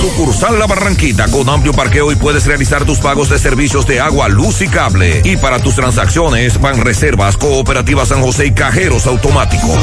Sucursal La Barranquita con amplio parqueo y puedes realizar tus pagos de servicios de agua, luz y cable. Y para tus transacciones van reservas, cooperativas San José y cajeros automáticos.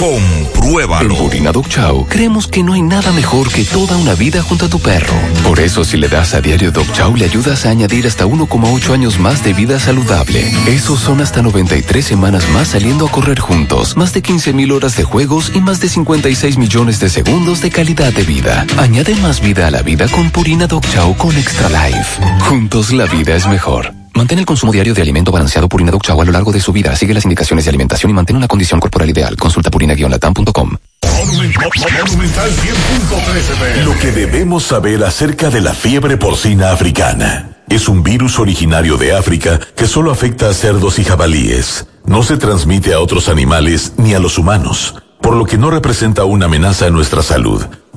Compruébalo. En Purina Dog Chow creemos que no hay nada mejor que toda una vida junto a tu perro. Por eso si le das a diario Dog Chow le ayudas a añadir hasta 1,8 años más de vida saludable. Esos son hasta 93 semanas más saliendo a correr juntos, más de 15 mil horas de juegos y más de 56 millones de segundos de calidad de vida. Añade más vida a la vida con Purina Dog Chow con Extra Life. Juntos la vida es mejor. Mantén el consumo diario de alimento balanceado Purina Dog Chow a lo largo de su vida. Sigue las indicaciones de alimentación y mantén una condición corporal ideal. Consulta purina-latam.com. Monumental 100.13 Lo que debemos saber acerca de la fiebre porcina africana. Es un virus originario de África que solo afecta a cerdos y jabalíes. No se transmite a otros animales ni a los humanos, por lo que no representa una amenaza a nuestra salud.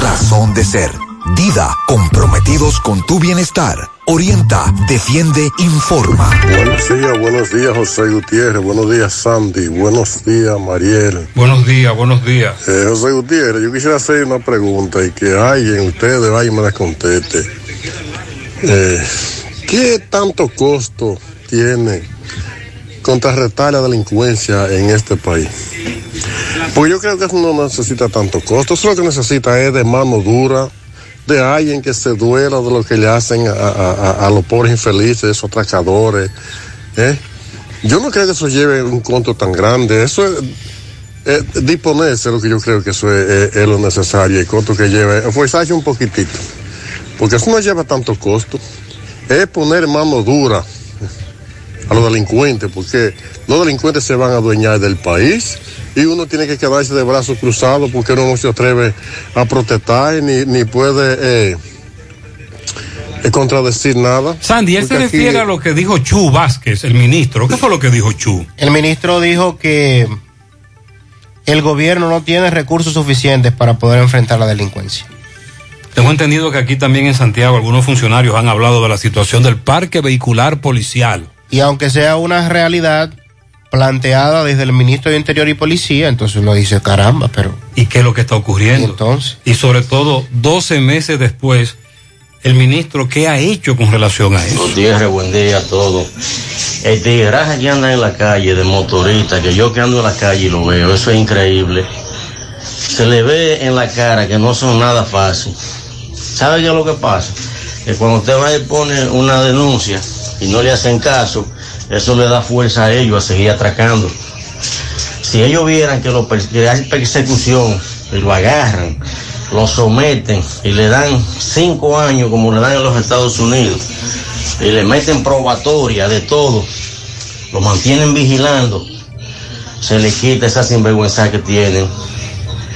razón de ser. Dida, comprometidos con tu bienestar. Orienta, defiende, informa. Buenos días, buenos días, José Gutiérrez. Buenos días, Sandy. Buenos días, Mariel. Buenos días, buenos días. Eh, José Gutiérrez, yo quisiera hacer una pregunta y que alguien, ustedes, vaya y me la conteste. Eh, ¿Qué tanto costo tiene contrarrestar la delincuencia en este país? Porque yo creo que eso no necesita tanto costo. Eso lo que necesita es de mano dura, de alguien que se duela de lo que le hacen a, los pobres infelices, esos atracadores. ¿eh? Yo no creo que eso lleve un costo tan grande. Eso es eh, disponerse, lo que yo creo que eso es, es- es lo necesario. El costo que lleva, esforzarse un poquitito. Porque eso no lleva tanto costo. Es poner mano dura a los delincuentes, porque los delincuentes se van a adueñar del país y uno tiene que quedarse de brazos cruzados porque uno no se atreve a protestar ni, ni puede eh, eh, contradecir nada. Sandy, él se aquí- refiere a lo que dijo Chu Vázquez, el ministro. ¿Qué fue lo que dijo Chu? El ministro dijo que el gobierno no tiene recursos suficientes para poder enfrentar la delincuencia. Tengo entendido que aquí también en Santiago algunos funcionarios han hablado de la situación del parque vehicular policial. Y aunque sea una realidad planteada desde el ministro de Interior y Policía, entonces uno dice, caramba, pero... ¿Y qué es lo que está ocurriendo? entonces? Y sobre todo, 12 meses después, el ministro, ¿qué ha hecho con relación a eso? Gutiérrez, buen día a todos. El tigraje que anda en la calle de motorista, que yo que ando en la calle y lo veo, eso es increíble. Se le ve en la cara que no son nada fácil. ¿Sabe qué es lo que pasa? Que cuando usted va y pone una denuncia y no le hacen caso, eso le da fuerza a ellos a seguir atracando. Si ellos vieran que, lo, que hay persecución y lo agarran, lo someten y le dan cinco años como le dan en los Estados Unidos y le meten probatoria de todo, lo mantienen vigilando, se le quita esa sinvergüenza que tienen.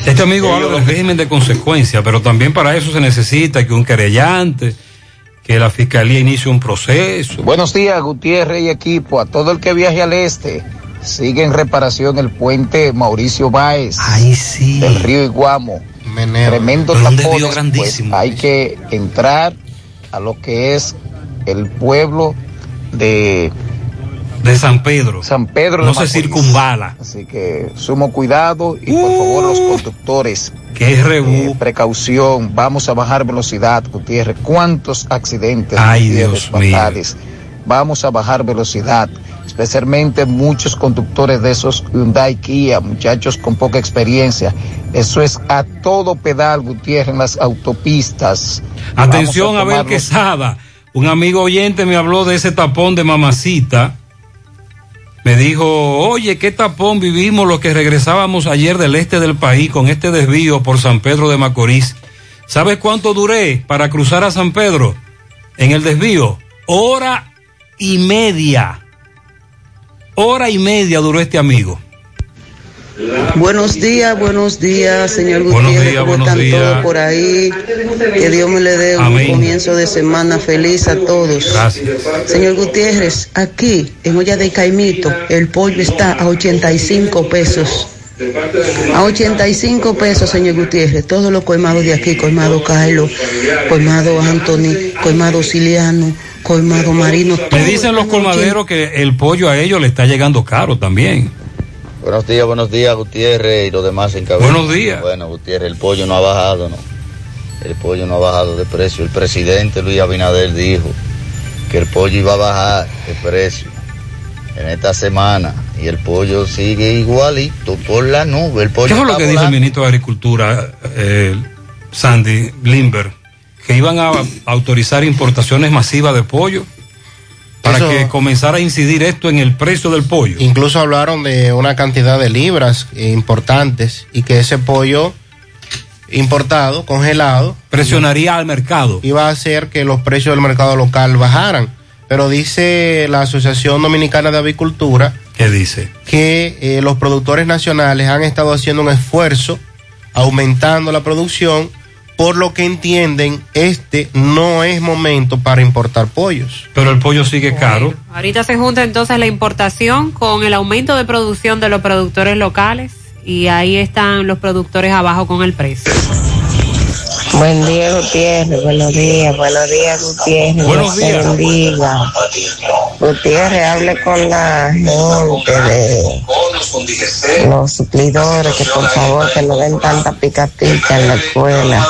Este amigo habla del régimen de consecuencia, pero también para eso se necesita que un querellante, que la fiscalía inicie un proceso. Buenos días, Gutiérrez y equipo. A todo el que viaje al este, sigue en reparación el puente Mauricio Báez del río Iguamo. Tremendo desvío pues, hay que entrar a lo que es el pueblo de De San Pedro. San Pedro No se circunvala. Así que sumo cuidado y por favor los conductores. Que es eh, precaución, vamos a bajar velocidad, Gutiérrez. ¿Cuántos accidentes? Ay, Dios mío. fatales? Vamos a bajar velocidad. especialmente muchos conductores de esos Hyundai Kia, muchachos con poca experiencia. Eso es a todo pedal, Gutiérrez, en las autopistas. Atención a ver tomarnos- Quesada. Un amigo oyente me habló de ese tapón de mamacita. Me dijo, oye, qué tapón vivimos los que regresábamos ayer del este del país con este desvío por San Pedro de Macorís. ¿Sabes cuánto duré para cruzar a San Pedro en el desvío? Hora y media. Hora y media duró este amigo. Buenos días, buenos días, señor Buenos Gutiérrez. días, ¿Cómo buenos están días. todos por ahí? Que Dios me le dé un Amén. comienzo de semana feliz a todos. Gracias. Señor Gutiérrez, aquí en Olla de Caimito, el pollo está a 85 pesos. A 85 pesos, señor Gutiérrez. Todos los colmados de aquí, colmado Carlos, colmado Anthony, colmado Siliano, colmado Marino. Me dicen los colmaderos que el pollo a ellos le está llegando caro también. Buenos días, buenos días, Gutiérrez y los demás en cabeza. Buenos días. Bueno, Gutiérrez, el pollo no ha bajado, ¿no? El pollo no ha bajado de precio. El presidente Luis Abinader dijo que el pollo iba a bajar de precio en esta semana y el pollo sigue igualito por la nube. El pollo ¿Qué fue lo que dijo el ministro de Agricultura, eh, Sandy Limber? Que iban a autorizar importaciones masivas de pollo para Eso- que comenzara a incidir esto en el precio del pollo. Incluso hablaron de una cantidad de libras eh, importantes y que ese pollo importado, congelado, Presionaría al mercado. iba a hacer que los precios del mercado local bajaran. Pero dice la Asociación Dominicana de Avicultura ¿Qué dice? que eh, los productores nacionales han estado haciendo un esfuerzo aumentando la producción, por lo que entienden este no es momento para importar pollos. Pero el pollo sigue caro. Ahorita se junta entonces la importación con el aumento de producción de los productores locales y ahí están los productores abajo con el precio. Buen día, Gutiérrez. Buenos días, buenos días, Gutiérrez. Buenos Dios te días. bendiga. Gutiérrez, hable con la gente de los suplidores que por favor que no den tanta picapica en la escuela.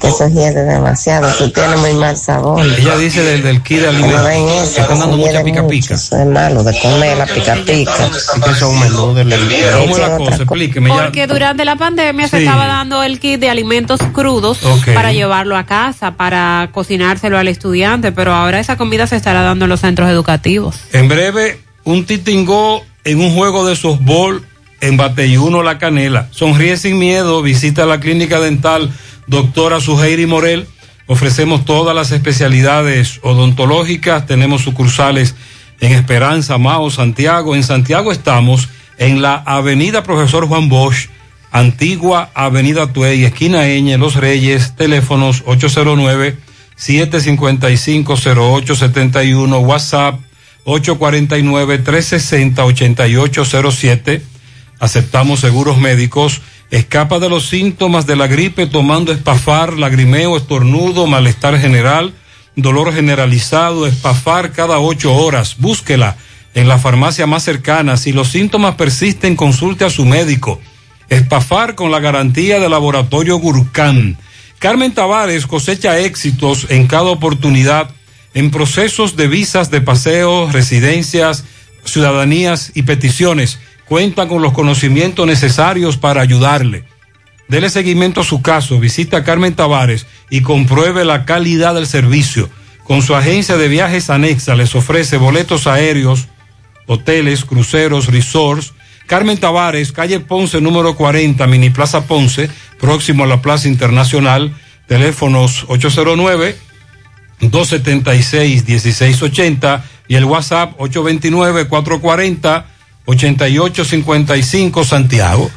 Que eso hiede demasiado, eso tiene muy mal sabor. Ella dice del, del kit de alimentos No que eso, están dando mucha pica mucho, pica. Eso es malo de comer la pica pica. que son menú del ¿Cómo es la cosa? Explíqueme. Porque durante la pandemia se estaba dando el kit de alimentos crudos Para llevarlo a casa, para cocinárselo al estudiante, pero ahora esa comida se estará dando en los centros educativos. En breve, un titingó en un juego de softball en Bateyuno La Canela. Sonríe sin miedo, visita la clínica dental doctora Suheiri Morel. Ofrecemos todas las especialidades odontológicas, tenemos sucursales en Esperanza, Mao, Santiago. En Santiago estamos en la Avenida Profesor Juan Bosch, Antigua Avenida Tuey, esquina Eñe, Los Reyes, teléfonos 809 755-0871, WhatsApp 849-360-8807. Aceptamos seguros médicos. Escapa de los síntomas de la gripe tomando espafar, lagrimeo, estornudo, malestar general, dolor generalizado, espafar cada ocho horas. Búsquela en la farmacia más cercana. Si los síntomas persisten, consulte a su médico. Espafar con la garantía de laboratorio Gurkhan. Carmen Tavares cosecha éxitos en cada oportunidad en procesos de visas de paseo, residencias, ciudadanías y peticiones. Cuenta con los conocimientos necesarios para ayudarle. Dele seguimiento a su caso, visita a Carmen Tavares y compruebe la calidad del servicio. Con su agencia de viajes anexa les ofrece boletos aéreos, hoteles, cruceros, resorts. Carmen Tavares, calle Ponce número 40, Mini Plaza Ponce, próximo a la Plaza Internacional, teléfonos 809 276 1680 y el WhatsApp 829 440 8855 Santiago.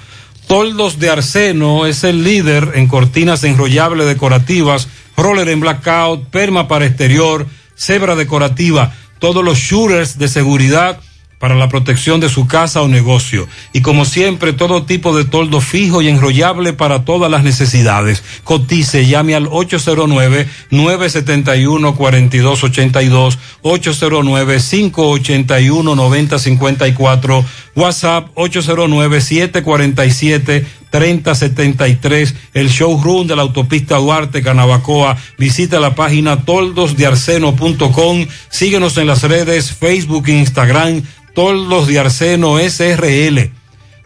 Toldos de Arseno es el líder en cortinas enrollables decorativas, roller en blackout, perma para exterior, cebra decorativa, todos los shooters de seguridad para la protección de su casa o negocio. Y como siempre, todo tipo de toldo fijo y enrollable para todas las necesidades. Cotice, llame al 809-971-4282, 809-581-9054, WhatsApp 809-747-3073, el showroom de la autopista Duarte, Canabacoa. Visita la página toldosdearseno.com, síguenos en las redes Facebook Instagram, Toldos de Arseno SRL.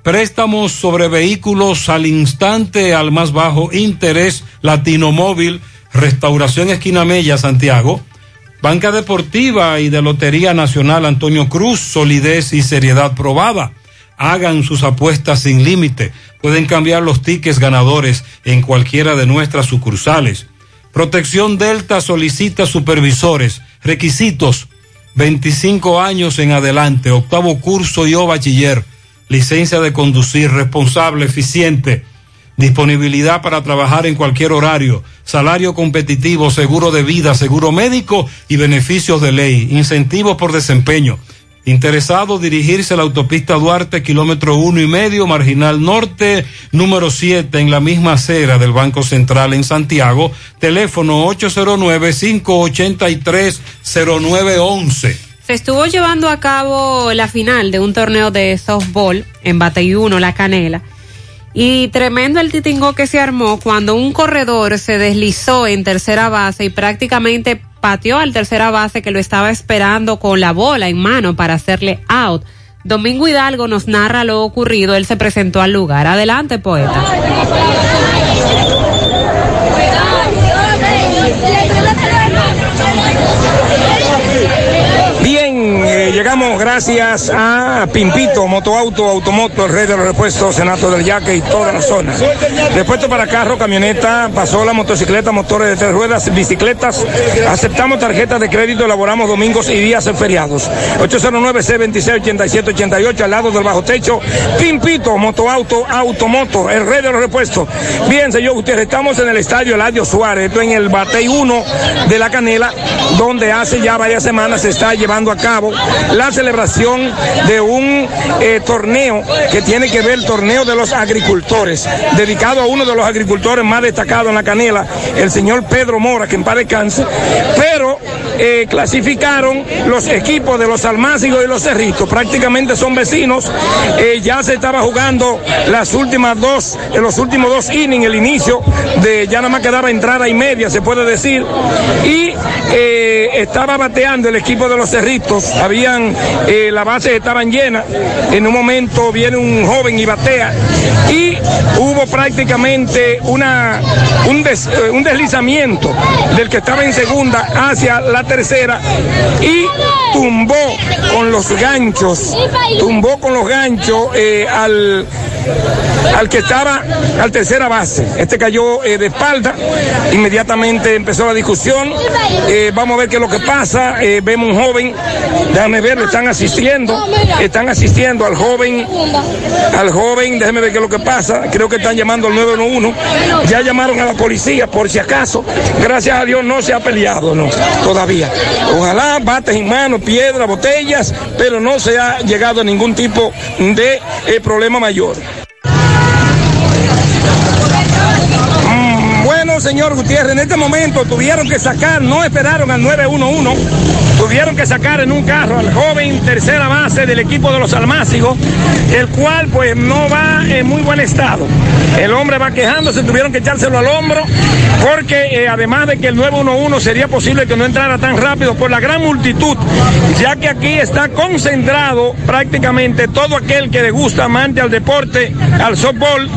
Préstamos sobre vehículos al instante al más bajo interés Latino Móvil, Restauración Esquina Mella, Santiago. Banca Deportiva y de Lotería Nacional Antonio Cruz, solidez y seriedad probada. Hagan sus apuestas sin límite. Pueden cambiar los tickets ganadores en cualquiera de nuestras sucursales. Protección Delta solicita supervisores. Requisitos. 25 años en adelante, octavo curso y o bachiller. Licencia de conducir responsable, eficiente. Disponibilidad para trabajar en cualquier horario. Salario competitivo, seguro de vida, seguro médico y beneficios de ley. Incentivos por desempeño. Interesado dirigirse a la autopista Duarte, kilómetro uno y medio, marginal norte, número 7, en la misma acera del Banco Central en Santiago. Teléfono 809-583-0911. Se estuvo llevando a cabo la final de un torneo de softball en Bateyuno, La Canela. Y tremendo el titingo que se armó cuando un corredor se deslizó en tercera base y prácticamente pateó al tercera base que lo estaba esperando con la bola en mano para hacerle out. Domingo Hidalgo nos narra lo ocurrido. Él se presentó al lugar. Adelante, poeta. Bien, eh, llegamos gracias a Pimpito, Motoauto, Automoto, el rey de los repuestos, Senato del Yaque y toda la zona. Repuesto para carro, camioneta, pasola, motocicleta, motores de tres ruedas, bicicletas. Aceptamos tarjetas de crédito, elaboramos domingos y días feriados. 809-C26-8788, al lado del bajo techo. Pimpito, Motoauto, Automoto, el rey de los repuestos. Bien, señor Gutiérrez, estamos en el estadio Eladio Suárez, esto en el Batey 1 de la Canela, donde hace ya varias semanas se está llevando a cabo la celebración de un eh, torneo que tiene que ver el torneo de los agricultores, dedicado a uno de los agricultores más destacados en la canela, el señor Pedro Mora, que en paz descanse, pero eh, clasificaron los equipos de los almácigos y los cerritos, prácticamente son vecinos, eh, ya se estaba jugando las últimas dos, en los últimos dos innings, el inicio de ya nada más quedaba entrada y media, se puede decir, y estaba bateando el equipo de los cerritos, habían, eh, las bases estaban llenas, en un momento viene un joven y batea, y hubo prácticamente una, un, des- eh, un deslizamiento del que estaba en segunda hacia la tercera y tumbó con los ganchos, tumbó con los ganchos eh, al, al que estaba al tercera base. Este cayó eh, de espalda, inmediatamente empezó la discusión. Vamos a ver qué es lo que pasa. Vemos un joven, déjame ver, están asistiendo, están asistiendo al joven, al joven, déjame ver qué es lo que pasa. Creo que están llamando al 911. Ya llamaron a la policía por si acaso. Gracias a Dios no se ha peleado, no, todavía. Ojalá bates en mano, piedra, botellas, pero no se ha llegado a ningún tipo de eh, problema mayor. Mm, Bueno, señor Gutiérrez, en este momento tuvieron que sacar, no esperaron al 911, tuvieron que sacar en un carro al joven tercera base del equipo de los almácigos, el cual pues no va en muy buen estado. El hombre va quejándose, tuvieron que echárselo al hombro, porque eh, además de que el 911 sería posible que no entrara tan rápido por la gran multitud, ya que aquí está concentrado prácticamente todo aquel que le gusta amante al deporte, al softball,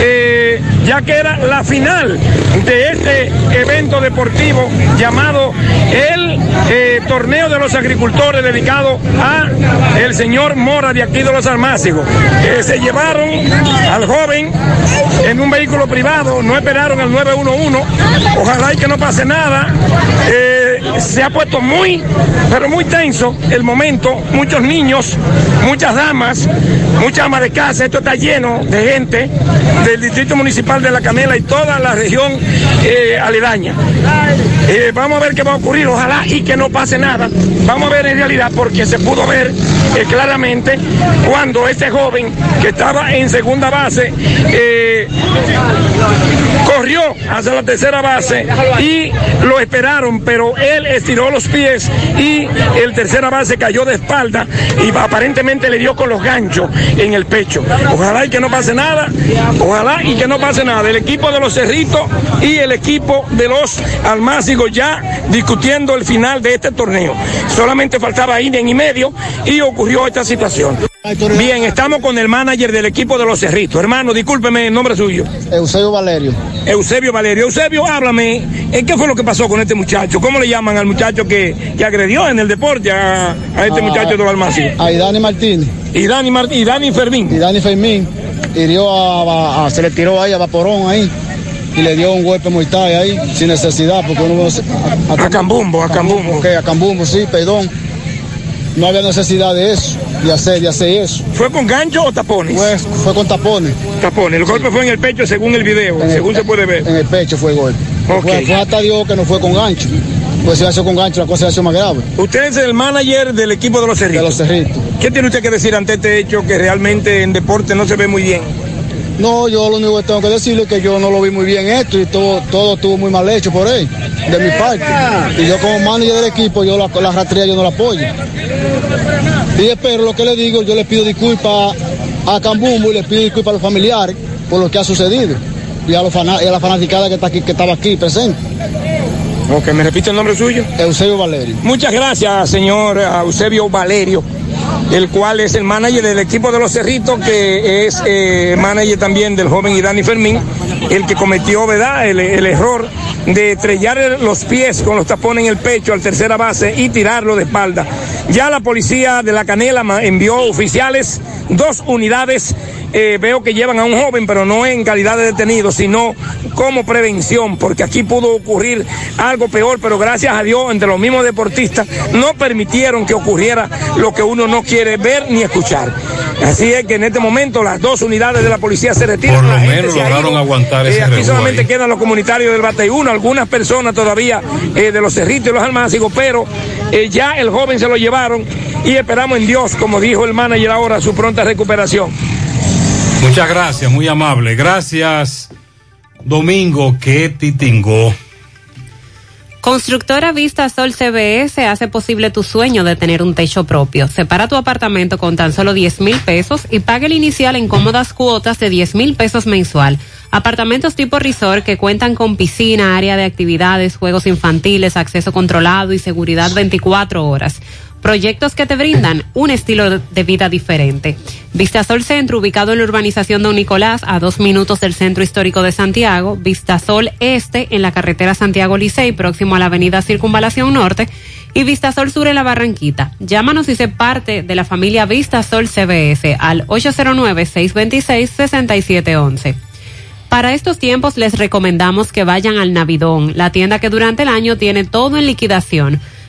eh, ya que era la final de este evento deportivo llamado el eh, torneo de los agricultores dedicado a el señor Mora de aquí de los Almácigos. Eh, se llevaron al joven en un vehículo privado, no esperaron al 911, ojalá y que no pase nada. Eh, se ha puesto muy, pero muy tenso el momento, muchos niños, muchas damas, muchas amas de casa, esto está lleno de gente del Distrito Municipal de La Canela y toda la región eh, aledaña. Eh, vamos a ver qué va a ocurrir, ojalá y que no pase nada. Vamos a ver en realidad porque se pudo ver claramente cuando este joven que estaba en segunda base eh, corrió hacia la tercera base y lo esperaron, pero él estiró los pies y el tercera base cayó de espalda y aparentemente le dio con los ganchos en el pecho. Ojalá y que no pase nada, ojalá y que no pase nada. El equipo de los Cerritos y el equipo de los Almácigos ya discutiendo el final de este torneo. Solamente faltaba inning y medio y ocurrió esta situación. Bien, estamos con el manager del equipo de los Cerritos. Hermano, discúlpeme el nombre suyo. Eusebio Valerio. Eusebio Valerio. Eusebio, háblame, ¿eh, ¿qué fue lo que pasó con este muchacho? ¿Cómo le llaman al muchacho que, que agredió en el deporte a, a este Ah, muchacho de los Almácigos? A Idani Martínez. Y Dani, Mart- y Dani Fermín. Y Dani Fermín hirió a, a- se le tiró ahí a Vaporón ahí y le dio un golpe mortal ahí sin necesidad porque uno no se- a, A Cambumbo, a Cambumbo. Ok, a Cambumbo, sí, perdón. No había necesidad de eso, de hacer, de hacer eso. ¿Fue con gancho o tapones? Fue, fue con tapones. Tapones. El golpe fue en el pecho según el video, En el- según se puede ver. En el pecho fue el golpe. Ok. Fue, fue hasta Dios que no fue con gancho. Pues si sido con gancho la cosa hubiera sido más grave. Usted es el manager del equipo de los Cerritos. De los Cerritos. ¿Qué tiene usted que decir ante este hecho que realmente en deporte no se ve muy bien? No, yo lo único que tengo que decirle es que yo no lo vi muy bien esto y todo, todo estuvo muy mal hecho por él, de mi parte. Y yo como manager del equipo, yo la, la rastrea, yo no la apoyo. Y espero lo que le digo, yo le pido disculpas a Cambumbo y le pido disculpas a los familiares por lo que ha sucedido. Y a, los fana- y a la fanaticada que, está aquí, que estaba aquí presente. Ok, ¿me repite el nombre suyo? Eusebio Valerio. Muchas gracias, señor Eusebio Valerio, el cual es el manager del equipo de los Cerritos, que es eh, manager también del joven Idani Fermín, el que cometió, ¿verdad?, el, el error de estrellar los pies con los tapones en el pecho al tercera base y tirarlo de espalda. Ya la policía de la Canela envió oficiales, dos unidades, eh, veo que llevan a un joven, pero no en calidad de detenido, sino como prevención, porque aquí pudo ocurrir algo peor, pero gracias a Dios, entre los mismos deportistas, no permitieron que ocurriera lo que uno no quiere ver ni escuchar. Así es que en este momento las dos unidades de la policía se retiran. Por lo la menos lograron aguantar Eh, ese aquí revuelo solamente ahí. quedan los comunitarios del Bate 1, algunas personas todavía eh, de los cerritos y los almácigos, pero eh, ya el joven se lo llevaron y esperamos en Dios, como dijo el manager ahora, su pronta recuperación. Muchas gracias, muy amable. Gracias, Domingo, que titingó. Constructora Vista Sol CBS hace posible tu sueño de tener un techo propio. Separa tu apartamento con tan solo 10 mil pesos y paga el inicial en cómodas cuotas de 10 mil pesos mensual. Apartamentos tipo resort que cuentan con piscina, área de actividades, juegos infantiles, acceso controlado y seguridad 24 horas. Proyectos que te brindan un estilo de vida diferente. Vistasol Centro, ubicado en la urbanización Don Nicolás, a dos minutos del Centro Histórico de Santiago. Vistasol Este, en la carretera Santiago Licey, próximo a la avenida Circunvalación Norte. Y Vistasol Sur en la Barranquita. Llámanos y sé parte de la familia Vistasol CBS al 809-626-6711. Para estos tiempos les recomendamos que vayan al Navidón, la tienda que durante el año tiene todo en liquidación.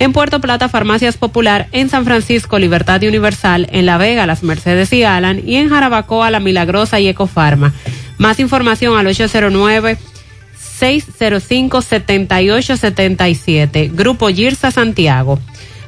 En Puerto Plata, Farmacias Popular, en San Francisco, Libertad Universal, en La Vega, Las Mercedes y Alan, y en Jarabacoa, La Milagrosa y Ecofarma. Más información al 809 605-7877. Grupo Girsa Santiago.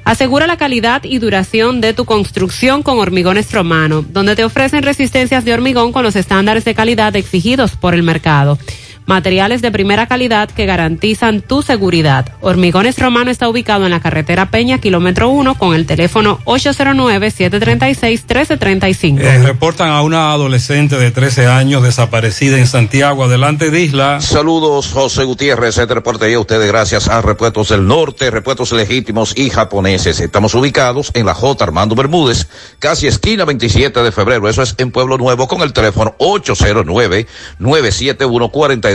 Asegura la calidad y duración de tu construcción con Hormigones Romano, donde te ofrecen resistencias de hormigón con los estándares de calidad exigidos por el mercado. Materiales de primera calidad que garantizan tu seguridad. Hormigones Romano está ubicado en la carretera Peña, kilómetro 1, con el teléfono 809-736-1335. Eh, reportan a una adolescente de 13 años desaparecida en Santiago, adelante de Isla. Saludos, José Gutiérrez. Este reporte a ustedes gracias a Repuestos del Norte, Repuestos Legítimos y Japoneses. Estamos ubicados en la J. Armando Bermúdez, casi esquina 27 de febrero. Eso es en Pueblo Nuevo con el teléfono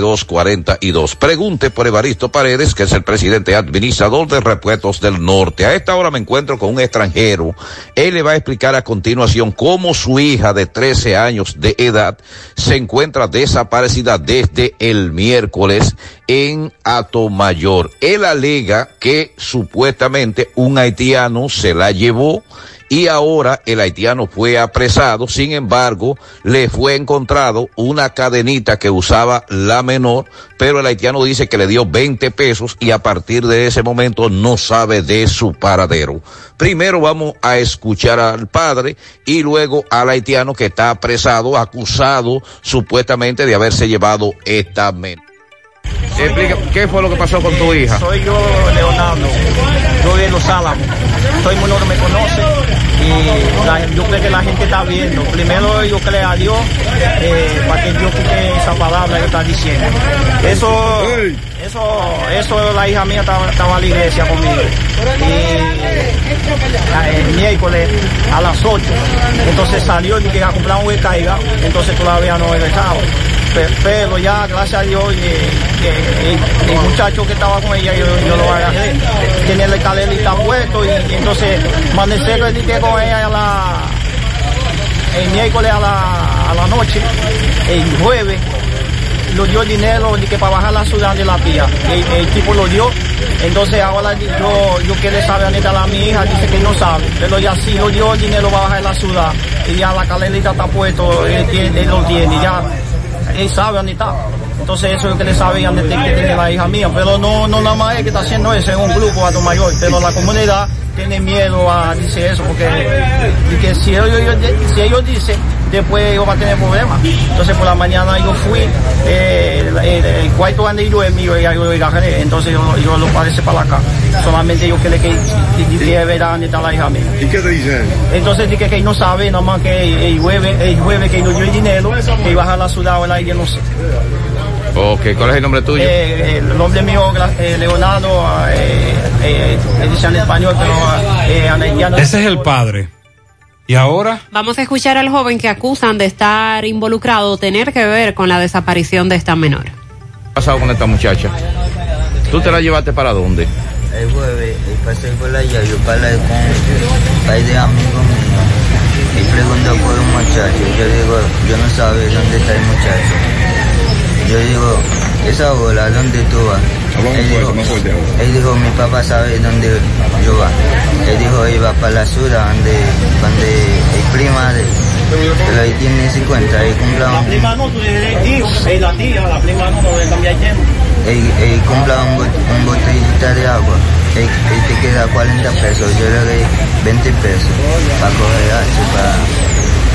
809-971-4242. Pregunte por Evaristo Paredes, que es el presidente administrador de Repuestos del Norte. A esta hora me encuentro con un extranjero. Él le va a explicar a continuación cómo su hija de 13 años de edad se encuentra desaparecida desde el miércoles en Atomayor. Él alega que supuestamente un haitiano se la llevó y ahora el haitiano fue apresado. Sin embargo, le fue encontrado una cadenita que usaba la menor, pero el haitiano dice que le dio 20 pesos y a partir de ese momento no sabe de su paradero. Primero vamos a escuchar al padre y luego al haitiano que está apresado, acusado supuestamente de haberse llevado esta menor. Explica, ¿qué fue lo que pasó con tu hija? Soy yo, Leonardo. Yo de Los Álamos. Todo el mundo me conoce y la- yo creo que la gente está viendo. Primero yo creo a Dios eh, para que yo quite esa palabra que está diciendo. Eso, eso, eso la hija mía estaba, estaba en la iglesia conmigo. Y el miércoles a las 8. Entonces salió y que a comprar un caiga. Entonces todavía no he dejado. Pe- Pero ya, gracias a Dios, y el muchacho que estaba con ella, yo, lo agarré. Tiene el escalera y está puesto. Y, y entonces, amanecer le dije con ella a la, el miércoles a la, a la noche, el jueves, lo dio el dinero que para bajar la ciudad de la pía. El, el tipo lo dio. Entonces ahora yo, yo quiero saber está la mi hija, dice que no sabe. Pero ya sí lo dio el dinero para bajar la ciudad. Y ya la calerita está puesto, él, tiene- él lo tiene, ya él sabe dónde está. Entonces eso es lo que le sabe dónde tiene que tiene la hija mía. Pero no, no nada más es que está haciendo eso, es un grupo a tu mayor. Pero la comunidad tiene miedo a decir eso porque y que si ellos, si ellos dicen después ellos van a tener problemas. Entonces por la mañana yo fui, eh, el, el- cuarto yo es mío, y yo lo agarré, entonces yo, yo lo parece para acá. Solamente yo quiero que, que, que es verdad dónde está la hija mía. ¿Y qué te dicen? Entonces dije que no sabe, nada más que el jueves, el jueves que nos dio el dinero, que iba a la ciudad, ahora yo no sé. Ok, ¿cuál es el nombre tuyo? Eh, el nombre mío, eh, Leonardo, eh, eh, eh, en español, pero eh, en Ese es el padre. ¿Y ahora? Vamos a escuchar al joven que acusan de estar involucrado o tener que ver con la desaparición de esta menor. ¿Qué ha pasado con esta muchacha? ¿Tú te la llevaste para dónde? El jueves eh, pasé por allá, yo hablé con un par de amigos míos y preguntó por un muchacho. Yo digo, yo no sabe dónde está el muchacho. Yo digo, esa bola, ¿dónde tú vas? Él dijo, él dijo, mi papá sabe dónde yo va. Él dijo, iba para la ciudad, donde, donde el prima de, pero ahí tiene 50 y compra La un, prima no, tú eres tío, es la tía, la prima no, no le cambia el tema. él, él compra un, bot- un botellita de agua. Él, él te queda 40 pesos, yo le doy 20 pesos para coger H, para,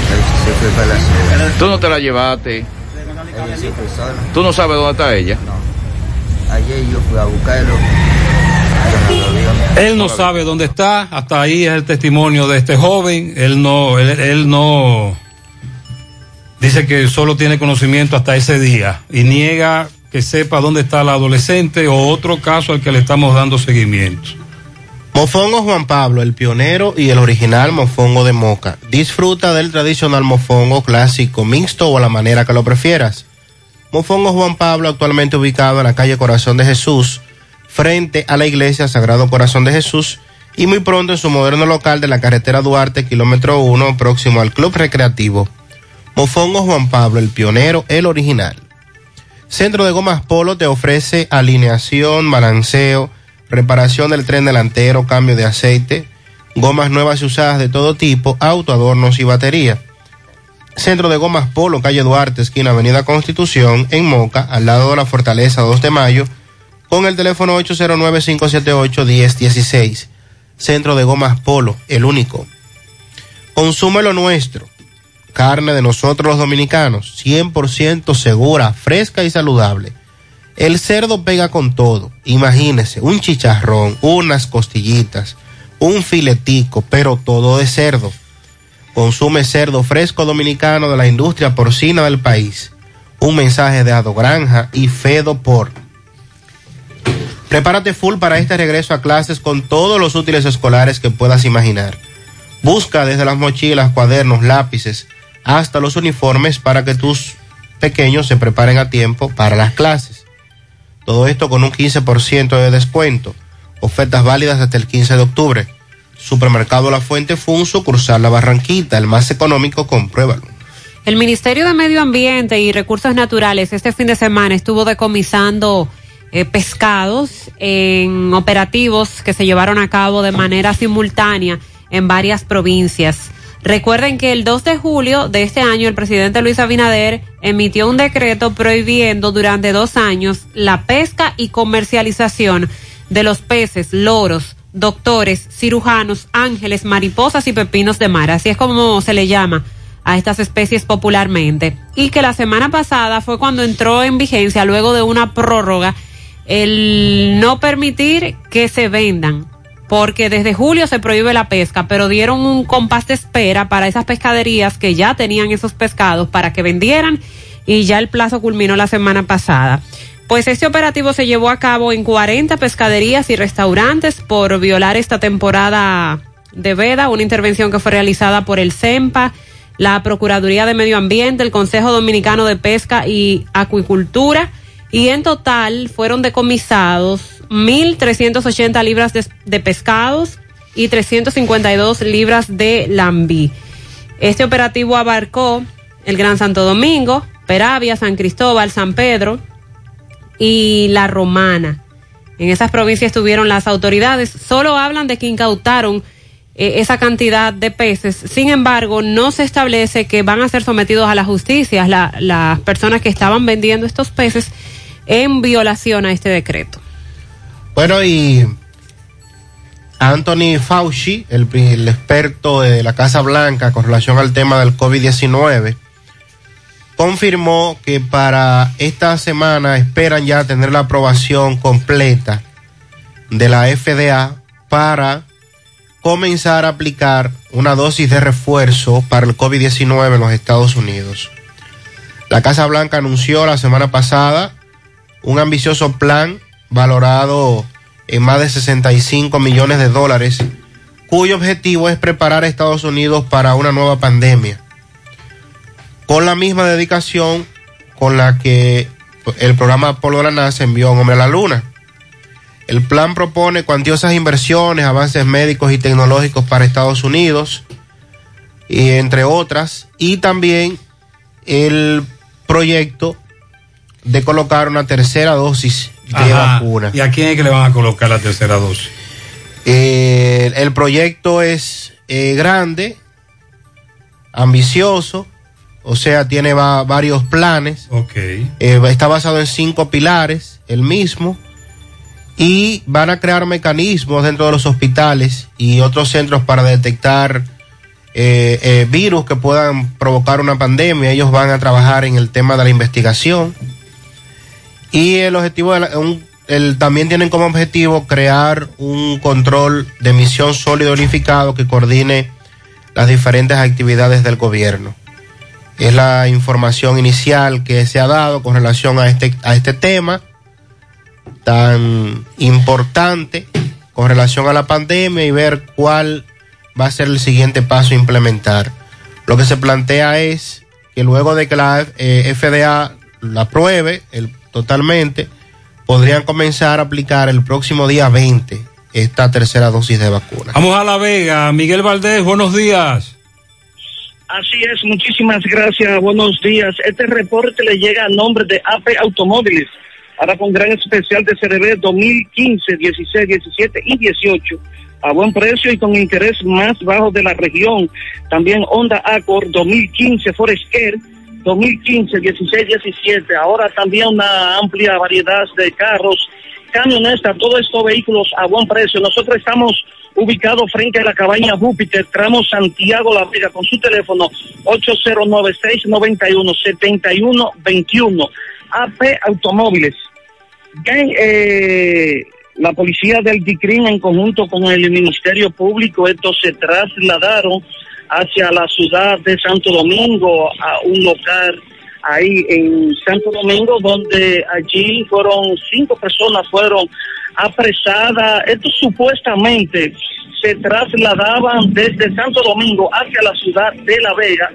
él se fue para la ciudad. ¿Tú no te la llevaste? ¿Tú no sabes dónde está ella? Ayer yo fui a buscarlo, no. Él no sabe dónde está, hasta ahí es el testimonio de este joven. Él no, él, él no dice que solo tiene conocimiento hasta ese día y niega que sepa dónde está la adolescente o otro caso al que le estamos dando seguimiento. Mofongo Juan Pablo, el pionero y el original mofongo de moca. Disfruta del tradicional mofongo clásico, mixto o a la manera que lo prefieras. Mofongo Juan Pablo, actualmente ubicado en la calle Corazón de Jesús, frente a la iglesia Sagrado Corazón de Jesús, y muy pronto en su moderno local de la carretera Duarte, kilómetro 1, próximo al Club Recreativo. Mofongo Juan Pablo, el pionero, el original. Centro de Gomas Polo te ofrece alineación, balanceo, reparación del tren delantero, cambio de aceite, gomas nuevas y usadas de todo tipo, auto, adornos y batería. Centro de Gomas Polo, calle Duarte, esquina Avenida Constitución, en Moca, al lado de la Fortaleza 2 de Mayo, con el teléfono 809-578-1016. Centro de Gomas Polo, el único. Consume lo nuestro. Carne de nosotros los dominicanos, 100% segura, fresca y saludable. El cerdo pega con todo. Imagínese, un chicharrón, unas costillitas, un filetico, pero todo de cerdo. Consume cerdo fresco dominicano de la industria porcina del país. Un mensaje de Ado Granja y Fedo por. Prepárate full para este regreso a clases con todos los útiles escolares que puedas imaginar. Busca desde las mochilas, cuadernos, lápices, hasta los uniformes para que tus pequeños se preparen a tiempo para las clases. Todo esto con un 15% de descuento. Ofertas válidas hasta el 15 de octubre. Supermercado La Fuente Funso, Cursar La Barranquita, el más económico, compruébalo. El Ministerio de Medio Ambiente y Recursos Naturales este fin de semana estuvo decomisando eh, pescados en operativos que se llevaron a cabo de manera simultánea en varias provincias. Recuerden que el 2 de julio de este año el presidente Luis Abinader emitió un decreto prohibiendo durante dos años la pesca y comercialización de los peces, loros, doctores, cirujanos, ángeles, mariposas y pepinos de mar. Así es como se le llama a estas especies popularmente. Y que la semana pasada fue cuando entró en vigencia, luego de una prórroga, el no permitir que se vendan. Porque desde julio se prohíbe la pesca, pero dieron un compás de espera para esas pescaderías que ya tenían esos pescados para que vendieran y ya el plazo culminó la semana pasada. Pues este operativo se llevó a cabo en 40 pescaderías y restaurantes por violar esta temporada de veda, una intervención que fue realizada por el CEMPA, la Procuraduría de Medio Ambiente, el Consejo Dominicano de Pesca y Acuicultura, y en total fueron decomisados 1.380 libras de, pescados y 352 libras de lambí. Este operativo abarcó el Gran Santo Domingo, Peravia, San Cristóbal, San Pedro, y La Romana. En esas provincias estuvieron las autoridades. Solo hablan de que incautaron eh, esa cantidad de peces. Sin embargo, no se establece que van a ser sometidos a la justicia las personas que estaban vendiendo estos peces en violación a este decreto. Bueno, y Anthony Fauci, el, el experto de la Casa Blanca con relación al tema del COVID-19, confirmó que para esta semana esperan ya tener la aprobación completa de la FDA para comenzar a aplicar una dosis de refuerzo para el COVID-19 en los Estados Unidos. La Casa Blanca anunció la semana pasada un ambicioso plan valorado en más de 65 millones de dólares, cuyo objetivo es preparar a Estados Unidos para una nueva pandemia con la misma dedicación con la que el programa Apolo NASA envió a un hombre a la Luna. El plan propone cuantiosas inversiones, avances médicos y tecnológicos para Estados Unidos, y entre otras, y también el proyecto de colocar una tercera dosis de vacuna. ¿Y a quién es que le van a colocar la tercera dosis? Eh, el proyecto es eh, grande, ambicioso, o sea, tiene varios planes. Ok. Eh, está basado en cinco pilares, el mismo. Y van a crear mecanismos dentro de los hospitales y otros centros para detectar eh, eh, virus que puedan provocar una pandemia. Ellos van a trabajar en el tema de la investigación. Y el objetivo el, también tienen como objetivo crear un control de emisión sólido unificado que coordine las diferentes actividades del gobierno. Es la información inicial que se ha dado con relación a este, a este tema tan importante con relación a la pandemia y ver cuál va a ser el siguiente paso a implementar. Lo que se plantea es que luego de que la eh, FDA la apruebe el, totalmente, podrían comenzar a aplicar el próximo día 20 esta tercera dosis de vacuna. Vamos a La Vega. Miguel Valdés, buenos días. Así es, muchísimas gracias, buenos días. Este reporte le llega a nombre de AP Automóviles, ahora con gran especial de CRB 2015, 16, 17 y 18, a buen precio y con interés más bajo de la región. También Honda Accord 2015, Forest Air 2015, 16, 17, ahora también una amplia variedad de carros, camionetas, todos estos vehículos a buen precio. Nosotros estamos ubicado frente a la cabaña Júpiter, tramo Santiago La Vega, con su teléfono 8096917121 AP Automóviles. Eh, la policía del DICRIN en conjunto con el Ministerio Público, estos se trasladaron hacia la ciudad de Santo Domingo, a un local ahí en Santo Domingo, donde allí fueron cinco personas fueron apresadas. Estos supuestamente se trasladaban desde Santo Domingo hacia la ciudad de La Vega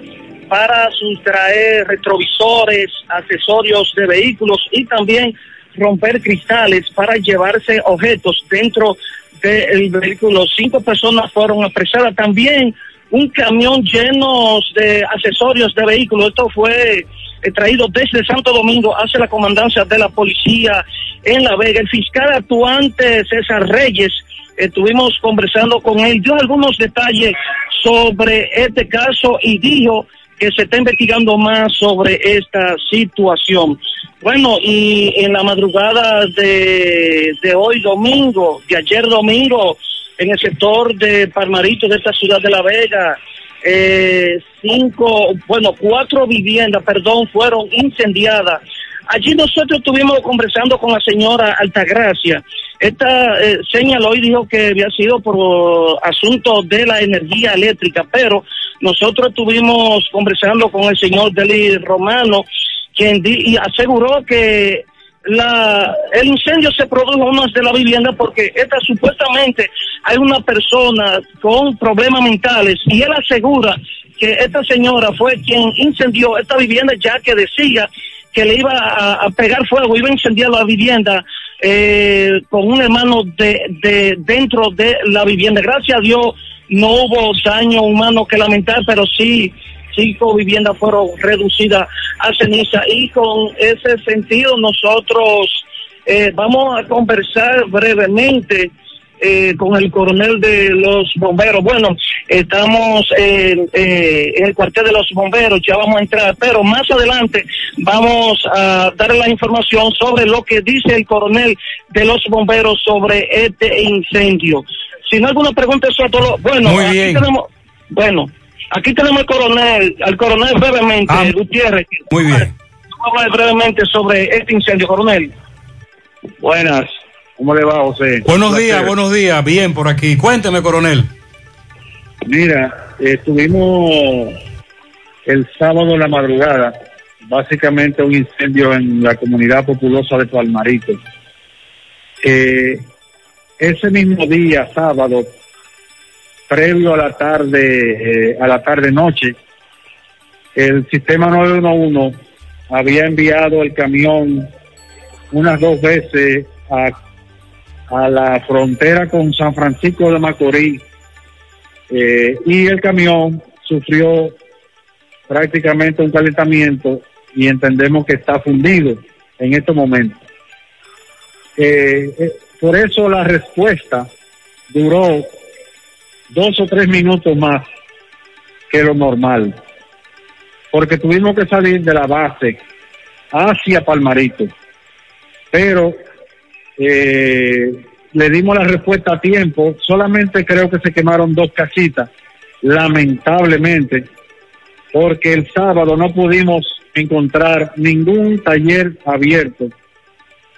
para sustraer retrovisores, accesorios de vehículos y también romper cristales para llevarse objetos dentro del vehículo. Cinco personas fueron apresadas. También un camión lleno de accesorios de vehículos. Esto fue eh, traído desde Santo Domingo hacia la comandancia de la policía en La Vega. El fiscal actuante César Reyes, estuvimos conversando con él, dio algunos detalles sobre este caso y dijo que se está investigando más sobre esta situación. Bueno, y en la madrugada de, de hoy domingo, de ayer domingo, en el sector de Palmarito de esta ciudad de La Vega, eh, cinco, bueno, cuatro viviendas, perdón, fueron incendiadas. Allí nosotros estuvimos conversando con la señora Altagracia. Esta eh, señaló y dijo que había sido por asunto de la energía eléctrica, pero nosotros estuvimos conversando con el señor Deli Romano, quien y aseguró que la, el incendio se produjo en de la vivienda porque esta supuestamente hay una persona con problemas mentales y él asegura que esta señora fue quien incendió esta vivienda ya que decía que le iba a, pegar fuego, iba a incendiar la vivienda eh, con un hermano de, de dentro de la vivienda. Gracias a Dios no hubo daño humano que lamentar, pero sí cinco viviendas fueron reducidas a ceniza y con ese sentido nosotros eh, vamos a conversar brevemente eh, con el coronel de los bomberos. Bueno, estamos en, eh, en el cuartel de los bomberos, ya vamos a entrar, pero más adelante vamos a dar la información sobre lo que dice el coronel de los bomberos sobre este incendio. Si no hay alguna pregunta, eso todo. Bueno, Muy aquí bien. tenemos. Bueno, aquí tenemos al coronel, al coronel brevemente, Ah, Gutiérrez. Muy bien. Vamos a hablar brevemente sobre este incendio, coronel. Buenas, ¿cómo le va, José? Buenos días, buenos días. Bien por aquí. Cuénteme, coronel. Mira, estuvimos el sábado en la madrugada, básicamente un incendio en la comunidad populosa de Palmarito. Eh, ese mismo día, sábado, previo a la tarde, eh, a la tarde noche, el sistema 911 había enviado el camión unas dos veces a, a la frontera con San Francisco de Macorís eh, y el camión sufrió prácticamente un calentamiento y entendemos que está fundido en estos momentos. Eh, eh, por eso la respuesta duró dos o tres minutos más que lo normal, porque tuvimos que salir de la base hacia Palmarito, pero eh, le dimos la respuesta a tiempo, solamente creo que se quemaron dos casitas, lamentablemente, porque el sábado no pudimos encontrar ningún taller abierto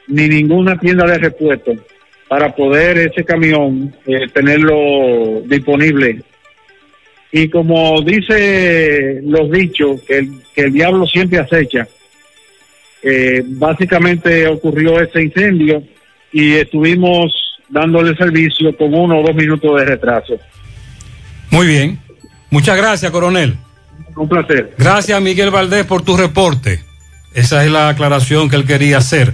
ni ninguna tienda de repuesto para poder ese camión eh, tenerlo disponible. Y como dice los dichos, que el, que el diablo siempre acecha, eh, básicamente ocurrió ese incendio y estuvimos dándole servicio con uno o dos minutos de retraso. Muy bien. Muchas gracias, coronel. Un placer. Gracias, Miguel Valdés, por tu reporte. Esa es la aclaración que él quería hacer.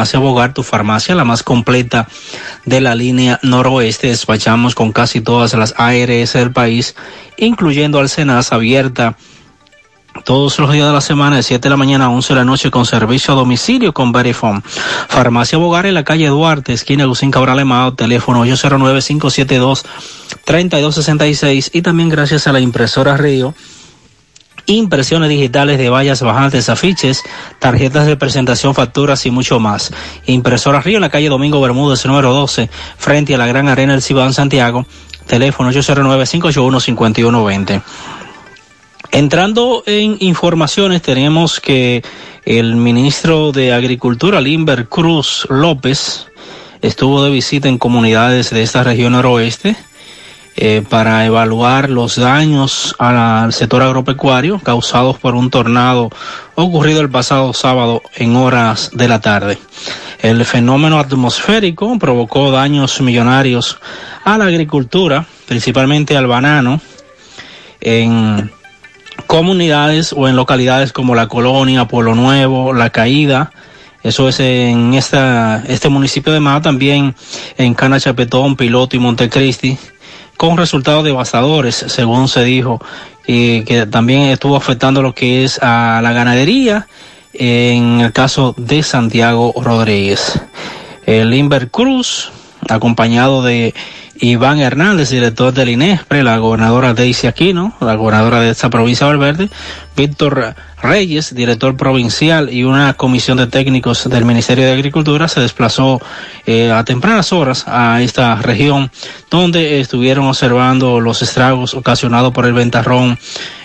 Bogar, tu farmacia, la más completa de la línea noroeste. Despachamos con casi todas las ARS del país, incluyendo Alcenas abierta todos los días de la semana de 7 de la mañana a 11 de la noche con servicio a domicilio con Verifone. Farmacia Bogar en la calle Duarte, esquina Lucín Cabral Emao, teléfono 809-572-3266 y también gracias a la impresora Río impresiones digitales de vallas bajantes, afiches, tarjetas de presentación, facturas y mucho más. Impresora Río en la calle Domingo Bermúdez, número 12, frente a la Gran Arena del Cibao en Santiago, teléfono 809-581-5120. Entrando en informaciones, tenemos que el ministro de Agricultura, Limber Cruz López, estuvo de visita en comunidades de esta región noroeste eh, para evaluar los daños al sector agropecuario causados por un tornado ocurrido el pasado sábado en horas de la tarde. El fenómeno atmosférico provocó daños millonarios a la agricultura, principalmente al banano, en comunidades o en localidades como La Colonia, Pueblo Nuevo, La Caída, eso es en este municipio de Mao, también en Cana Chapetón, Piloto y Montecristi, con resultados devastadores, según se dijo, y que también estuvo afectando lo que es a la ganadería, en el caso de Santiago Rodríguez. El Inver Cruz, acompañado de Iván Hernández, director del INESPRE, la gobernadora Daisy Aquino, la gobernadora de esta provincia de Valverde, Víctor Reyes, director provincial, y una comisión de técnicos del Ministerio de Agricultura se desplazó eh, a tempranas horas a esta región, donde estuvieron observando los estragos ocasionados por el ventarrón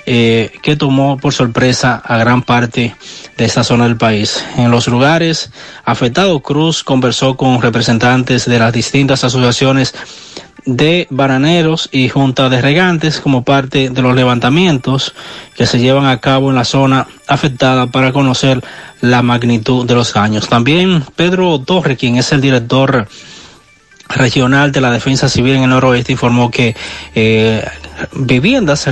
eh, que tomó por sorpresa a gran parte de esta zona del país. En los lugares afectados, Cruz conversó con representantes de las distintas asociaciones de bananeros y junta de regantes como parte de los levantamientos que se llevan a cabo en la zona afectada para conocer la magnitud de los daños. También Pedro Torre, quien es el director regional de la defensa civil en el noroeste informó que eh, viviendas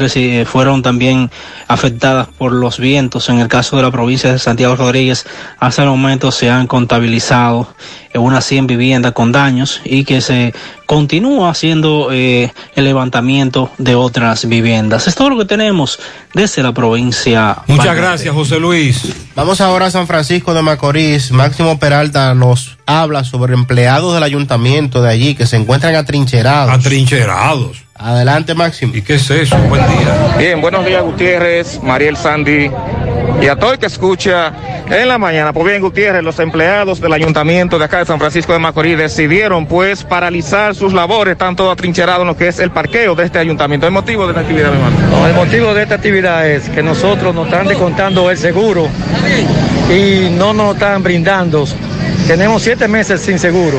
fueron también afectadas por los vientos. En el caso de la provincia de Santiago Rodríguez, hasta el momento se han contabilizado unas 100 viviendas con daños y que se continúa haciendo eh, el levantamiento de otras viviendas. Es todo lo que tenemos desde la provincia. Muchas gracias, José Luis. Vamos ahora a San Francisco de Macorís. Máximo Peralta nos habla sobre empleados del ayuntamiento de allí que se encuentran atrincherados. Atrincherados. Adelante, Máximo. ¿Y qué es eso? Buen día. Bien, buenos días, Gutiérrez, Mariel Sandy y a todo el que escucha en la mañana. Pues bien, Gutiérrez, los empleados del ayuntamiento de acá de San Francisco de Macorís decidieron pues paralizar sus labores, están todos atrincherados en lo que es el parqueo de este ayuntamiento. ¿El motivo de esta actividad, mi hermano? el motivo de esta actividad es que nosotros nos están descontando el seguro y no nos están brindando. Tenemos siete meses sin seguro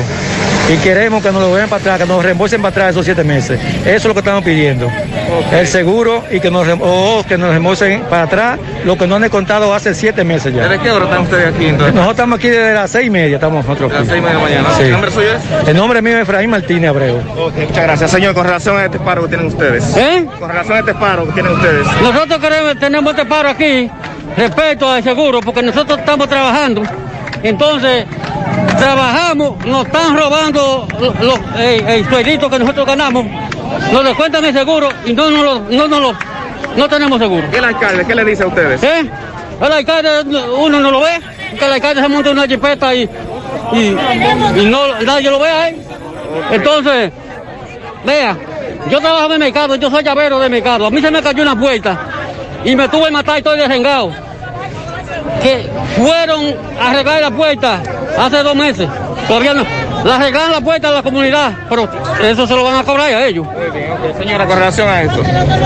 y queremos que nos lo vean para atrás, que nos reembolsen para atrás esos siete meses. Eso es lo que estamos pidiendo. El seguro y que nos, o que nos reembolsen para atrás lo que no han descontado hace siete meses ya. ¿Desde qué hora están ustedes aquí entonces? Nosotros estamos aquí desde las seis y media, estamos nosotros. Aquí. las seis y media de la mañana. Sí. ¿El nombre suyo es? El nombre mío es Efraín Martínez Abreu. Okay, muchas gracias, señor. Con relación a este paro que tienen ustedes. ¿Eh? Con relación a este paro que tienen ustedes. Nosotros queremos, tenemos este paro aquí respecto al seguro, porque nosotros estamos trabajando. Entonces, trabajamos, nos están robando los, eh, el sueldito que nosotros ganamos, nos descuentan el seguro y no, no, lo, no, no, no tenemos seguro. ¿Y el alcalde qué le dice a ustedes? ¿Eh? El alcalde uno no lo ve, que el alcalde se monta una jipeta y, y, y no, nadie lo ve ahí. Entonces, vea, yo trabajo en el mercado, yo soy llavero de mercado, a mí se me cayó una puerta y me tuve que matar y estoy derrengado. Que fueron a arreglar la puerta hace dos meses. Todavía no. La arreglaron la puerta de la comunidad, pero eso se lo van a cobrar a ellos. Señora, con relación a eso.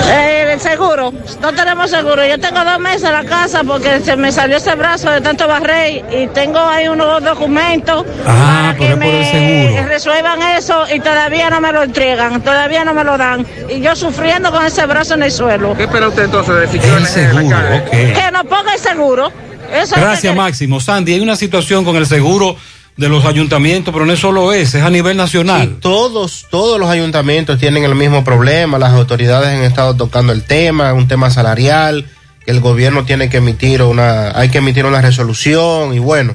Eh, el seguro, no tenemos seguro. Yo tengo dos meses en la casa porque se me salió ese brazo de tanto barrer y tengo ahí unos documentos Ah, para que me resuelvan eso y todavía no me lo entregan, todavía no me lo dan. Y yo sufriendo con ese brazo en el suelo. ¿Qué espera usted entonces de decisión El seguro, ok. Que nos ponga el seguro. Eso Gracias, Máximo. Sandy, hay una situación con el seguro de los ayuntamientos, pero no es solo ese, es a nivel nacional. Todos, todos los ayuntamientos tienen el mismo problema, las autoridades han estado tocando el tema, un tema salarial, que el gobierno tiene que emitir una, hay que emitir una resolución y bueno,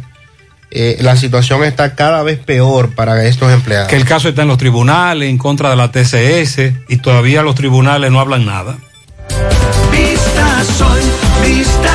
eh, la situación está cada vez peor para estos empleados. Que el caso está en los tribunales, en contra de la TCS, y todavía los tribunales no hablan nada. Vista Sol, Vista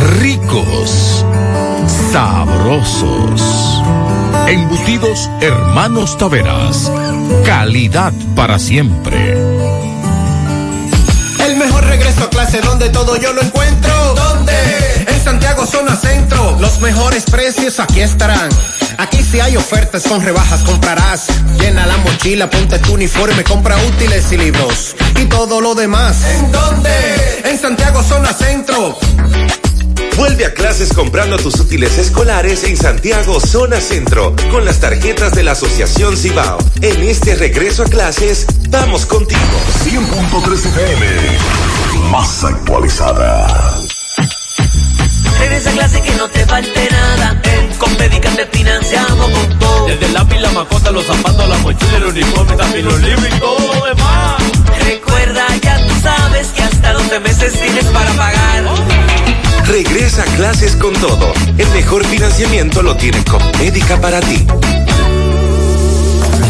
ricos, sabrosos. Embutidos Hermanos Taveras. Calidad para siempre. El mejor regreso a clase donde todo yo lo encuentro. ¿Dónde? En Santiago Zona Centro. Los mejores precios aquí estarán. Aquí si hay ofertas con rebajas comprarás. Llena la mochila, ponte tu uniforme, compra útiles y libros. Y todo lo demás. ¿En dónde? En Santiago Zona Centro. Vuelve a clases comprando tus útiles escolares en Santiago Zona Centro con las tarjetas de la Asociación Cibao. En este regreso a clases, vamos contigo. 100.3 FM. Más actualizada. Regresa a clase que no te falte nada. En Compedica te financiamos con todo. Desde el lápiz, la mascota, los zapatos, la mochila, el uniforme, también los libros y todo lo demás. Recuerda, ya tú sabes que hasta 12 meses tienes para pagar. Regresa a clases con todo. El mejor financiamiento lo tiene Compmédica para ti.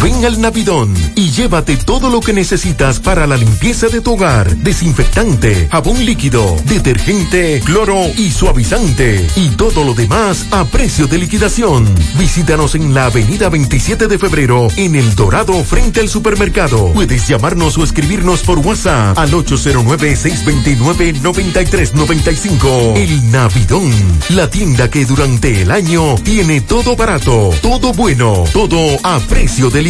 Ven al Navidón y llévate todo lo que necesitas para la limpieza de tu hogar. Desinfectante, jabón líquido, detergente, cloro y suavizante. Y todo lo demás a precio de liquidación. Visítanos en la avenida 27 de febrero en El Dorado frente al supermercado. Puedes llamarnos o escribirnos por WhatsApp al 809-629-9395. El Navidón, la tienda que durante el año tiene todo barato, todo bueno, todo a precio de liquidación.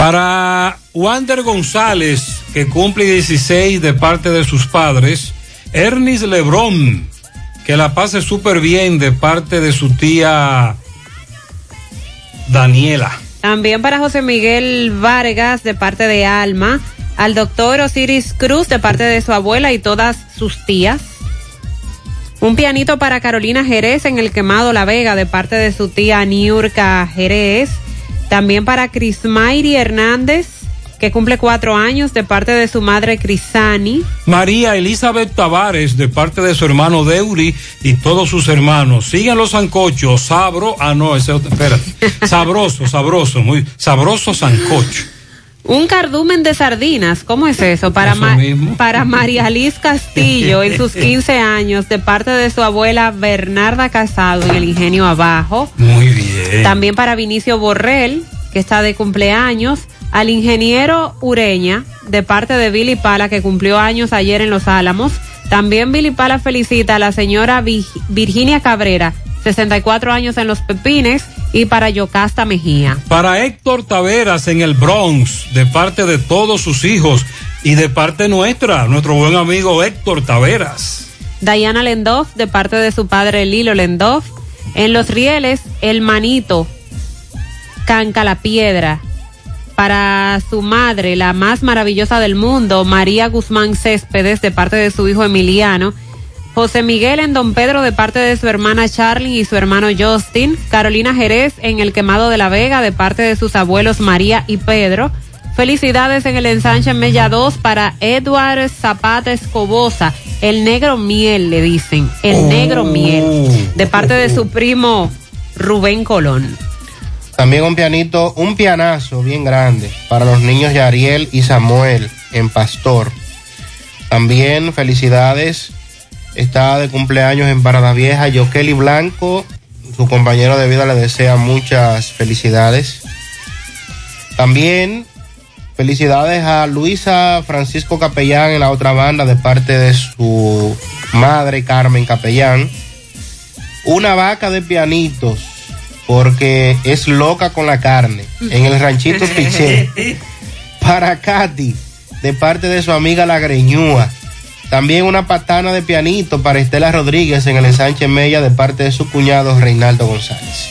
Para Wander González, que cumple 16 de parte de sus padres, Ernest Lebrón, que la pase súper bien de parte de su tía Daniela. También para José Miguel Vargas de parte de Alma, al doctor Osiris Cruz de parte de su abuela y todas sus tías. Un pianito para Carolina Jerez en el quemado La Vega de parte de su tía Niurka Jerez. También para Crismayri Hernández, que cumple cuatro años de parte de su madre Crisani. María Elizabeth Tavares de parte de su hermano Deuri y todos sus hermanos. Sigan los sancochos, sabro, ah no, ese otro, espérate, sabroso, sabroso, muy sabroso sancocho. Un cardumen de sardinas, ¿cómo es eso? Para, Eso Ma- mismo. para María Liz Castillo en sus 15 años de parte de su abuela Bernarda Casado en el Ingenio Abajo. Muy bien. También para Vinicio Borrell, que está de cumpleaños. Al ingeniero Ureña, de parte de Billy Pala, que cumplió años ayer en Los Álamos. También Billy Pala felicita a la señora Vi- Virginia Cabrera, 64 años en Los Pepines. Y para Yocasta Mejía. Para Héctor Taveras en el Bronx, de parte de todos sus hijos y de parte nuestra, nuestro buen amigo Héctor Taveras. Diana Lendoff, de parte de su padre Lilo Lendoff. En Los Rieles, El Manito, Canca la Piedra. Para su madre, la más maravillosa del mundo, María Guzmán Céspedes, de parte de su hijo Emiliano. José Miguel en Don Pedro, de parte de su hermana Charly y su hermano Justin. Carolina Jerez en El Quemado de la Vega, de parte de sus abuelos María y Pedro. Felicidades en el ensanche Mella 2 para Edward Zapata Escobosa, el negro miel, le dicen, el negro miel, de parte de su primo Rubén Colón. También un pianito, un pianazo bien grande para los niños Yariel y Samuel en Pastor. También felicidades, está de cumpleaños en Parada Vieja, Yokeli Blanco, su compañero de vida le desea muchas felicidades. También felicidades a Luisa Francisco Capellán en la otra banda de parte de su madre Carmen Capellán. Una vaca de pianitos porque es loca con la carne en el ranchito Piché. Para Katy de parte de su amiga La Greñúa. También una patana de pianito para Estela Rodríguez en el ensanche Mella de parte de su cuñado Reinaldo González.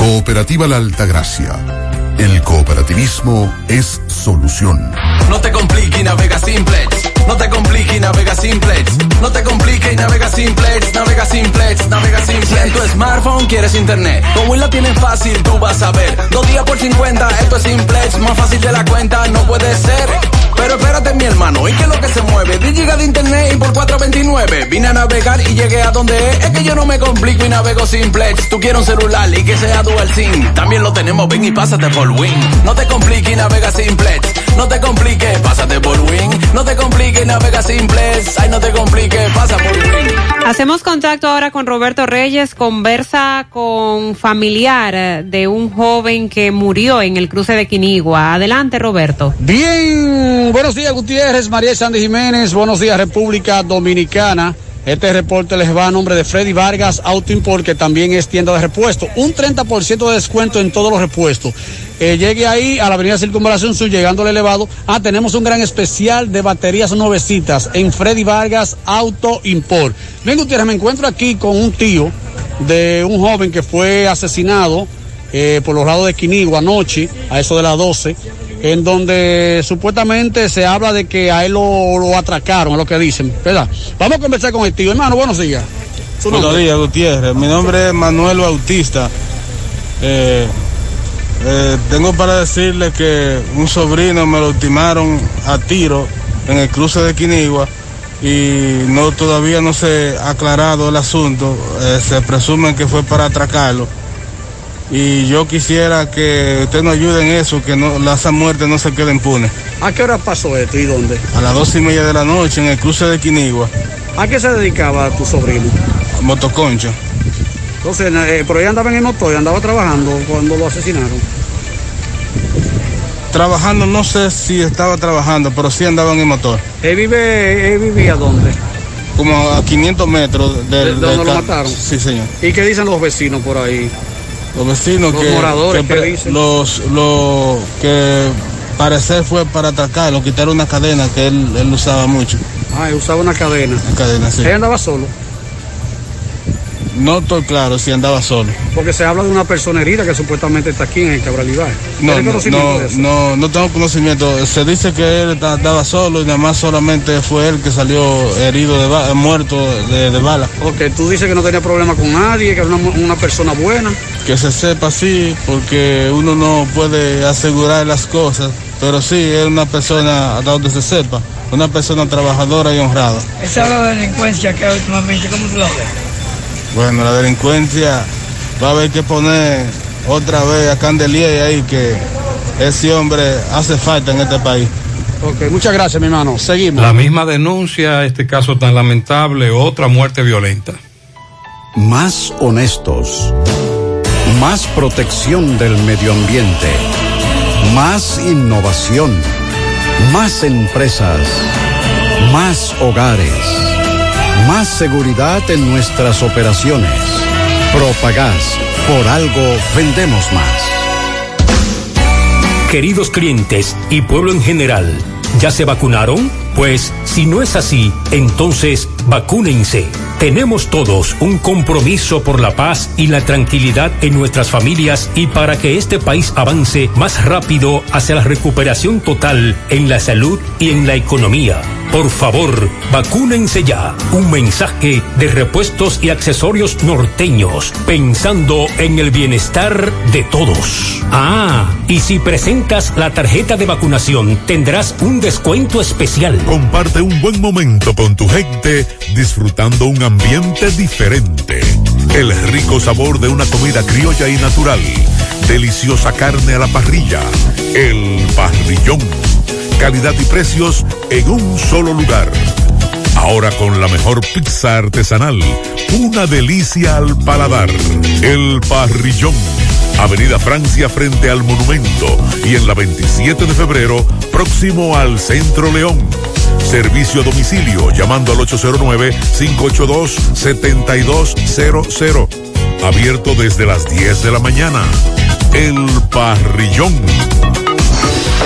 Cooperativa La Altagracia. El cooperativismo es solución. No te compliques y navega simplex. No te compliques y navega simplex. No te compliques y navega simplex. Navega simplex, navega simplex. En tu smartphone quieres internet. Como la tienes fácil, tú vas a ver. Dos días por 50, esto es simplex. Más fácil de la cuenta, no puede ser. Pero espérate, mi hermano, ¿y qué es lo que se mueve? 10 gigas de internet y por 4.29. Vine a navegar y llegué a donde es. Es que yo no me complico y navego simplex. Tú quieres un celular y que sea dual SIM. También lo tenemos, ven y pásate por Win. No te compliques y navega simplex. No te compliques, pásate por Win. No te compliques, navega simplex. Ay, no te compliques, pasa por Win. Hacemos contacto ahora con Roberto Reyes, conversa con familiar de un joven que murió en el cruce de Quinigua. Adelante, Roberto. Bien, buenos días Gutiérrez, María Sandy Jiménez, buenos días República Dominicana. Este reporte les va a nombre de Freddy Vargas Auto Import, que también es tienda de repuesto. Un 30% de descuento en todos los repuestos. Eh, llegue ahí a la avenida Circunvalación Sur, llegando al elevado. Ah, tenemos un gran especial de baterías nuevecitas en Freddy Vargas Auto Import. Bien, Gutiérrez, me encuentro aquí con un tío de un joven que fue asesinado eh, por los lados de Quinigua anoche, a eso de las 12 en donde supuestamente se habla de que a él lo, atracaron, es lo que dicen, ¿verdad? Vamos a conversar con el tío. Hermano, buenos días. ¿Su Buenos días, Gutiérrez. Mi nombre es Manuel Bautista. Eh, eh, tengo para decirle que un sobrino me lo ultimaron a tiro en el cruce de Quinigua y no todavía no se ha aclarado el asunto. Eh, se presume que fue para atracarlo. Y yo quisiera que usted nos ayude en eso, que no, esa muerte no se quede impune. ¿A qué hora pasó esto y dónde? A las dos y media de la noche en el cruce de Quinigua, ¿A qué se dedicaba tu sobrino? motoconcho. Entonces, eh, pero ella andaba en el motor, andaba trabajando cuando lo asesinaron. Trabajando, no sé si estaba trabajando, pero sí andaba en el motor. ¿Él, vive, él vivía dónde? Como a 500 metros ¿De del, dónde del lo mataron? Sí, señor. ¿Y qué dicen los vecinos por ahí? Los vecinos Los que, moradores, que ¿qué dicen? los, lo que parecer fue para atacar, lo quitaron una cadena que él, él usaba mucho. Ah, él usaba una cadena. Una cadena, sí. Él andaba solo, No estoy claro si andaba solo. porque se habla de una persona herida que supuestamente está aquí en el Cabral Ibar. No, ¿Tiene no, conocimiento no, de eso? no, no tengo conocimiento. Se dice que él andaba solo y nada más solamente fue él que salió herido, de muerto de, de bala. Ok, tú dices que no tenía problema con nadie, que era una, una persona buena. Que se sepa así, porque uno no puede asegurar las cosas, pero sí es una persona, hasta donde se sepa, una persona trabajadora y honrada. Esa es la delincuencia que hay últimamente, ¿cómo tú la ves? Bueno, la delincuencia va a haber que poner otra vez a Candelier ahí que ese hombre hace falta en este país. Ok, muchas gracias, mi hermano. Seguimos. La misma denuncia, este caso tan lamentable, otra muerte violenta. Más honestos. Más protección del medio ambiente. Más innovación. Más empresas. Más hogares. Más seguridad en nuestras operaciones. Propagás. Por algo vendemos más. Queridos clientes y pueblo en general, ¿ya se vacunaron? Pues si no es así, entonces vacúnense. Tenemos todos un compromiso por la paz y la tranquilidad en nuestras familias y para que este país avance más rápido hacia la recuperación total en la salud y en la economía. Por favor, vacúnense ya. Un mensaje de repuestos y accesorios norteños, pensando en el bienestar de todos. Ah, y si presentas la tarjeta de vacunación, tendrás un descuento especial. Comparte un buen momento con tu gente disfrutando un ambiente diferente. El rico sabor de una comida criolla y natural. Deliciosa carne a la parrilla. El parrillón. Calidad y precios en un solo lugar. Ahora con la mejor pizza artesanal. Una delicia al paladar. El parrillón. Avenida Francia frente al monumento y en la 27 de febrero próximo al Centro León. Servicio a domicilio llamando al 809-582-7200. Abierto desde las 10 de la mañana. El parrillón.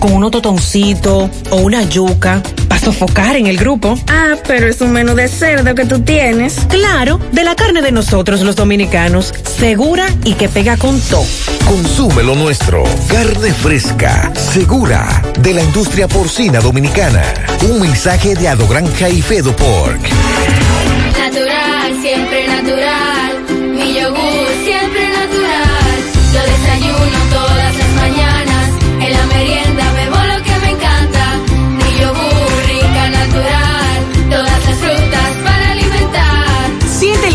con unos totoncitos o una yuca, para sofocar en el grupo. Ah, pero es un menú de cerdo que tú tienes. Claro, de la carne de nosotros los dominicanos, segura y que pega con todo. Consume lo nuestro. Carne fresca, segura, de la industria porcina dominicana. Un mensaje de Adogranja y Fedo Pork. Natural, siempre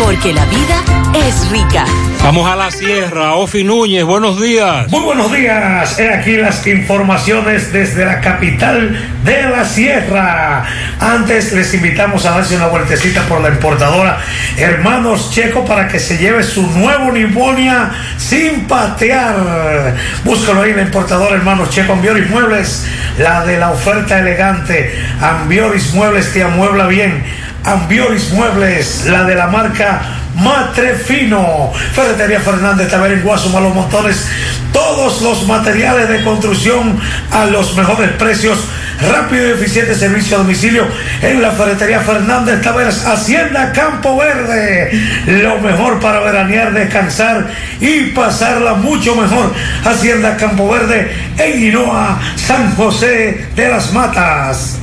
Porque la vida es rica. Vamos a la sierra. Ofi Núñez, buenos días. Muy buenos días. He aquí las informaciones desde la capital de la sierra. Antes les invitamos a darse una vueltecita por la importadora Hermanos Checo para que se lleve su nuevo Nibonia sin patear. Búscalo ahí en la importadora Hermanos Checo Ambioris Muebles, la de la oferta elegante. Ambioris Muebles te amuebla bien. Ambioris Muebles, la de la marca Matrefino, Ferretería Fernández, Taber en Guasuma, Los Montones, todos los materiales de construcción a los mejores precios, rápido y eficiente servicio a domicilio en la Ferretería Fernández Taveras, Hacienda Campo Verde, lo mejor para veranear, descansar y pasarla mucho mejor. Hacienda Campo Verde en Hinoa, San José de las Matas.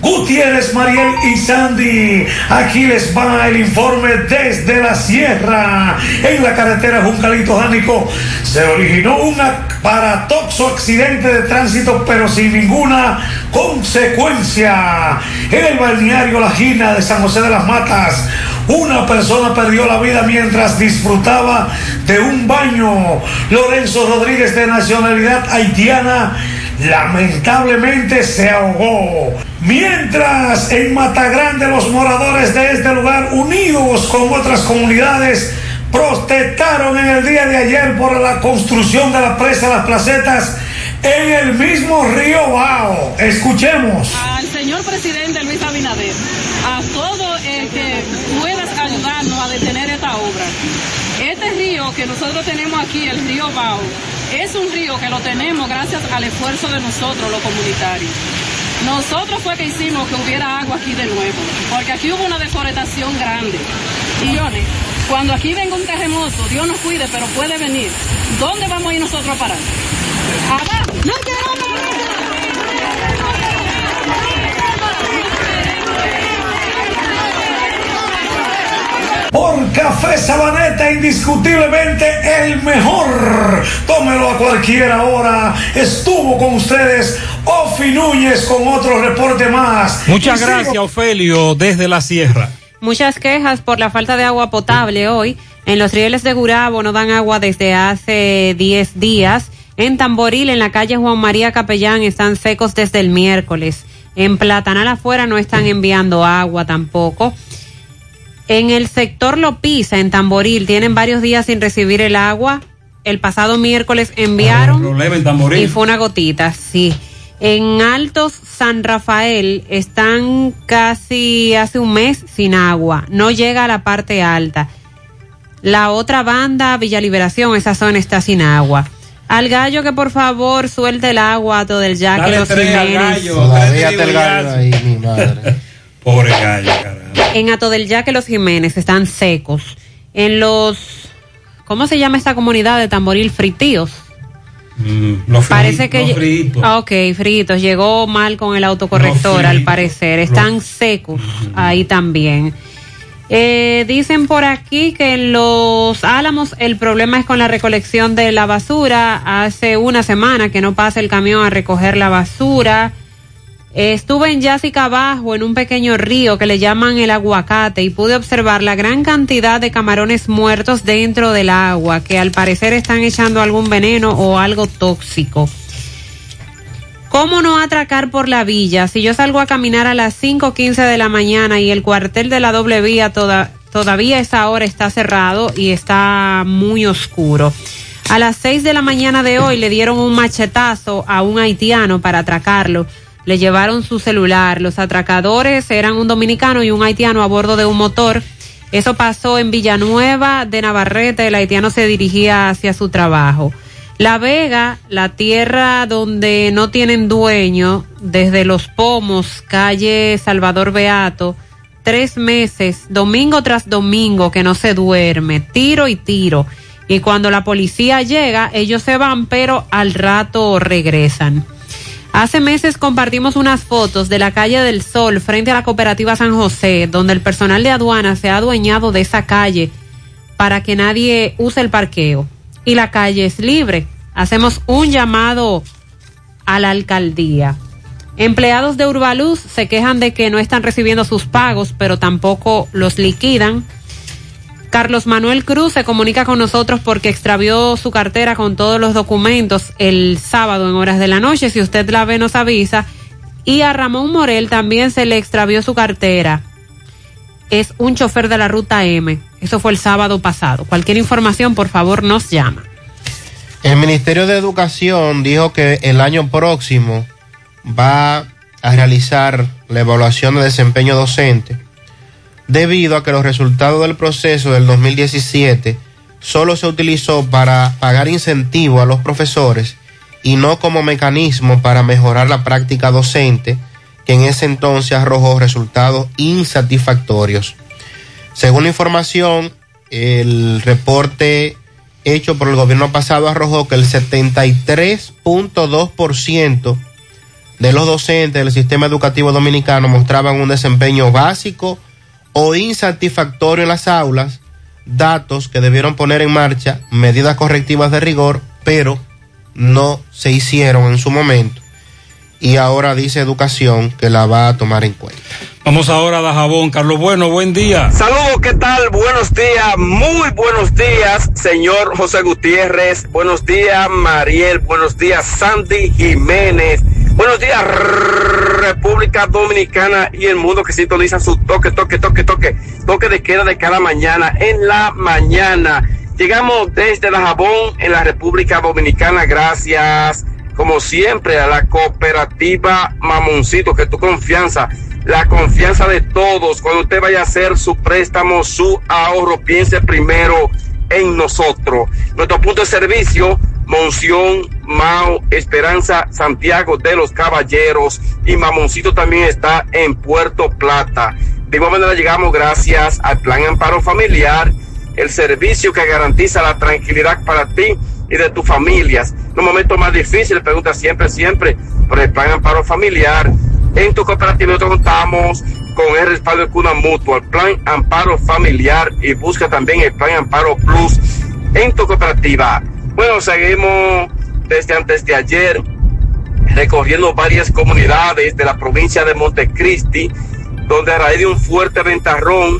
Gutiérrez, Mariel y Sandy. Aquí les va el informe desde la sierra. En la carretera Juncalito Jánico se originó un aparatoxo accidente de tránsito, pero sin ninguna consecuencia. En el balneario La Gina de San José de las Matas, una persona perdió la vida mientras disfrutaba de un baño. Lorenzo Rodríguez, de nacionalidad haitiana, lamentablemente se ahogó. Mientras en Matagrande los moradores de este lugar, unidos con otras comunidades, protestaron en el día de ayer por la construcción de la presa Las Placetas en el mismo río Bao. Escuchemos. Al señor presidente Luis Abinader, a todo el que puedas ayudarnos a detener esta obra. Este río que nosotros tenemos aquí, el río Bao, es un río que lo tenemos gracias al esfuerzo de nosotros, los comunitarios. Nosotros fue que hicimos que hubiera agua aquí de nuevo, porque aquí hubo una deforestación grande. Y Johnny, cuando aquí venga un terremoto, Dios nos cuide, pero puede venir. ¿Dónde vamos a ir nosotros a parar? Abajo. No Por Café Sabaneta, indiscutiblemente el mejor. Tómelo a cualquier hora. Estuvo con ustedes Ofi Núñez con otro reporte más. Muchas Y sigo- gracias, Ofelio, desde la sierra. Muchas quejas por la falta de agua potable hoy. En los rieles de Gurabo no dan agua desde hace 10 días. En Tamboril, en la calle Juan María Capellán, están secos desde el miércoles. En Platanal afuera no están enviando agua tampoco. En el sector Lopisa, en Tamboril, tienen varios días sin recibir el agua. El pasado miércoles enviaron Problema en Tamboril. y fue una gotita, sí. En Altos San Rafael están casi hace un mes sin agua. No llega a la parte alta. La otra banda, Villa Liberación, esa zona está sin agua. Al gallo que por favor suelte el agua a todo el ya que los tres al Jiménez. gallo, Todavía está el gallo ahí, mi madre. Pobre gallo, caramba. En Ato del Yaque los Jiménez están secos. En los, ¿cómo se llama esta comunidad de Tamboril? Fritíos. Mm, los fri- Parece que los fritos. Ah, ok, fritos. Llegó mal con el autocorrector, Los al parecer. Están secos ahí también. Eh, dicen por aquí que en los álamos el problema es con la recolección de la basura. Hace una semana que no pasa el camión a recoger la basura. Estuve en Yásica Abajo, en un pequeño río que le llaman el aguacate, y pude observar la gran cantidad de camarones muertos dentro del agua, que al parecer están echando algún veneno o algo tóxico. ¿Cómo no atracar por la villa? Si yo salgo a caminar a las 5.15 de la mañana y el cuartel de la doble vía toda- todavía esa hora está cerrado y está muy oscuro. A las 6 de la mañana de hoy le dieron un machetazo a un haitiano para atracarlo. Le llevaron su celular. Los atracadores eran un dominicano y un haitiano a bordo de un motor. Eso pasó en Villanueva de Navarrete. El haitiano se dirigía hacia su trabajo. La Vega, la tierra donde no tienen dueño, desde Los Pomos, calle Salvador Beato, tres meses, domingo tras domingo, que no se duerme, tiro y tiro. Y cuando la policía llega, ellos se van, pero al rato regresan. Hace meses compartimos unas fotos de la calle del Sol frente a la cooperativa San José, donde el personal de aduana se ha adueñado de esa calle para que nadie use el parqueo. Y la calle es libre. Hacemos un llamado a la alcaldía. Empleados de Urbaluz se quejan de que no están recibiendo sus pagos, pero tampoco los liquidan. Carlos Manuel Cruz se comunica con nosotros porque extravió su cartera con todos los documentos el sábado en horas de la noche. Si usted la ve, nos avisa. Y a Ramón Morel también se le extravió su cartera. Es un chofer de la ruta M. Eso fue el sábado pasado. Cualquier información, por favor, nos llama. El Ministerio de Educación dijo que el año próximo va a realizar la evaluación de desempeño docente debido a que los resultados del proceso del 2017 solo se utilizó para pagar incentivo a los profesores y no como mecanismo para mejorar la práctica docente, que en ese entonces arrojó resultados insatisfactorios. Según información, el reporte hecho por el gobierno pasado arrojó que el 73.2% de los docentes del sistema educativo dominicano mostraban un desempeño básico o insatisfactorio en las aulas, datos que debieron poner en marcha medidas correctivas de rigor, pero no se hicieron en su momento. Y ahora dice educación que la va a tomar en cuenta. Vamos ahora a Dajabón. Carlos Bueno, buen día. Saludos, ¿qué tal? Buenos días, muy buenos días, señor José Gutiérrez. Buenos días, Mariel. Buenos días, Sandy Jiménez. Buenos días, República Dominicana y el mundo que sintoniza su toque, toque, toque, toque, toque de queda de cada mañana en la mañana. Llegamos desde Dajabón en la República Dominicana, gracias como siempre a la cooperativa Mamoncito, que tu confianza, la confianza de todos, cuando usted vaya a hacer su préstamo, su ahorro, piense primero en nosotros. Nuestro punto de servicio, Monción, Mao, Esperanza, Santiago de los Caballeros y Mamoncito también está en Puerto Plata. De igual manera llegamos gracias al Plan Amparo Familiar, el servicio que garantiza la tranquilidad para ti y de tus familias. En un momento más difícil, pregunta siempre, siempre por el Plan Amparo Familiar. En tu cooperativa nosotros contamos con el respaldo de Cuna Mutua, el Plan Amparo Familiar y busca también el Plan Amparo Plus en tu cooperativa. Bueno, seguimos desde antes de ayer recorriendo varias comunidades de la provincia de Montecristi, donde a raíz de un fuerte ventarrón,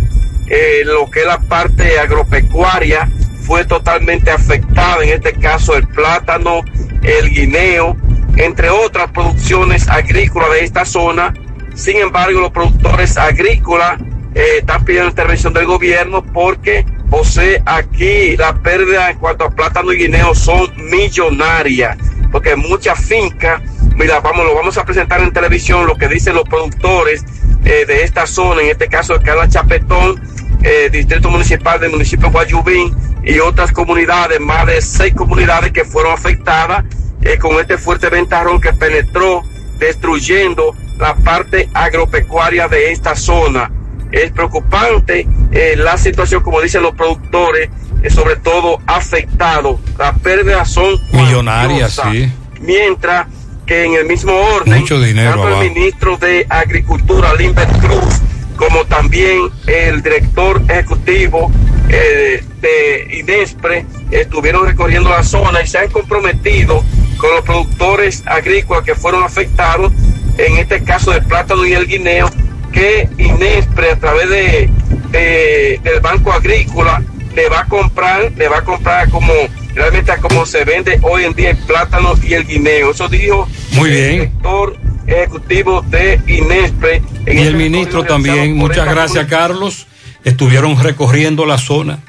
eh, lo que es la parte agropecuaria fue totalmente afectada, en este caso el plátano, el guineo, entre otras producciones agrícolas de esta zona. Sin embargo, los productores agrícolas eh, están pidiendo intervención del gobierno porque, o sea, aquí la pérdida en cuanto a plátano y guineo son millonarias, porque muchas fincas, mira, vamos, lo vamos a presentar en televisión, lo que dicen los productores eh, de esta zona, en este caso de Carla Chapetón, eh, distrito municipal del municipio de Guayubín y otras comunidades, más de seis comunidades que fueron afectadas eh, con este fuerte ventarrón que penetró destruyendo la parte agropecuaria de esta zona. Es preocupante eh, la situación, como dicen los productores, eh, sobre todo afectados. Las pérdidas son Millonarias, sí. Mientras que en el mismo orden, Mucho dinero tanto abajo. el ministro de Agricultura, Limbert Cruz, como también el director ejecutivo eh, de INESPRE estuvieron recorriendo la zona y se han comprometido con los productores agrícolas que fueron afectados, en este caso del plátano y el guineo, que INESPRE a través de, de- del Banco Agrícola le va a comprar, le va a comprar como realmente a como se vende hoy en día el plátano y el guineo. Eso dijo Muy el bien. director ejecutivo de INESPRE. en Y el ministro también, muchas gracias Carlos, estuvieron recorriendo la zona.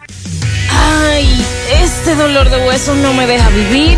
Ay, este dolor de huesos no me deja vivir.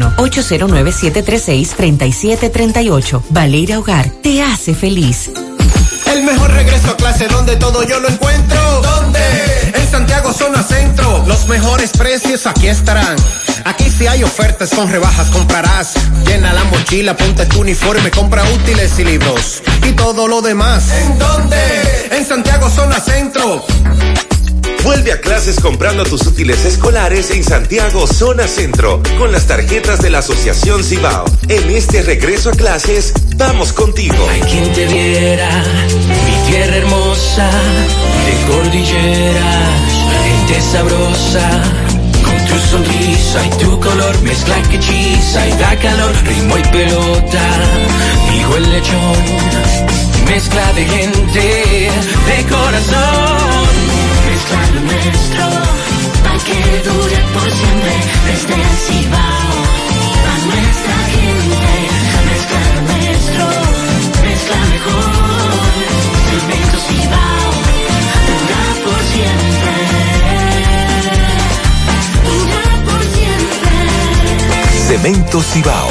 809-736-3738. Valeira Hogar, te hace feliz. El mejor regreso a clase donde todo yo lo encuentro. ¿Dónde? En Santiago Zona Centro. Los mejores precios aquí estarán. Aquí si hay ofertas con rebajas comprarás. Llena la mochila, ponte tu uniforme, compra útiles y libros. Y todo lo demás. ¿En dónde? En Santiago Zona Centro. Vuelve a clases comprando tus útiles escolares en Santiago Zona Centro con las tarjetas de la Asociación Cibao. En este regreso a clases, vamos contigo. Hay quien te viera, mi tierra hermosa, de cordilleras, gente sabrosa. Con tu sonrisa y tu color, mezcla que hechiza y da calor, ritmo y pelota, hijo el lechón, mezcla de gente, de corazón. Mezcla lo nuestro, pa' que dure por siempre, desde el Cibao, a nuestra gente. Mezcla lo nuestro, mezcla mejor, Cemento Cibao, dura por siempre. Dura por siempre. Cemento Cibao,